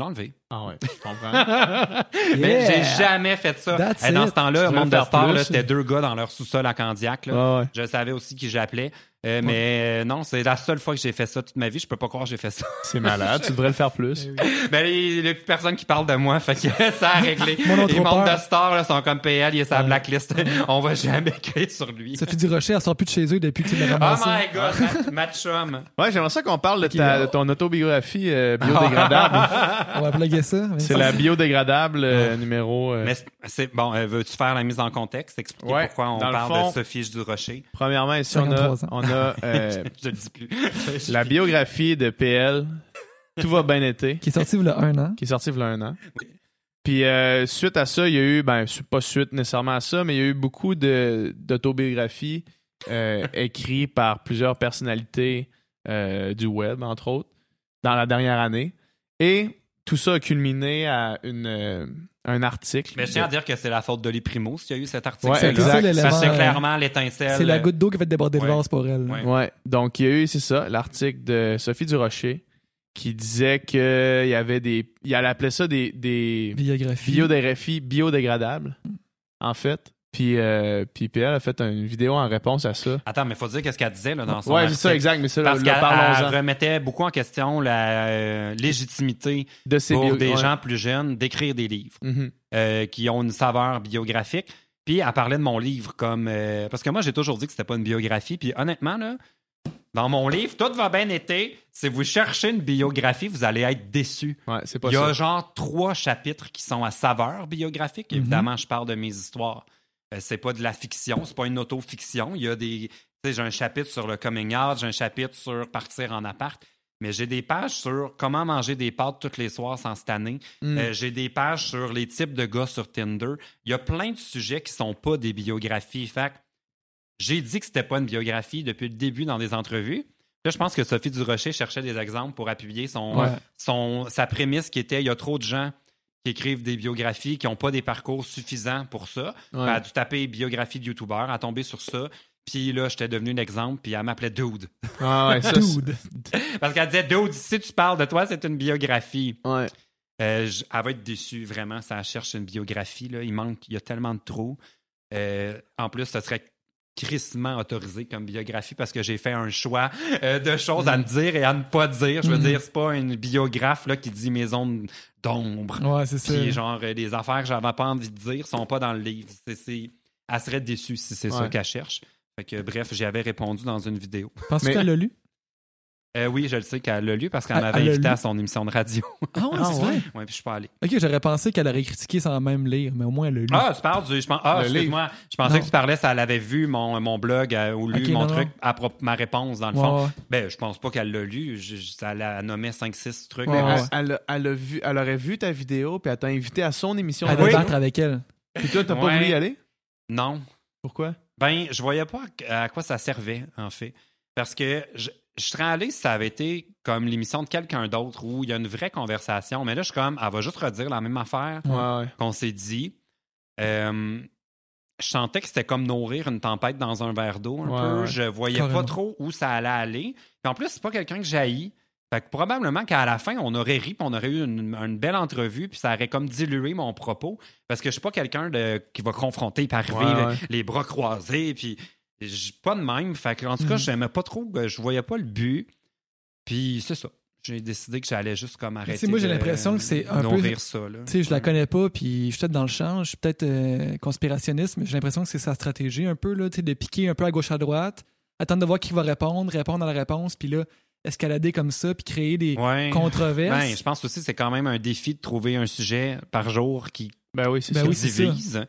l'ont enlevé? Ah, ouais, je comprends. Mais Yeah! j'ai jamais fait ça. That's Hey, dans it. ce temps-là, le monde de là, c'était deux gars dans leur sous-sol à Candiac. là. Ah, ouais. Je savais aussi qui j'appelais. Euh, Mais euh, non, c'est la seule fois que j'ai fait ça toute ma vie. Je peux pas croire que j'ai fait ça. C'est malade, tu devrais le faire plus. Ben, il n'y a plus personne qui parle de moi, fait que ça a réglé. Les membres de stars là, sont comme PL, il est sur la blacklist. On va jamais créer sur lui. Sophie Durocher, elle sort plus de chez eux depuis que tu l'as Oh ramassé. my god, ma, ma chum. Ouais, j'aimerais ça qu'on parle de, ta- de ton autobiographie euh, biodégradable. On va plugger ça. C'est la biodégradable euh, numéro. euh, Mais c'est- bon, euh, veux-tu faire la mise en contexte, expliquer Ouais, pourquoi on parle fond- de Sophie Durocher? Premièrement, ici, on a, 53 ans. on a euh, Je le dis plus. la biographie de PL. Tout va bien été. Qui est sorti il y a un an. qui est sorti il y a un an. Puis euh, suite à ça, il y a eu, ben pas suite nécessairement à ça, mais il y a eu beaucoup de d'autobiographies euh, écrites par plusieurs personnalités euh, du web, entre autres, dans la dernière année. Et tout ça a culminé à une, euh, un article. Mais je tiens à dire que c'est la faute d'Oli Primo s'il y a eu cet article. Ouais, C'est exact. ça c'est euh, clairement l'étincelle. C'est la goutte d'eau qui a fait déborder le Ouais. vase pour elle. Ouais. Ouais. Donc, il y a eu, c'est ça, l'article de Sophie Durocher qui disait qu'il y avait des. Il appelait ça des, des Biographie. biodégraphies biodégradables, en fait. Puis, euh, puis PL a fait une vidéo en réponse à ça. Attends, mais faut dire qu'est-ce qu'elle disait là, dans son Ouais, c'est ça, exact, mais ça, Parce là, qu'elle parlons-en elle remettait beaucoup en question la euh, légitimité de ces pour bio- des ouais. gens plus jeunes d'écrire des livres Mhm. euh, qui ont une saveur biographique. Puis elle parlait de mon livre comme... euh, parce que moi, j'ai toujours dit que c'était pas une biographie. Puis honnêtement, là, dans mon livre, tout va bien été. Si vous cherchez une biographie, vous allez être. Ouais, c'est pas Il y a ça. genre trois chapitres qui sont à saveur biographique. Mhm. Évidemment, je parle de mes histoires. Euh, c'est pas de la fiction, c'est pas une auto-fiction. Il y a des. Tu sais, j'ai un chapitre sur le coming out, j'ai un chapitre sur partir en appart. Mais j'ai des pages sur comment manger des pâtes tous les soirs sans se tanner. Mm. Euh, j'ai des pages sur les types de gars sur Tinder. Il y a plein de sujets qui sont pas des biographies. Fait j'ai dit que c'était pas une biographie depuis le début dans des entrevues. Là, je pense que Sophie Durocher cherchait des exemples pour appuyer son, Ouais. son, sa prémisse qui était il y a trop de gens qui écrivent des biographies qui n'ont pas des parcours suffisants pour ça. Ouais. Elle a dû taper biographie de YouTuber, elle a tombé sur ça. Puis là, j'étais devenu un exemple, puis elle m'appelait Dude. Ah ouais, ça, c'est- Dude. Parce qu'elle disait Dude, si tu parles de toi, c'est une biographie. Ouais. Euh, elle va être déçue, vraiment. Ça cherche une biographie. Là. Il manque, il y a tellement de trous. Euh, en plus, ce serait crissement autorisé comme biographie parce que j'ai fait un choix euh, de choses à me dire et à ne pas dire. Je veux Mhm. dire, c'est pas une biographe là, qui dit mes zones d'ombre. Ouais, c'est ça. Puis genre, euh, des affaires que j'avais pas envie de dire sont pas dans le livre. C'est, Elle serait déçue si c'est ça Ouais. qu'elle cherche. Fait que, bref, j'y avais répondu dans une vidéo. Penses-tu Mais- qu'elle l'a lu? Euh, oui, je le sais qu'elle l'a lu parce qu'elle Elle- m'avait invité à son émission de radio. Ah ouais, Ah c'est ouais. vrai? ouais, puis je suis pas allé. Ok, j'aurais pensé qu'elle aurait critiqué sans même lire, mais au moins elle l'a lu. Ah, tu parles du. Je pense, ah, excuse-moi. Je pensais Non. que tu parlais, ça elle avait vu mon, mon blog euh, ou lu mon non, truc, non. à propos- ma réponse dans le Ouais, fond. ouais. Ben, je pense pas qu'elle l'a lu. Je, je- ça la nommait 5-6 trucs. Ouais, Mais ouais. elle, elle a- elle a vu, elle aurait vu ta vidéo, puis elle t'a invité à son émission. À de radio. débattre avec elle. Puis toi, t'as pas Ouais. voulu y aller? Non. Pourquoi? Ben, je voyais pas à à quoi ça servait, en fait. Parce que je, je serais allé si ça avait été comme l'émission de quelqu'un d'autre où il y a une vraie conversation. Mais là, je suis comme, elle va juste redire la même affaire Ouais. Ouais, ouais. qu'on s'est dit. Euh, je sentais que c'était comme nourrir une tempête dans un verre d'eau un Ouais, peu. ouais. Je voyais Carrément. pas trop où ça allait aller. Puis en plus, c'est pas quelqu'un que j'haïs. Fait que probablement qu'à la fin, on aurait ri, puis on aurait eu une, une belle entrevue, puis ça aurait comme dilué mon propos. Parce que je suis pas quelqu'un de- qui va confronter, puis arriver Ouais, le- ouais. les bras croisés, puis pas de même. Fait que, en tout cas, Mhm. j'aimais pas trop, euh, je voyais pas le but. Puis c'est ça. J'ai décidé que j'allais juste comme arrêter. moi, j'ai l'impression que c'est un peu- nourrir ça. Là. Tu sais, je la connais pas, puis je suis peut-être dans le champ, je suis peut-être euh, conspirationniste, mais j'ai l'impression que c'est sa stratégie un peu, là, tu sais, de piquer un peu à gauche à droite, attendre de voir qui va répondre, répondre à la réponse, puis là, escalader comme ça, puis créer des Ouais. controverses. Ben, je pense aussi que c'est quand même un défi de trouver un sujet par jour qui Ben oui, c'est Ben oui, divise.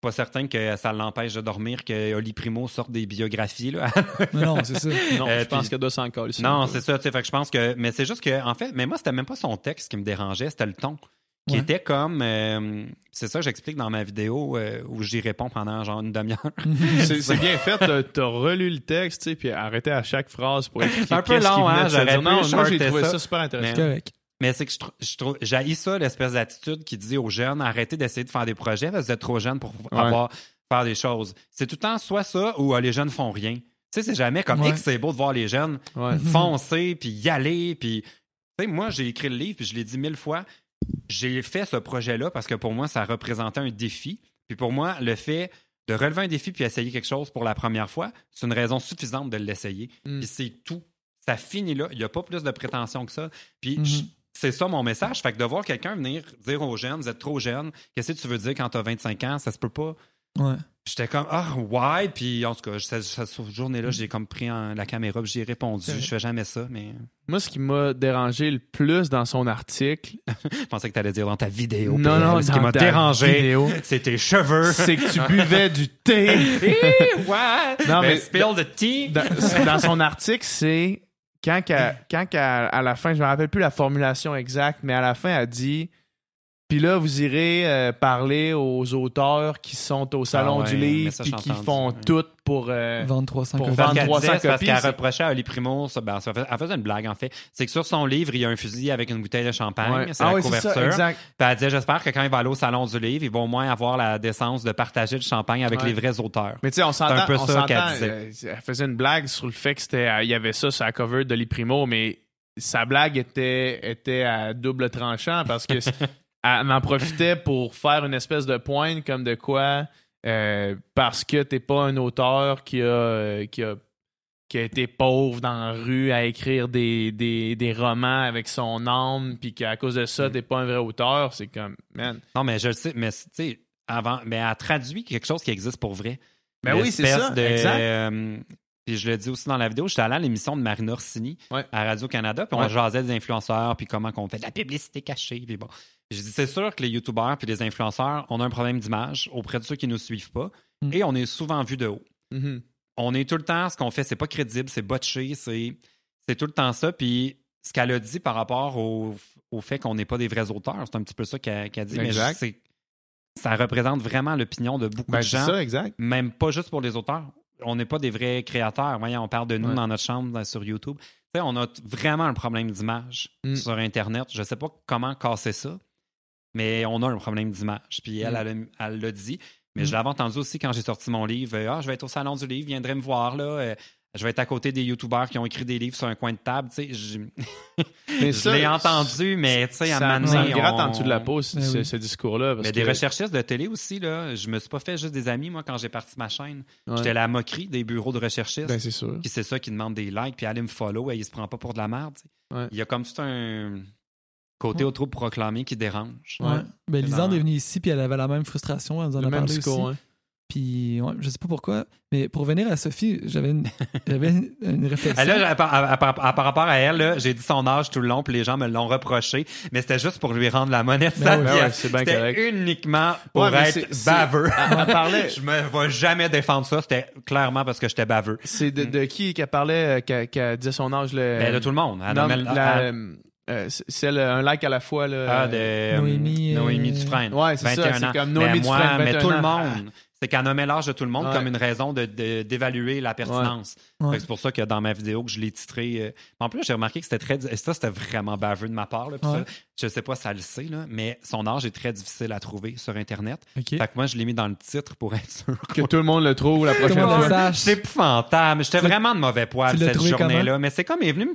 Pas certain que ça l'empêche de dormir que Oli Primo sorte des biographies. Là. Non, c'est ça. Non, Euh, je pense puis- qu'elle doit s'en coller. non, c'est ça. Fait que je pense que. Mais c'est juste que, en fait, mais moi, c'était même pas son texte qui me dérangeait, c'était le ton. Qui Ouais. était comme. euh, c'est ça que j'explique dans ma vidéo euh, où j'y réponds pendant genre une demi-heure. C'est c'est bien fait. T'as- relu le texte, tu sais, puis arrêté à chaque phrase pour expliquer C'est un peu long, hein, j'aurais Non, moi, j'ai trouvé ça, ça. super intéressant. C'est correct. Mais c'est que je, je trouve, j'haïs ça, l'espèce d'attitude qui dit aux jeunes, arrêtez d'essayer de faire des projets parce que vous êtes trop jeunes pour avoir, faire des choses. C'est tout le temps soit ça ou ah, les jeunes font rien. Tu sais, c'est jamais comme Ouais. X, c'est beau de voir les jeunes Ouais. foncer, puis y aller, puis... Tu sais, moi, j'ai écrit le livre, puis je l'ai dit mille fois. J'ai fait ce projet-là parce que pour moi, ça représentait un défi. Puis pour moi, le fait de relever un défi puis essayer quelque chose pour la première fois, c'est une raison suffisante de l'essayer. Mm. Puis c'est tout. Ça finit là. Il n'y a pas plus de prétention que ça. Puis Mhm. je- c'est ça mon message. Fait que de voir quelqu'un venir dire aux jeunes, vous êtes trop jeunes, qu'est-ce que tu veux dire quand tu as 25 ans, ça se peut pas. Ouais. J'étais comme, ah, ouais. Puis en tout cas, cette, cette journée-là, j'ai comme pris en- la caméra puis j'ai répondu. Je fais jamais ça, mais Moi, ce qui m'a dérangé le plus dans son article, je pensais que tu allais dire dans ta vidéo. non, non, ce qui m'a dérangé, c'est tes cheveux. c'est que tu buvais du thé. ouais. Non, mais- spill the tea. dans, dans son article, c'est quand, qu'elle- quand qu'elle- à la fin, je me rappelle plus la formulation exacte, mais à la fin, elle dit Puis là, vous irez euh, parler aux auteurs qui sont au salon Ah ouais, du livre j'ai qui font ouais. tout pour. euh, Vendre 300 Pour copies. vendre Parce qu'elle 300 disait, c'est parce qu'elle reprochait à Oli Primo, ça, ben, ça fait- elle faisait une blague en fait, c'est que sur son livre, il y a un fusil avec une bouteille de champagne, ouais. c'est Ah la couverture. ça, exact. Puis elle disait, j'espère que quand il va aller au salon du livre, il va au moins avoir la décence de partager le champagne avec Ouais. les vrais auteurs. Mais tu sais, on s'entend. un peu on ça qu'elle disait. euh, elle faisait une blague sur le fait que c'était, euh, il y avait ça sur la cover de l'Iprimo, mais sa blague était, était à double tranchant parce que elle en profitait pour faire une espèce de pointe comme de quoi euh, parce que t'es pas un auteur qui a, euh, qui a qui a été pauvre dans la rue à écrire des, des, des romans avec son âme, puis qu'à cause de Mm. ça, t'es pas un vrai auteur, c'est comme, man. Non, mais je le sais, mais tu sais, avant, mais elle traduit quelque chose qui existe pour vrai. Ben oui, c'est ça, de, exact. euh, puis je le dis aussi dans la vidéo, j'étais allé à l'émission de Marina Orsini Ouais. à Radio-Canada, puis on Ouais. jasait des influenceurs, puis comment qu'on fait de la publicité cachée, puis bon. Je dis, c'est sûr que les youtubeurs puis les influenceurs, on a un problème d'image auprès de ceux qui nous suivent pas, Mm. et on est souvent vu de haut. Mhm. On est tout le temps, ce qu'on fait, c'est pas crédible, c'est botché, c'est tout le temps ça. Puis ce qu'elle a dit par rapport au, au fait qu'on n'est pas des vrais auteurs, c'est un petit peu ça qu'elle qu'elle dit. Exact. Mais je ça représente vraiment l'opinion de beaucoup Ben, de c'est gens, ça, exact. même pas juste pour les auteurs. On n'est pas des vrais créateurs. On parle de nous Ouais. dans notre chambre sur YouTube. On a vraiment un problème d'image Mm. sur Internet. Je sais pas comment casser ça, mais on a un problème d'image. Puis elle, Mm. elle, l'a dit. Mais Mm. je l'avais entendu aussi quand j'ai sorti mon livre. Euh, Ah, je vais être au salon du livre, viendrez me voir là. Euh, je vais être à côté des youtubeurs qui ont écrit des livres sur un coin de table. Tu sais, je Mais je ça, l'ai entendu, mais tu sais, à un moment donné, me gratte on- en dessous de la peau, ce, ce- oui. ce discours-là. parce Mais des recherchistes de télé aussi, là, je me suis pas fait juste des amis, moi, quand j'ai parti ma chaîne. Ouais. J'étais la moquerie des bureaux de recherchistes. Ben, c'est sûr. Puis c'est ça qui demande des likes, puis aller me follow, et il se prend pas pour de la merde. tu sais. Ouais. Il y a comme tout un côté Ouais. autoproclamé qui dérange. Ouais. Ben, Lisande est venue ici, puis elle avait la même frustration. Elle nous en Le a même parlé discours, aussi. hein. Puis, ouais, je sais pas pourquoi. Mais pour venir à Sophie, j'avais une, j'avais une, une réflexion. Là, à par, à- à par- à par rapport à elle, là, j'ai dit son âge tout le long, puis les gens me l'ont reproché, mais c'était juste pour lui rendre la monnaie de Ben sa oui. Ben pièce. ouais, C'était uniquement pour Ouais, être baveux. Elle parlait, Je me vais jamais défendre ça. C'était clairement parce que j'étais baveux. c'est de, de qui qu'elle parlait, euh, qu'elle qu'elle disait son âge? Le, Ben, de tout le monde. Elle non, nommait- la- elle- euh, c'est- le- un like à la fois. Là, Ah, de euh, Noémie, euh, Noémie Dufresne. Ouais, c'est ça, 21 c'est ans. comme Noémie mais moi, Dufresne, mais 21 tout le monde. C'est qu'elle nommait l'âge de tout le monde Ouais. comme une raison de- de- d'évaluer la pertinence. Ouais. C'est pour ça que dans ma vidéo que je l'ai titré. euh, En plus, j'ai remarqué que c'était très. et Ça, c'était vraiment baveux de ma part. Là, ça, je sais pas si ça le sait, là, mais son âge est très difficile à trouver sur Internet. OK. Fait que moi, je l'ai mis dans le titre pour être sûr. Que tout le monde le trouve la prochaine fois. C'est épouvantable. J'étais vraiment de mauvais poil cette journée-là. Mais c'est comme, il est venu me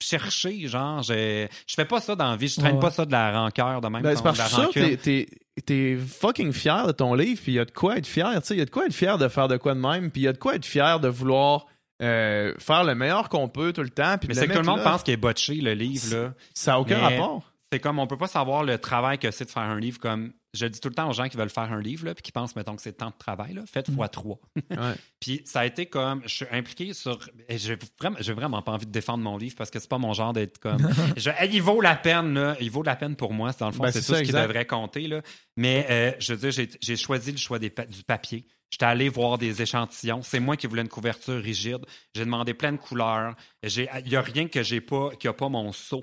chercher, genre, je, je fais pas ça dans la vie. Je traîne Ouais. pas ça de la rancœur de même. Ben, c'est parce que t'es, t'es, fucking fier de ton livre, puis il y a de quoi être fier, tu sais, il y a de quoi être fier de faire de quoi de même, puis il y a de quoi être fier de vouloir euh, faire le meilleur qu'on peut tout le temps, puis Mais c'est que tout le monde là. pense qu'il est botché, le livre, là. Ça n'a aucun Mais- rapport. C'est comme, on peut pas savoir le travail que c'est de faire un livre comme. Je dis tout le temps aux gens qui veulent faire un livre, là, puis qui pensent, mettons, que c'est tant de travail, là. Faites Mm. fois trois. Ouais. Puis ça a été comme. Je suis impliqué sur. J'ai vraiment, vraiment pas envie de défendre mon livre parce que c'est pas mon genre d'être comme. je- il vaut la peine, là. Il vaut la peine pour moi. Dans le fond, Ben, c'est tout ça, ce qui devrait compter, là. Mais euh, je veux dire, j'ai, choisi le choix des du papier. J'étais allé voir des échantillons. C'est moi qui voulais une couverture rigide. J'ai demandé plein de couleurs. Il y a rien que j'ai pas, qui a pas mon sceau.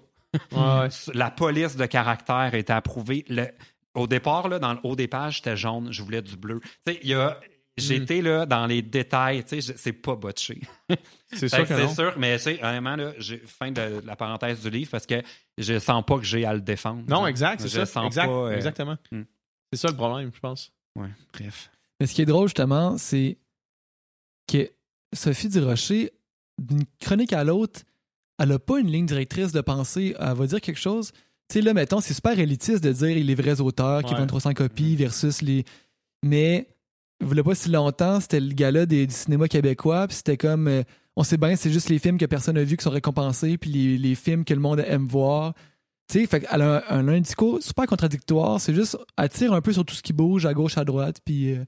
Ouais, ouais. La police de caractère était approuvée. Le- au départ, là, dans le haut des pages, c'était jaune. Je voulais du bleu. Tu sais, il y a. J'ai Mm. été là, dans les détails, tu sais, je- c'est pas botché. C'est sûr que C'est non. sûr, mais tu sais, honnêtement, là, j'ai fin de la parenthèse du livre parce que je sens pas que j'ai à le défendre. Non, exact, c'est Je ça. sens Exact, pas, euh, Exactement. Hmm. C'est ça le problème, je pense. Ouais, bref. Mais ce qui est drôle, justement, c'est que Sophie Durocher, d'une chronique à l'autre, elle n'a pas une ligne directrice de pensée. Elle va dire quelque chose. Tu sais, là, mettons, c'est super élitiste de dire les vrais auteurs qui vendent 300 copies versus les. Mais, il voulait pas si longtemps, c'était le gala des- du cinéma québécois, puis c'était comme. euh, on sait bien, c'est juste les films que personne n'a vus qui sont récompensés, puis les, les films que le monde aime voir. Tu sais, fait qu'elle a un, un discours super contradictoire. C'est juste, elle tire un peu sur tout ce qui bouge à gauche, à droite, puis euh,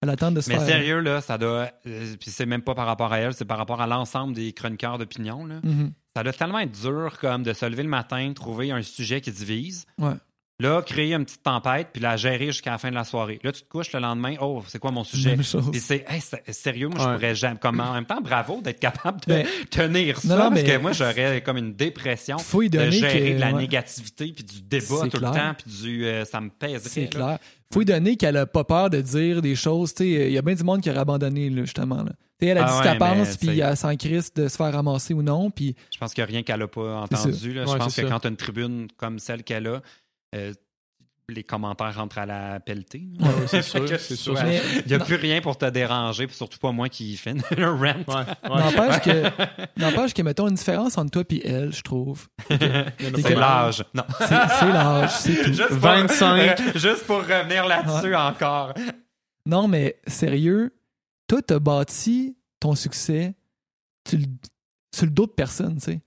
elle attend de se Mais faire. sérieux, là, ça doit. euh, Puis c'est même pas par rapport à elle, c'est par rapport à l'ensemble des chroniqueurs d'opinion, là. Mhm. Ça doit tellement être dur, comme de se lever le matin, trouver un sujet qui divise. Ouais. Là, créer une petite tempête, puis la gérer jusqu'à la fin de la soirée. Là, tu te couches le lendemain. Oh, c'est quoi mon sujet? Même chose. Puis c'est hey, c'est- sérieux, moi, je pourrais jamais. Comme en même temps, bravo d'être capable de Ben, tenir ça. non, non, parce mais- que moi, j'aurais comme une dépression Faut y de donner gérer que- de la ouais. négativité puis du débat C'est tout clair. le temps, puis du euh, ça me pèserait. C'est là. clair. Faut lui donner qu'elle a pas peur de dire des choses. Tu sais, Il y a bien du monde qui aurait abandonné, là, justement. Là. Tu sais, Elle a Ah dit ce qu'elle pense, puis elle s'en crisse de se faire ramasser ou non. Puis Je pense qu'il n'y a rien qu'elle n'a pas entendu. Là. Je Ouais, pense que ça. quand tu as une tribune comme celle qu'elle a, euh, les commentaires rentrent à la pelletée. Ouais, ouais, c'est sûr, Il n'y a non. plus rien pour te déranger, puis surtout pas moi qui fais le rant. Ouais, ouais. n'empêche que, n'empêche que, mettons, une différence entre toi et elle, je trouve. C'est l'âge. Non. C'est l'âge, c'est tout. Juste pour- 25. juste pour revenir là-dessus encore. Non, mais sérieux, toi, t'as bâti ton succès tu sur le dos de personne, tu sais.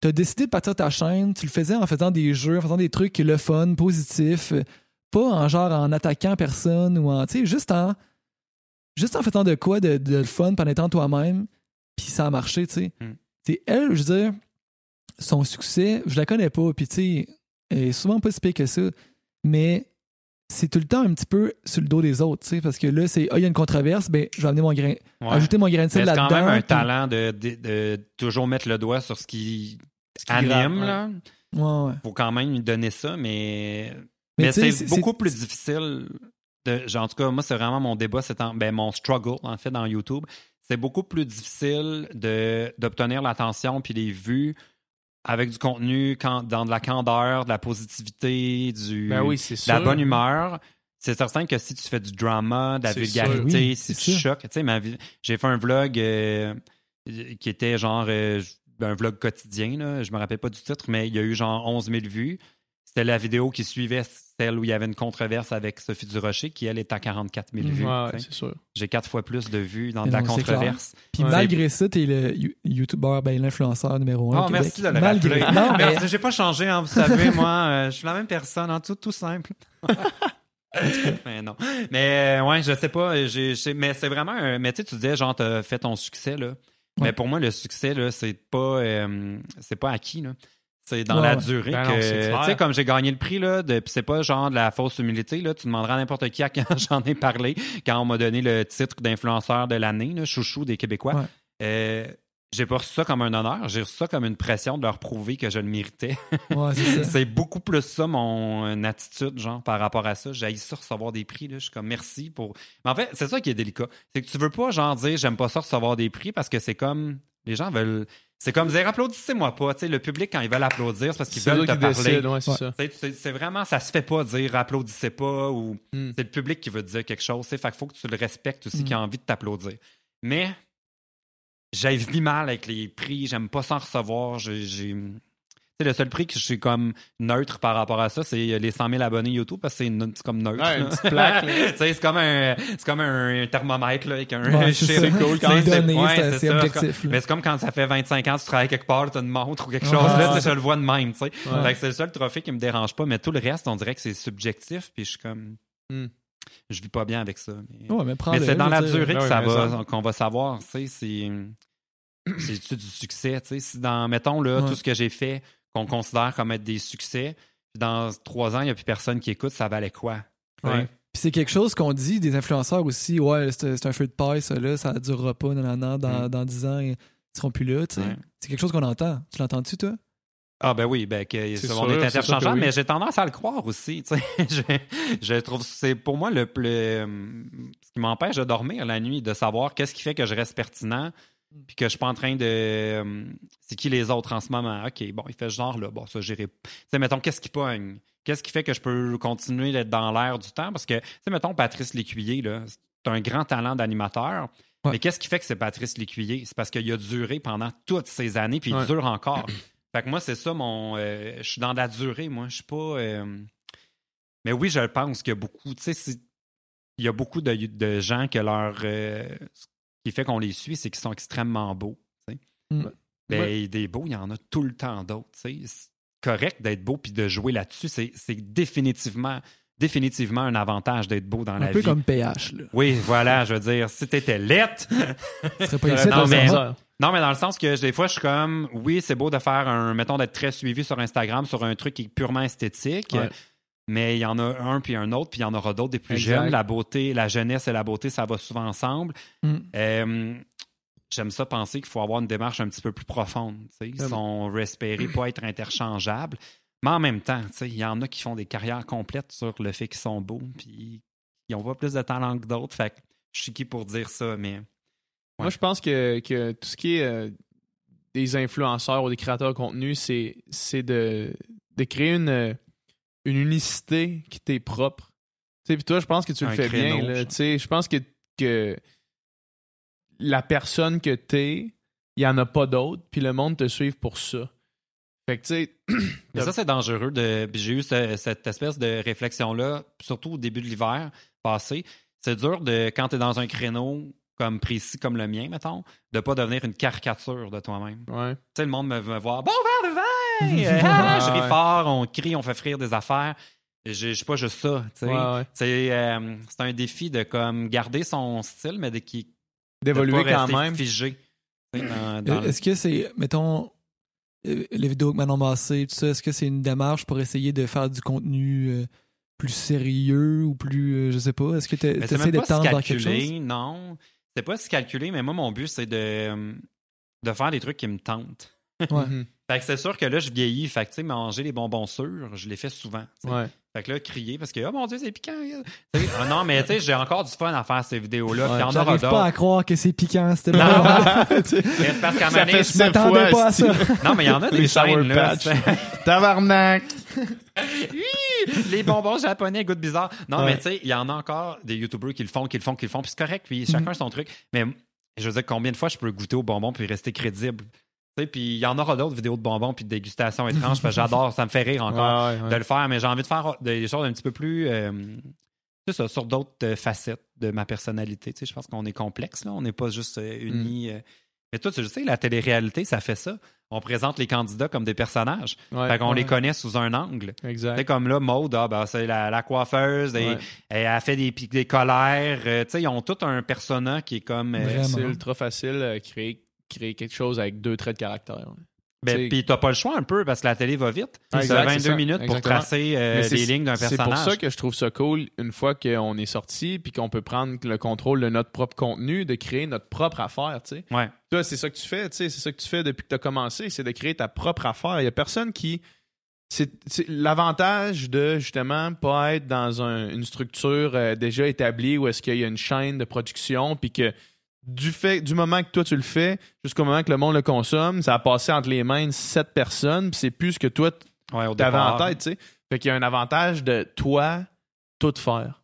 T'as décidé de partir ta chaîne, tu le faisais en faisant des jeux, en faisant des trucs le fun, positifs, euh, pas en genre en attaquant personne ou en, tu sais, juste en, juste en faisant de quoi de, de le fun, en étant toi-même, puis ça a marché, tu sais. Mm. Elle, je veux dire, son succès, je la connais pas, puis tu sais, elle est souvent pas si pire que ça, mais c'est tout le temps un petit peu sur le dos des autres, tu sais, parce que là, c'est, ah, il y a une controverse, ben, je vais amener mon grain, Ouais. ajouter mon grain de sel c'est là-dedans. quand même un puis- talent de, de- de toujours mettre le doigt sur ce qui Ce qui anime. gratte, ouais. là. Ouais, ouais. faut quand même lui donner ça, mais, Mais c'est c'est- beaucoup c'est- plus difficile. De, genre, en tout cas, moi, c'est vraiment mon débat, c'est en- ben, mon struggle, en fait, dans YouTube. C'est beaucoup plus difficile de, d'obtenir l'attention puis les vues avec du contenu quand, dans de la candeur, de la positivité, du, Ben oui, de la bonne humeur. C'est certain que si tu fais du drama, de la vulgarité, sûr. Oui, si tu choques, tu sais, ma vie- j'ai fait un vlog euh, qui était genre euh, un vlog quotidien, là. je me rappelle pas du titre, mais il y a eu genre 11 000 vues. C'était la vidéo qui suivait celle où il y avait une controverse avec Sophie Durocher, qui elle est à 44 000 Mhm. vues. Ouais, tu sais. c'est sûr. J'ai quatre fois plus de vues dans de la controverse. Puis Ouais. malgré ça, t'es le you- YouTuber, ben, l'influenceur numéro un. Oh, merci de le Malgré. rappeler. Non, mais j'ai pas changé, hein, vous savez, moi, euh, je suis la même personne, en tout, tout simple. mais non. Mais euh, ouais, je sais pas, mais c'est vraiment un, mais tu sais, tu disais genre t'as fait ton succès là. Ouais. Mais pour moi le succès là, c'est pas euh, c'est pas acquis là. C'est dans Ouais, la ouais. durée Ben non, que sais comme j'ai gagné le prix là, de, c'est pas genre de la fausse humilité là, tu demanderas à n'importe qui à quand j'en ai parlé quand on m'a donné le titre d'influenceur de l'année, là, chouchou des Québécois. Ouais. Euh, j'ai pas reçu ça comme un honneur, j'ai reçu ça comme une pression de leur prouver que je le méritais. ouais, c'est ça. C'est beaucoup plus ça, mon attitude, genre, par rapport à ça. J'ai ça recevoir des prix, là. Je suis comme merci pour. Mais en fait, c'est ça qui est délicat. C'est que tu veux pas, genre, dire j'aime pas ça recevoir des prix parce que c'est comme. Les gens veulent. C'est comme dire applaudissez-moi pas. Tu sais, le public, quand ils veulent applaudir, c'est parce qu'ils veulent te qui parler. décident, ouais, c'est vraiment, ça se fait pas dire applaudissez pas ou Hmm. c'est le public qui veut te dire quelque chose. Fait qu'il faut que tu le respectes aussi, Mm. qui a envie de t'applaudir. Mais j'ai vis mal avec les prix, j'aime pas s'en recevoir. J'ai. Sais, le seul prix que je suis comme neutre par rapport à ça, c'est les 100 000 abonnés YouTube parce que c'est comme neutre. Ouais, une là. petite plaque, là. Tu sais, c'est comme un, c'est comme un thermomètre là, avec un Ouais, c'est chiffre. ça. Tu sais, C'est c'est- objectif, là. Mais c'est comme quand ça fait 25 ans que tu travailles quelque part, tu as une montre ou quelque chose. là, tu sais, je le vois de même. tu sais. C'est le seul trophée qui me dérange pas, mais tout le reste, on dirait que c'est subjectif. Puis je suis comme. Hmm. Je vis pas bien avec ça. Mais, Ouais, mais mais prends-le, c'est dans la dire. durée que ça va, ça- qu'on va savoir. Tu sais, c'est. C'est du succès. Tu sais, si dans, mettons, là, Ouais. tout ce que j'ai fait, qu'on considère comme être des succès, puis dans trois ans, il n'y a plus personne qui écoute, ça valait quoi? Ouais. Puis c'est quelque chose qu'on dit des influenceurs aussi. Ouais, c'est un feu de paille, ça, là, ça durera pas, non, non, non, dans, Mm. dans 10 ans, ils seront plus là. C'est quelque chose qu'on entend. Tu l'entends-tu, toi? Ah ben oui, ben que, C'est on sûr, est oui. mais j'ai tendance à le croire aussi. tu sais. je, je trouve c'est pour moi le plus ce qui m'empêche de dormir la nuit, de savoir qu'est-ce qui fait que je reste pertinent, puis que je suis pas en train de euh, c'est qui les autres en ce moment? Ok, bon, il fait ce genre là, bon ça j'irai. Tu sais, mettons qu'est-ce qui pogne, qu'est-ce qui fait que je peux continuer d'être dans l'air du temps, parce que tu sais, mettons Patrice Lécuyer là, c'est un grand talent d'animateur. Ouais. Mais qu'est-ce qui fait que c'est Patrice Lécuyer? C'est parce qu'il a duré pendant toutes ces années, puis il Ouais. dure encore. Fait que moi, c'est ça mon. euh, je suis dans la durée, moi. Je suis pas. euh, Mais oui, je pense qu'il y a beaucoup. Tu sais, il y a beaucoup de, de gens que leur. euh, qui fait qu'on les suit, c'est qu'ils sont extrêmement beaux. Mm. Ben, des beaux, il y en a tout le temps d'autres. C'est correct d'être beau puis de jouer là-dessus. C'est définitivement, définitivement un avantage d'être beau dans Un la peu vie. comme PH, là. Oui, voilà, je veux dire, si t'étais lettre, Ce serait pas Euh, ici, non, mais- non, mais dans le sens que des fois, je suis comme, oui, c'est beau de faire un, mettons, d'être très suivi sur Instagram sur un truc qui est purement esthétique. Ouais. Mais il y en a un puis un autre, puis il y en aura d'autres des plus Exact. jeunes. La beauté, la jeunesse et la beauté, ça va souvent ensemble. Mm. Euh, J'aime ça penser qu'il faut avoir une démarche un petit peu plus profonde. sais. Ils sont respirés, pas être interchangeables. Mais en même temps, il y en a qui font des carrières complètes sur le fait qu'ils sont beaux, puis ils ont pas plus de talent que d'autres. Fait que je suis qui pour dire ça, mais Moi, je pense que, que tout ce qui est euh, des influenceurs ou des créateurs de contenu, c'est c'est de, de créer une, une unicité qui t'est propre. Tu sais, puis toi, je pense que tu le fais créneau, bien. Tu sais, je pense que, que la personne que t'es, il n'y en a pas d'autres, puis le monde te suive pour ça. Fait que, tu sais, Mais ça, c'est dangereux. De... J'ai eu ce- cette espèce de réflexion-là, surtout au début de l'hiver passé. C'est dur de, quand tu es dans un créneau comme précis comme le mien, mettons, de pas devenir une caricature de toi-même. Tu sais, le monde me veut voir Bon verre de vin! Euh, ah, je ris Ouais. fort, on crie, on fait frire des affaires. Je je suis pas juste ça. tu sais. Ouais, ouais. C'est euh, c'est un défi de comme garder son style, mais de, qui, de D'évoluer pas quand même. figé. le- Est-ce que c'est, mettons, euh, les vidéos avec Manon Massé, tout ça, est-ce que c'est une démarche pour essayer de faire du contenu euh, plus sérieux ou plus, euh, je sais pas, est-ce que tu c'est essaies de tendre vers quelque chose? non. C'est pas si calculé, mais moi, mon but, c'est de, euh, de faire des trucs qui me tentent. Ouais. Mhm. Fait que c'est sûr que là, je vieillis. Fait que, tu sais, manger les bonbons sûrs, je l'ai fait souvent. Ouais. Fait que là, crier parce que, oh mon Dieu, c'est piquant. Ah non, mais tu sais, j'ai encore du fun à faire ces vidéos-là. Puis en aura J'arrive pas d'autres. à croire que c'est piquant, c'était Non. bon. C'est parce qu'à Je m'attendais pas à ça. Non, mais il y en a des Les chaînes, là. Tabarnak! les bonbons japonais goûtent bizarre. Non, Ouais. mais tu sais, il y en a encore des YouTubers qui le font, qui le font, qui le font. Puis c'est correct, puis chacun son truc. Mais je veux dire, combien de fois je peux goûter aux bonbons puis rester crédible? Puis il y en aura d'autres vidéos de bonbons puis de dégustation étranges. parce que j'adore, ça me fait rire encore Ouais, ouais, ouais. de le faire, mais j'ai envie de faire des choses un petit peu plus. euh, ça, sur d'autres euh, facettes de ma personnalité. Tu sais, je pense qu'on est complexe, là. On n'est pas juste euh, unis. euh. Mais toi, tu le sais, la télé-réalité, ça fait ça. On présente les candidats comme des personnages. Ouais, fait qu'on ouais. les connaît sous un angle. Tu sais, Exact. comme là, Maude, ah, ben, c'est la, la coiffeuse, et, Ouais. elle a fait des, pics- des colères. euh, tu sais, ils ont tout un persona qui est comme. euh. C'est ultra facile de créer, créer quelque chose avec deux traits de caractère. ben, c'est- Puis t'as pas le choix un peu parce que la télé va vite. Tu exact, as c'est 22 ça. minutes pour tracer euh, c'est- les lignes d'un C'est personnage. pour ça que je trouve ça cool une fois qu'on est sorti puis qu'on peut prendre le contrôle de notre propre contenu, de créer notre propre affaire, tu sais. Ouais. Toi, c'est ça que tu fais, tu sais, c'est ça que tu fais depuis que tu as commencé, c'est de créer ta propre affaire. Il y a personne qui c'est c'est l'avantage de justement pas être dans un- une structure euh, déjà établie où est-ce qu'il y a une chaîne de production puis que du fait du moment que toi tu le fais jusqu'au moment que le monde le consomme, ça a passé entre les mains de sept personnes, puis c'est plus ce que toi Ouais, t'avais en tête, tu sais. Fait qu'il y a un avantage de toi tout faire.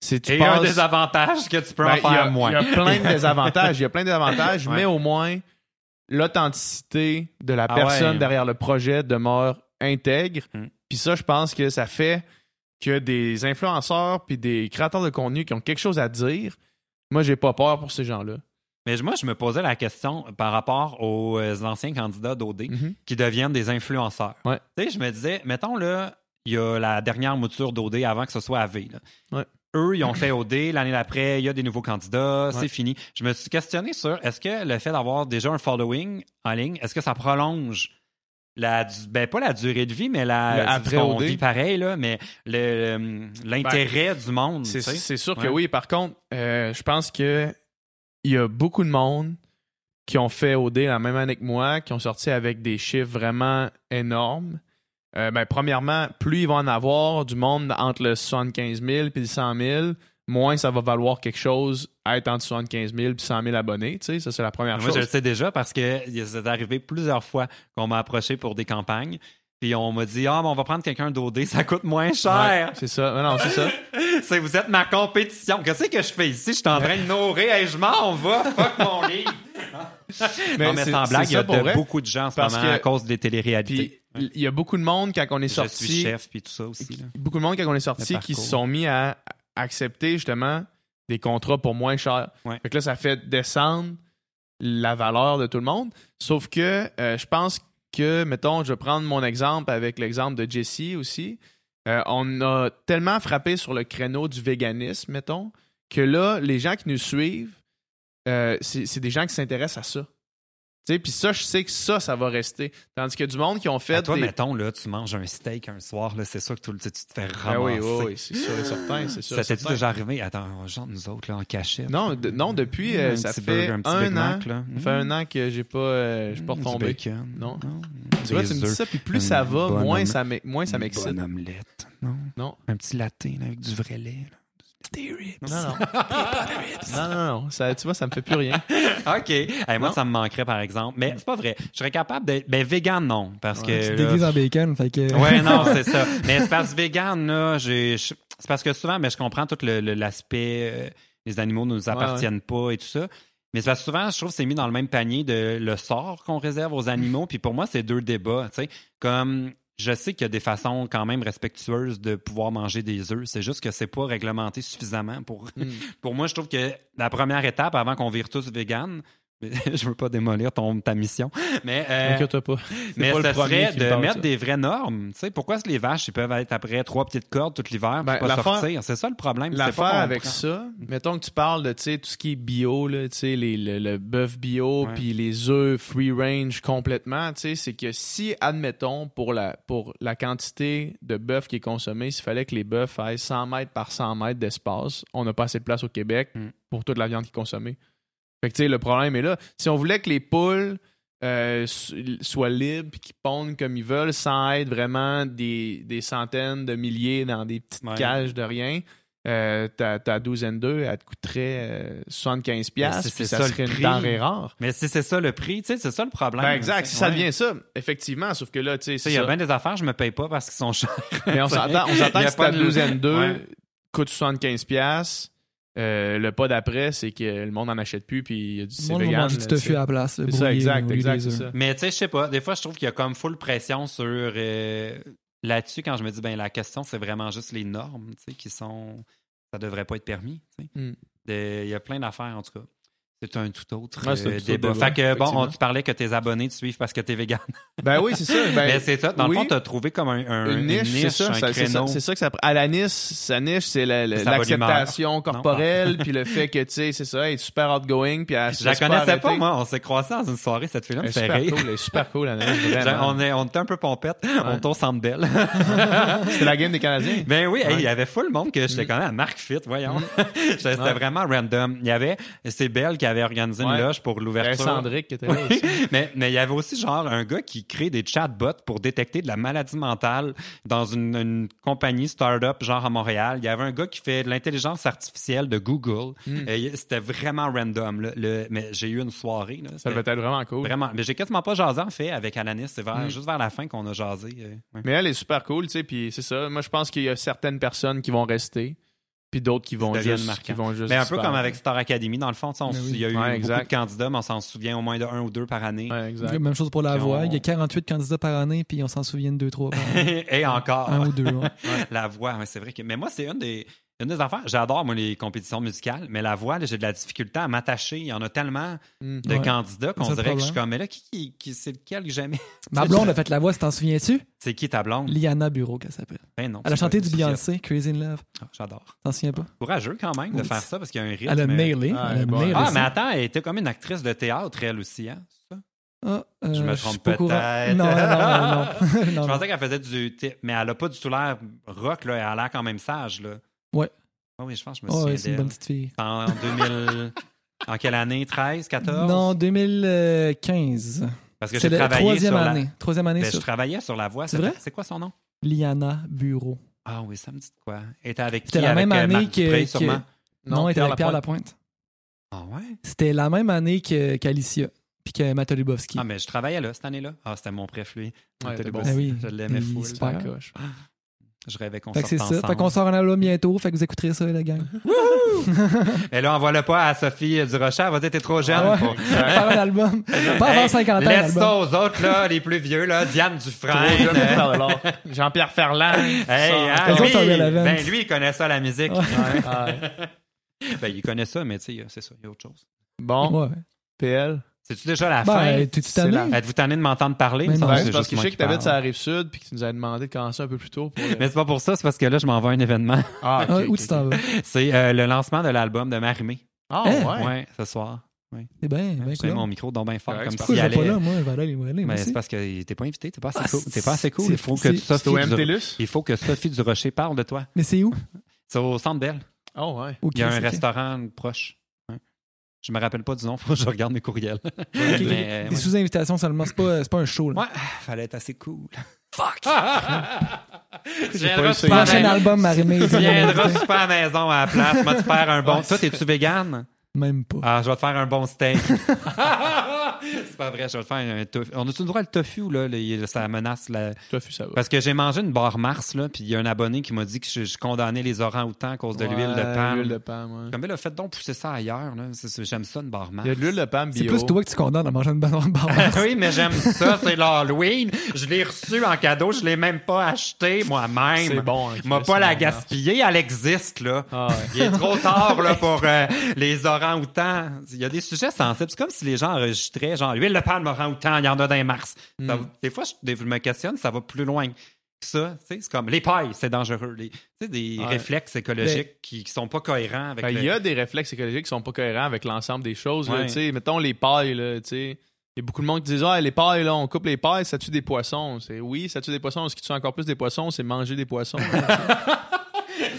C'est tu Et un désavantage que tu peux ben, en il y a- faire moins. Il y a plein de désavantages. Il y a plein de désavantages, Ouais. mais au moins, l'authenticité de la Ah personne ouais. derrière le projet demeure intègre. Mm. Puis ça, je pense que ça fait que des influenceurs puis des créateurs de contenu qui ont quelque chose à dire, moi, j'ai pas peur pour ces gens-là. Mais moi, je me posais la question par rapport aux euh, anciens candidats d'OD Mhm. qui deviennent des influenceurs. Ouais. Tu sais, je me disais, mettons là, il y a la dernière mouture d'OD avant que ce soit AV. là. Ouais. Eux, ils ont fait OD. L'année d'après, il y a des nouveaux candidats. Ouais. C'est fini. Je me suis questionné sur est-ce que le fait d'avoir déjà un following en ligne, est-ce que ça prolonge la, ben pas la durée de vie, mais la, après on vit pareil, là, mais le- l'intérêt du monde. C'est sûr que oui. Par contre, euh, je pense que il y a beaucoup de monde qui ont fait OD la même année que moi, qui ont sorti avec des chiffres vraiment énormes. Euh, ben, premièrement, plus ils vont en avoir du monde entre le 75 000 et le 100 000, moins ça va valoir quelque chose à être entre 75 000 et 100 000 abonnés. Tu sais, ça, c'est la première Moi, chose. je le sais déjà parce que c'est arrivé plusieurs fois qu'on m'a approché pour des campagnes. Puis on m'a dit Ah, mais on va prendre quelqu'un d'OD, ça coûte moins Ouais, cher. c'est ça. Non, c'est ça. C'est vous êtes ma compétition. Qu'est-ce que je fais ici? Je suis en train de nourrir. Hey, je m'en vais. Fuck mon livre. non, mais c'est- sans blague, il y a pour de- vrai. beaucoup de gens en ce Parce moment que- à cause des téléréalités. Il y a beaucoup de monde quand on est je sorti. suis chef, puis tout ça aussi. là. beaucoup de monde quand on est sorti qui se sont mis à accepter justement des contrats pour moins cher. Ouais. Fait que là, ça fait descendre la valeur de tout le monde. Sauf que euh, je pense que, mettons, je vais prendre mon exemple avec l'exemple de Jessie aussi. Euh, on a tellement frappé sur le créneau du véganisme, mettons, que là, les gens qui nous suivent, euh, c'est des gens qui s'intéressent à ça. Puis ça, je sais que ça, ça va rester. Tandis que du monde qui ont fait. À toi, des- mettons, là, tu manges un steak un soir, là, c'est sûr que tout le- tu te fais Ah ramasser. oui, oui, oui, c'est sûr et certain. c'est sûr Ça certain. déjà arrivé? Attends, genre nous autres, là, en cachette. Non, de- non depuis, euh, ça fait burger, un an. Mac, là. Fait un an que j'ai pas, euh, pas Mm, retombé. bacon. Non. Non. Tu vois, tu me dis ça, puis plus Une ça va, moins ça m'ex- moins ça Une m'excite. bonne omelette. Non? Non. Un petit latte avec du vrai lait. là. Ribs. Non, non. non, non, non. Ça, tu vois, ça me fait plus rien. OK. Hey, moi, Non. ça me manquerait, par exemple. Mais c'est pas vrai. Je serais capable d'être. Ben, vegan, non. Parce Tu que. là, déguises en bacon, fait que... Ouais, non, c'est ça. Mais c'est parce que vegan, là, j'ai. je- C'est parce que souvent, mais je comprends tout le- le- l'aspect. euh, les animaux ne nous appartiennent pas et tout ça. Mais c'est parce que souvent, je trouve que c'est mis dans le même panier de le sort qu'on réserve aux animaux. Puis pour moi, c'est deux débats. Tu sais, comme je sais qu'il y a des façons quand même respectueuses de pouvoir manger des œufs. C'est juste que c'est pas réglementé suffisamment pour. Mm. Pour moi, je trouve que la première étape avant qu'on vire tous vegan, je veux pas démolir ton, ta mission, mais, euh, pas. mais pas le ça serait de parle mettre ça. des vraies normes. Tu sais, pourquoi est-ce que les vaches, ils peuvent être après trois petites cordes tout l'hiver Ben, pour pas sortir? C'est ça le problème. c'est L'affaire avec prend- ça, mettons que tu parles de tu sais, tout ce qui est bio, là, tu sais, les- le, le bœuf bio, puis les œufs free range complètement, tu sais, c'est que si, admettons, pour la, pour la quantité de bœuf qui est consommée, s'il fallait que les bœufs aient 100 mètres par 100 mètres d'espace, on n'a pas assez de place au Québec Mm. pour toute la viande qui est consommée. Fait que tu sais, le problème est là. Si on voulait que les poules euh, so- soient libres et qu'ils pondent comme ils veulent sans être vraiment des, des centaines de milliers dans des petites Ouais. cages de rien, euh, ta, ta douzaine d'œufs, elle te coûterait euh, 75$, c'est- piastres, c'est puis ça, serait une denrée rare. Mais si c'est ça le prix, tu sais, c'est ça le problème. Ben exact, si ça devient ça, effectivement, sauf que là, tu sais, il y a bien des affaires, je me paye pas parce qu'ils sont chers. Mais on s'entend, que si ta douzaine d'œufs Ouais. coûte 75$, piastres, euh, le pas d'après, c'est que le monde en achète plus, puis il y a du Le c'est vegan. du tofu sais. à la place. C'est ça, exact, exact, c'est ça. Mais tu sais, je sais pas, des fois, je trouve qu'il y a comme full pression sur euh, là-dessus quand je me dis, ben la question, c'est vraiment juste les normes, tu sais, qui sont. Ça devrait pas être permis, tu sais. Mm. De- Il y a plein d'affaires, en tout cas. C'est un tout autre Ouais, euh, tout autre débat. débat, Fait que, bon, on, tu parlais que tes abonnés te suivent parce que t'es vegan. Ben oui, c'est ça. Ben, Mais c'est ça. Dans oui. le fond, t'as trouvé comme un, un- une niche, c'est ça, un ça- c'est ça, c'est ça que ça. À la niche, sa niche, c'est la- l'acceptation corporelle, puis le fait que tu sais, c'est ça, elle est super outgoing, puis elle se Je la connaissais pas, moi. On s'est croisés dans une soirée, cette fille-là Elle super rire. cool, elle est super cool, la niche, vraiment. on, est, on était un peu pompette. On tourne centre belle. C'était la game des Canadiens. Ben oui, Ouais. il y avait full monde que j'étais Mm. quand même à Marc Fit, voyons. C'était Ouais. vraiment random. Il y avait, c'est Belle qui avait organisé une Ouais. loge pour Il y avait l'ouverture. Sandrick qui était là aussi. mais, mais il y avait aussi genre un gars qui crée des chatbots pour détecter de la maladie mentale dans une, une compagnie start-up genre à Montréal. Il y avait un gars qui fait de l'intelligence artificielle de Google. Mm. Et C'était vraiment random. là. Le- mais j'ai eu une soirée. là. Ça devait être vraiment cool. Vraiment. Mais j'ai quasiment pas jasé en fait avec Alanis. C'est vers- Mm. juste vers la fin qu'on a jasé. euh, ouais. Mais elle est super cool, tu sais, puis c'est ça. Moi, je pense qu'il y a certaines personnes qui vont rester, puis d'autres qui vont juste, marquants. qui vont juste Mais un peu comme avec Star Academy, dans le fond, on oui. il y a eu Ouais, beaucoup de candidats, mais on s'en souvient au moins de un ou deux par année. Ouais, exact. Même chose pour la voix. Il y a 48 candidats par année, puis on s'en souvient de 2-3 par année. Et encore. Un ou deux. ouais. La voix, c'est vrai que. Mais moi, c'est une des, une des affaires. J'adore, moi, les compétitions musicales, mais la voix, là, j'ai de la difficulté à m'attacher. Il y en a tellement Mm. de Ouais. candidats qu'on dirait que je suis comme, mais là, qui, qui, qui- c'est lequel que j'aimais? Ma blonde a fait la voix, t'en souviens-tu? C'est qui ta blonde? Liana Bureau, qu'elle s'appelle. Ben non. Elle a chanté du Beyoncé, Crazy in Love. Ah, J'adore. T'en souviens pas? Courageux quand même de faire ça parce qu'il y a un rythme. Elle a nailé. Ah, Elle a nailé Ah, ça. mais attends, elle était comme une actrice de théâtre, elle aussi, hein? Ah, euh, Je me trompe peut-être. Non, non, non. non, non. Je pensais qu'elle faisait du. Mais elle a pas du tout l'air rock, là. Elle a l'air quand même sage, là. Ouais. Ah oui, je pense que je me Oh, souviens ouais, c'est une bonne petite fille. En 2000. en quelle année? 13, 14 Non, 2015. Parce que j'ai la travaillé troisième sur année. Troisième année la. Ben, sur je travaillais sur la voix. C'est vrai? C'est quoi son nom? Liana Bureau. Ah oui, ça me dit de quoi Elle était avec qui? C'était la avec même euh, année Marc que- Dupré, que- sûrement? Non, elle était avec Pierre Lapointe. Ah ouais? C'était la même année que- qu'Alicia. Puis que Matt Lubowski. Ah, mais je travaillais là cette année-là. Ah, c'était mon préf, lui. Ouais, bon. Ah oui. Je l'aimais fou. perd. coche. Je rêvais qu'on sorte c'est ensemble. ça. Fait qu'on sort un album bientôt. Fait que vous écouterez ça, la gang. Et là, envoie-le pas à Sophie Durocher. Elle va dire t'es trop jeune. Ah ouais. pour- Faire un album. Pas avant Hey, 50 ans, Laisse ça aux autres, là, les plus vieux, là. Diane Dufresne. Jean-Pierre Ferland. Hey, hein, lui, ben, lui, il connaît ça, la musique. Ouais. Ouais, ouais. Ben, il connaît ça, mais tu sais, c'est ça, il y a autre chose. Bon, Ouais. PL. C'est-tu déjà la fin? Ben, t'es-tu c'est tanné? la- Êtes-vous tanné de m'entendre parler? Non. c'est Ouais, parce que je sais que t'habites sur la rive sud puis que tu nous avais demandé de commencer un peu plus tôt. Pour... Mais c'est pas pour ça, c'est parce que là, je m'en vais à un événement. Ah, Ah, où tu t'en vas? C'est euh, le lancement de l'album de Marimé. Ah, Hein? ouais. Ouais, ce soir. C'est bien, bien C'est cool. mon micro donc bien fort, Ouais, comme je vais pas allait. là, moi? Je vais aller, je vais aller, moi Mais c'est parce que t'es pas invité, t'es pas assez Ah, cool. T'es pas assez cool. Il faut que Sophie du... Il faut que Sophie Durocher parle de toi. Mais c'est où? C'est au Centre Bell. Oh, ouais. Ok, Il y a un restaurant proche. Je me rappelle pas du nom, faut que je regarde mes courriels. Ok, ok. Mais, euh, Des ouais. sous-invitations seulement, c'est pas, c'est pas un show. Là. Ouais, fallait être assez cool. Fuck! Tu J'ai pas Prochain la- album, Marimé. tu viendras super à la maison à la place. Moi, te faire un bon. Ouais. Toi, t'es-tu vegan? Même pas. Ah, je vais te faire un bon steak. c'est pas vrai, je vais le faire un tofu. On a-tu le droit le tofu, là? le- ça menace la. Tofu, ça va. Parce que j'ai mangé une barre Mars, là, puis il y a un abonné qui m'a dit que je, je condamnais les orangs-outans à cause de l'huile de palme. L'huile de palme, ouais. Comme, là, faites donc pousser ça ailleurs, là. C'est- c'est- J'aime ça, une barre Mars. Il y a de l'huile de palme C'est bio. plus toi que tu condamnes à manger une barre. oui, mais j'aime ça, c'est l'Halloween. Je l'ai reçu en cadeau, je l'ai même pas acheté moi-même. C'est bon. hein, M'a pas c'est la bon, gaspiller, elle existe, là. Ah ouais. Il est trop tard là, pour euh, les orangs-outans. Il y a des sujets sensibles. C'est comme si les gens enregistraient, genre, l'huile de palme orang-outan, il y en a dans les mars. Ça- Mm. Des fois, je, me questionne, ça va plus loin que ça. C'est comme les pailles, c'est dangereux. Les, tu sais, des Ouais. réflexes écologiques qui, qui sont pas cohérents avec Ben, le- Il y a des réflexes écologiques qui sont pas cohérents avec l'ensemble des choses. là, Ouais. sais. mettons les pailles, là, tu sais. Il y a beaucoup de monde qui disent Ah, les pailles, là, on coupe les pailles, ça tue des poissons. C'est oui, ça tue des poissons. Ce qui tue encore plus des poissons, c'est manger des poissons.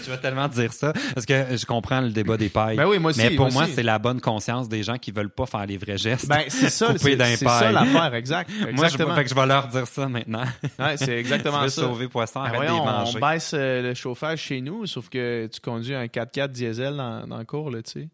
Je vais tellement dire ça parce que je comprends le débat des pailles. ben oui, moi aussi. mais pour moi, c'est la bonne conscience des gens qui veulent pas faire les vrais gestes. Ben, c'est ça, c'est ça l'affaire, exact. moi, je, fait que je vais leur dire ça maintenant. Ouais, c'est tu exactement veux ça. sauver poisson, Ben voyons, on baisse euh, le chauffage chez nous, sauf que tu conduis un 4x4 diesel dans, dans le cours, là, tu sais.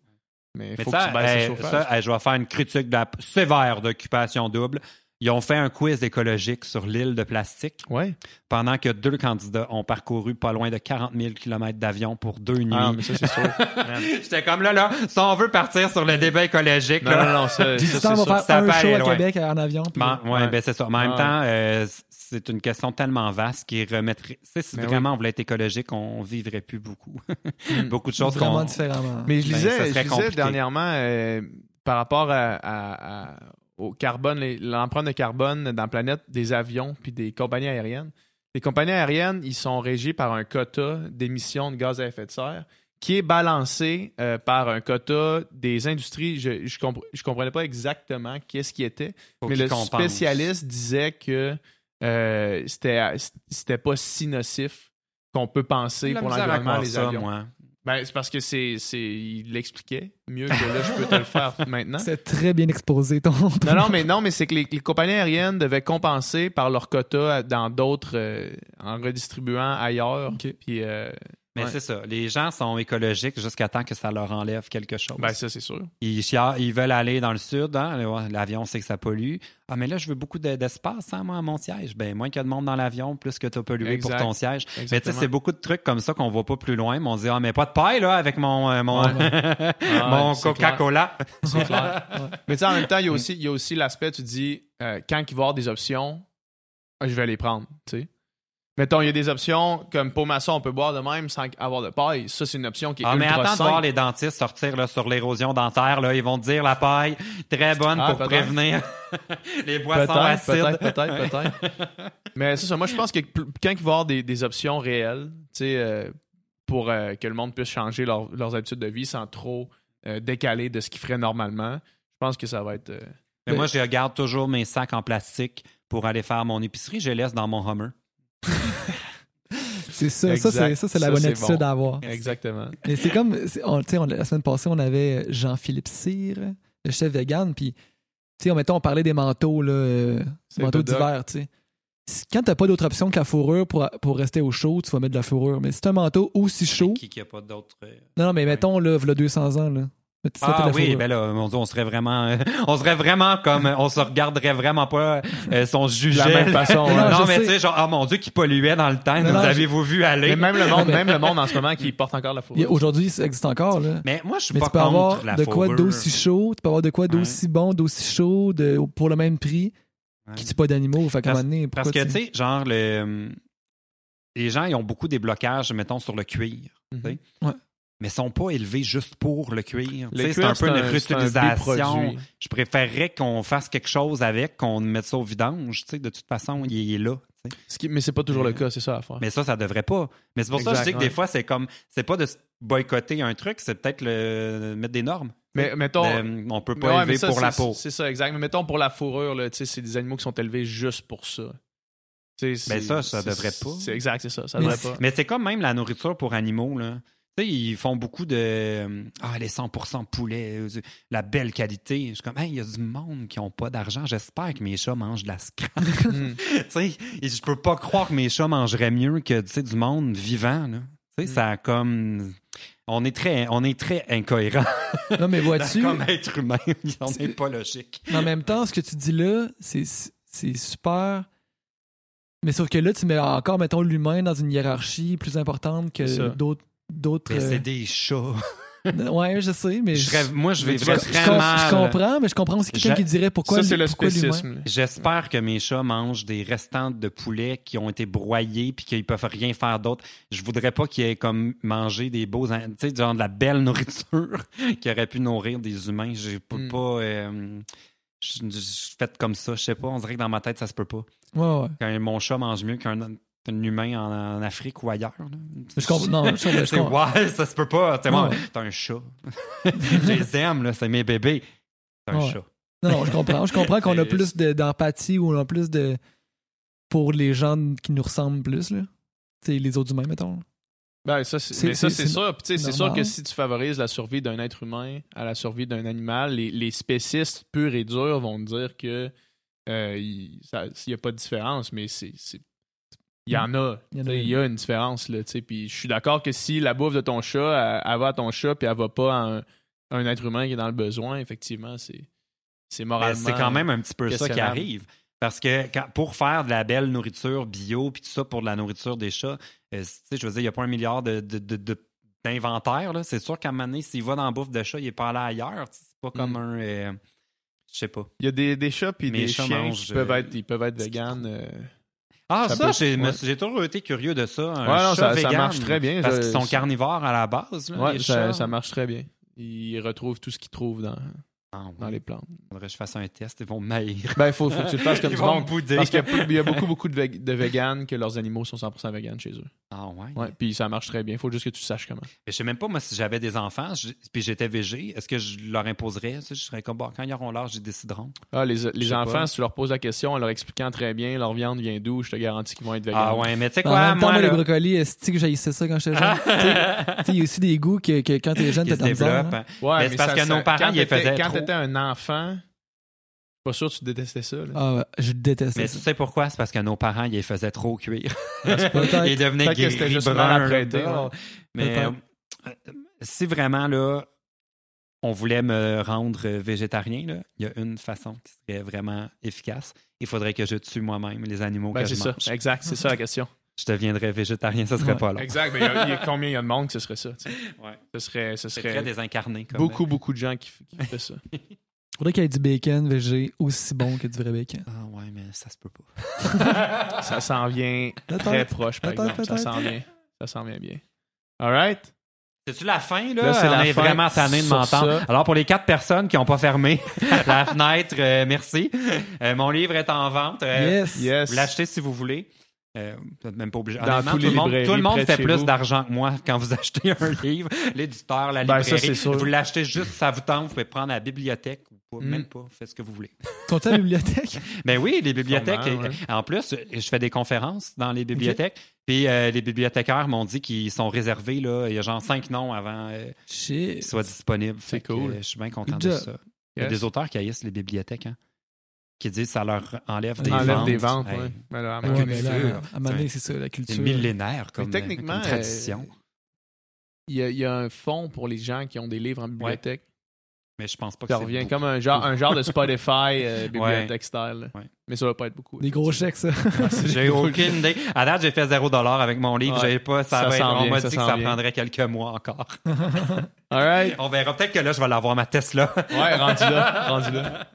Mais il Mais faut ça, que tu baisses hey, le chauffage. ça, hey, je vais faire une critique de la- sévère d'occupation double. Ils ont fait un quiz écologique sur l'île de plastique ouais. pendant que deux candidats ont parcouru pas loin de 40 000 km d'avion pour deux nuits. Ah, mais ça, c'est sûr. J'étais comme là, là, si on veut partir sur le débat écologique, non, là, non, non, ça, ça, c'est on va. Ça faire un show à loin. Québec en avion. puis- Ben, ouais, Ouais. ben c'est ça. Mais en même temps, euh, c'est une question tellement vaste qui remettrait. tu sais, Si Ben vraiment on voulait être écologique, on vivrait plus beaucoup. Mm. beaucoup de choses Vraiment différemment. Mais je Ben, lisais, ça je lisais dernièrement euh, par rapport à, à- à- au carbone, l'empreinte de carbone dans la planète des avions puis des compagnies aériennes. Les compagnies aériennes, ils sont régis par un quota d'émissions de gaz à effet de serre qui est balancé euh, par un quota des industries. Je compre- je comprenais pas exactement qu'est-ce qui était, Faut mais le spécialiste disait que euh, c'était c'était pas si nocif qu'on peut penser la pour l'environnement ça, avions. moi. Ben, c'est parce que c'est, c'est, il l'expliquait mieux que là, je peux te le faire maintenant. C'est très bien exposé ton. ton- Non, non, mais non, mais c'est que les, les compagnies aériennes devaient compenser par leur quota dans d'autres, euh, en redistribuant ailleurs. Puis, euh, Mais Ouais. c'est ça. Les gens sont écologiques jusqu'à temps que ça leur enlève quelque chose. ben, ça, c'est sûr. Ils, veulent aller dans le sud. hein. L'avion, c'est que ça pollue. Ah, mais là, je veux beaucoup de- d'espace, hein, moi, à mon siège. Ben, moins qu'il y a de monde dans l'avion, plus que tu as pollué Exact. pour ton siège. Mais tu sais, c'est beaucoup de trucs comme ça qu'on voit pas plus loin. Mais on se dit, ah, mais pas de paille, là, avec mon, euh, mon, Ouais. mon Coca-Cola. C'est clair. Mais tu sais, en même temps, il y a aussi, il y a aussi l'aspect, tu dis, euh, quand il va y avoir des options, je vais les prendre, tu sais. Mettons, il y a des options comme pour maçon, on peut boire de même sans avoir de paille. Ça, c'est une option qui est Ah, mais attends de voir les dentistes sortir là, sur l'érosion dentaire. Là. Ils vont te dire la paille, très bonne Ah, pour peut-être. prévenir les boissons acides. peut-être, peut-être, peut-être. Mais c'est ça. Moi, je pense que quand il va y avoir des, des options réelles, tu sais, euh, pour euh, que le monde puisse changer leur- leurs habitudes de vie sans trop euh, décaler de ce qu'ils ferait normalement, je pense que ça va être. Mais moi, je garde toujours mes sacs en plastique pour aller faire mon épicerie. Je les laisse dans mon Hummer. C'est ça, ça, c'est, ça, c'est la bonne c'est attitude bon. à avoir. Exactement. Mais c'est comme, c'est- on- on- la semaine passée, on avait Jean-Philippe Cyr, le chef vegan, puis, tu sais, on, mettons, on parlait des manteaux, là, euh, C'est manteaux d'hiver, tu sais. Quand t'as pas d'autre option que la fourrure pour, pour rester au chaud, tu vas mettre de la fourrure. Mais si t'as un manteau aussi chaud, Qui qui a pas d'autres. euh, non, non, mais mettons, là, v'là 200 ans, là. Ah oui, fourrure. ben là, mon Dieu, on serait vraiment, euh, on serait vraiment comme, on se regarderait vraiment pas, euh, son jugeait. De la même façon. Non, ouais. je non, mais tu sais, genre, ah mon Dieu, qui polluait dans le temps, Non, nous non, avez-vous vu aller? Mais même le monde, même le monde en ce moment qui porte encore la fourrure. Aujourd'hui, ça existe encore, là. Mais moi, je suis Mais pas tu peux contre avoir la de quoi d'aussi chaud, tu peux avoir de quoi Ouais. d'aussi bon, d'aussi chaud, de, pour le même prix, Ouais. qui tue pas d'animaux. Fait qu'à un Parce- moment donné, Parce que, tu sais, genre, le, les gens, ils ont beaucoup des blocages, mettons, sur le cuir. tu sais. Mhm. Ouais. Mais ils sont pas élevés juste pour le cuir. Le C'est un peu une un réutilisation. Je préférerais qu'on fasse quelque chose avec, qu'on mette ça au vidange. De toute façon, il, il est là. Ce qui- mais c'est pas toujours le cas, c'est ça à faire. Mais ça, ça devrait pas. Mais c'est pour ça que je dis que des fois, c'est comme. C'est pas de boycotter un truc, c'est peut-être le mettre des normes. Mais mettons. De- on peut Mais pas ouais, élever mais ça, pour la peau. C'est ça, exact. Mais mettons pour la fourrure, là, c'est des animaux qui sont élevés juste pour ça. Tu sais, Ben ça, ça devrait pas. C'est exact, c'est ça. Ça Mais devrait c'est- pas. Mais c'est comme même la nourriture pour animaux, là. Tu sais, ils font beaucoup de. euh, Ah, les 100% poulet, euh, la belle qualité. Je suis comme, hey, il y a du monde qui n'ont pas d'argent. J'espère que mes chats mangent de la scrap. Tu sais, et je peux pas croire que mes chats mangeraient mieux que tu sais, du monde vivant, là. Tu sais, ça a comme. On est très, on est très incohérent Non, mais vois-tu, comme être humain. on n'est pas logique. en même temps, ce que tu dis là, c'est c'est super. Mais sauf que là, tu mets encore, mettons, l'humain dans une hiérarchie plus importante que d'autres. D'autres Mais euh, c'est des chats. Ouais, je sais, mais. Je rêve- moi, je vivrais tu je, je comprends, mais je comprends aussi quelqu'un qui dirait pourquoi, ça, c'est le spécisme. J'espère que mes chats mangent des restants de poulet qui ont été broyés puis qu'ils peuvent rien faire d'autre. Je voudrais pas qu'ils aient comme mangé des beaux, tu sais, genre de la belle nourriture qui aurait pu nourrir des humains. J'ai pas, Mm. pas euh, je je- je fait comme ça. Je sais pas. On dirait que dans ma tête ça se peut pas. Ouais, ouais. Quand mon chat mange mieux qu'un un humain en, en Afrique ou ailleurs. là. Je comprends. Non, je, comprends. ouais, ça se peut pas. C'est moi, Ouais. t'es un chat. je les aime, là, c'est mes bébés. C'est un Ouais. chat. Non, non, je comprends. Je comprends qu'on a plus de- d'empathie ou on a plus de. pour les gens qui nous ressemblent plus, là. Tu sais, les autres humains, mettons. Ben, ça, c'est, ça, c'est- sûr. Puis, tu sais, c'est sûr que si tu favorises la survie d'un être humain à la survie d'un animal, les, les spécistes purs et durs vont te dire que euh, il n'y a pas de différence, mais c'est. Il y en a. Il y a sais, Il y a une différence. Là, tu sais. puis je suis d'accord que si la bouffe de ton chat, elle, elle va à ton chat puis elle va pas à un, à un être humain qui est dans le besoin, effectivement, c'est, c'est Ben, moralement. c'est quand même un petit peu ça qui arrive. Parce que quand- pour faire de la belle nourriture bio, puis tout ça pour de la nourriture des chats, euh, tu sais, je veux dire, il n'y a pas un milliard de, de- de- de- d'inventaires. là. C'est sûr qu'à un moment donné, s'il va dans la bouffe de chat, il n'est pas allé ailleurs. Tu sais, C'est pas comme Mm. un. euh, je sais pas. Il y a des, des chats puis Mes des chats chiens mangent, qui peuvent euh, être, ils peuvent être véganes. euh. Ah, Ça j'ai, ouais. toujours été curieux de ça. Un Ouais, non, chat ça, ça marche très bien. Parce qu'ils sont carnivores à la base. là, Ouais, les ça, chats. ça marche très bien. Ils retrouvent tout ce qu'ils trouvent dans, Ah, dans les plantes. Faudrait que je fasse un test. Ils vont me maïr. Ben, il faut, faut que tu le fasses comme Ils du vont monde. me bouder. Parce qu'il y a, plus- il y a beaucoup, beaucoup de, de véganes que leurs animaux sont 100% véganes chez eux. Ah, ouais. Ouais, puis ça marche très bien. Il faut juste que tu saches comment. Mais je sais même pas, moi, si j'avais des enfants, je- puis j'étais végé, est-ce que je leur imposerais? Tu sais, je serais comme, bon, quand ils auront l'âge, ils décideront. Ah, les, les enfants, pas. si tu leur poses la question en leur expliquant très bien leur viande vient d'où, je te garantis qu'ils vont être véganes. Ah, ouais, mais tu sais En quoi, même temps, moi, moi, les là, brocolis, est-ce que j'haïssais ça quand j'étais jeune? Il y a aussi des goûts que, que quand t'es jeune, t'as misère. développent. hein. Ouais, Mais c'est parce que nos parents, ils faisaient trop. T'étais un enfant, pas sûr que tu détestais ça. là. Ah ouais, je déteste Mais ça. tu sais pourquoi? C'est parce que nos parents, ils les faisaient trop cuire. Peut-être. ils devenaient que juste bruns, ouais. Mais euh, si vraiment, là, on voulait me rendre végétarien, là, il y a une façon qui serait vraiment efficace. Il faudrait que je tue moi-même les animaux Ben, que c'est je ça. Exact, c'est ça la question. Je deviendrais végétarien, ça serait Ouais. pas long. Exact. Mais il y a- il y a combien il y a de monde que ce serait ça? Ouais. Ce serait, ce serait très désincarné. Comme beaucoup, beaucoup de gens qui, qui feraient ça. Faudrait qu'il y ait du bacon végé aussi bon que du vrai bacon. Ah ouais, mais ça se peut pas. Ça s'en vient très proche, par exemple. Ça s'en vient. Ça s'en vient bien. All right? C'est-tu la fin, là? Là, c'est On la est fin. vraiment tanné de m'entendre. Alors, pour les quatre personnes qui n'ont pas fermé la fenêtre, euh, merci. Euh, mon livre est en vente. Euh, Yes. Yes. Vous l'achetez si vous voulez. Euh, vous n'êtes même pas obligé. Dans tout, le monde, tout le fait plus d'argent que moi quand vous achetez un livre. L'éditeur, la Ben, librairie. ça. Vous l'achetez juste, ça vous tente. Vous pouvez prendre à la bibliothèque. Pouvez Mm. même pas. Faites ce que vous voulez. Sont-ils à la bibliothèque? Mais oui, les bibliothèques. Sûrement, ouais. En plus, je fais des conférences dans les bibliothèques. Puis euh, les bibliothécaires m'ont dit qu'ils sont réservés. Là, il y a genre cinq noms avant euh, qu'ils soient disponibles. C'est cool. je suis bien content de ça. Il y a des auteurs qui haïssent les bibliothèques. Hein, qui disent que ça leur enlève des Enlève ventes. des ventes, Hey, ouais. Mais là, à un La moment donné, mais là, culture. à un moment donné, c'est ça, la C'est culture. millénaire comme, Mais techniquement, comme tradition. euh, il y, a, il y a un fonds pour les gens qui ont des livres en bibliothèque. Mais je pense pas que Ça c'est revient beaucoup. comme un genre, un genre de Spotify euh, bibliothèque style. Ouais. Mais ça va pas être beaucoup. Des gros chèques, ça. J'ai aucune idée. À date, j'ai fait 0 avec mon livre. Ouais. J'avais pas, ça, Ça va être- on m'a dit que ça prendrait quelques mois encore. All right. On verra. Peut-être que là, je vais l'avoir ma Tesla. Ouais, rendu là. Rendu là.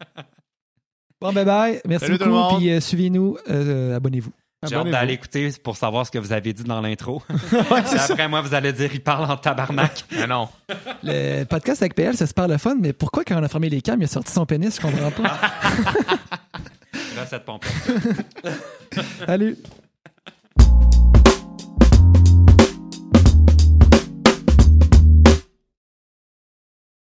Bon, bye bye. Merci Salut beaucoup. Puis euh, suivez-nous. euh, Abonnez-vous. J'ai hâte d'aller écouter pour savoir ce que vous avez dit dans l'intro. Après, moi, vous allez dire, il parle en tabarnak. Mais non. Le podcast avec PL, c'est super le fun, mais pourquoi quand on a fermé les cams, il a sorti son pénis? Je comprends pas? Recette pompette. Salut.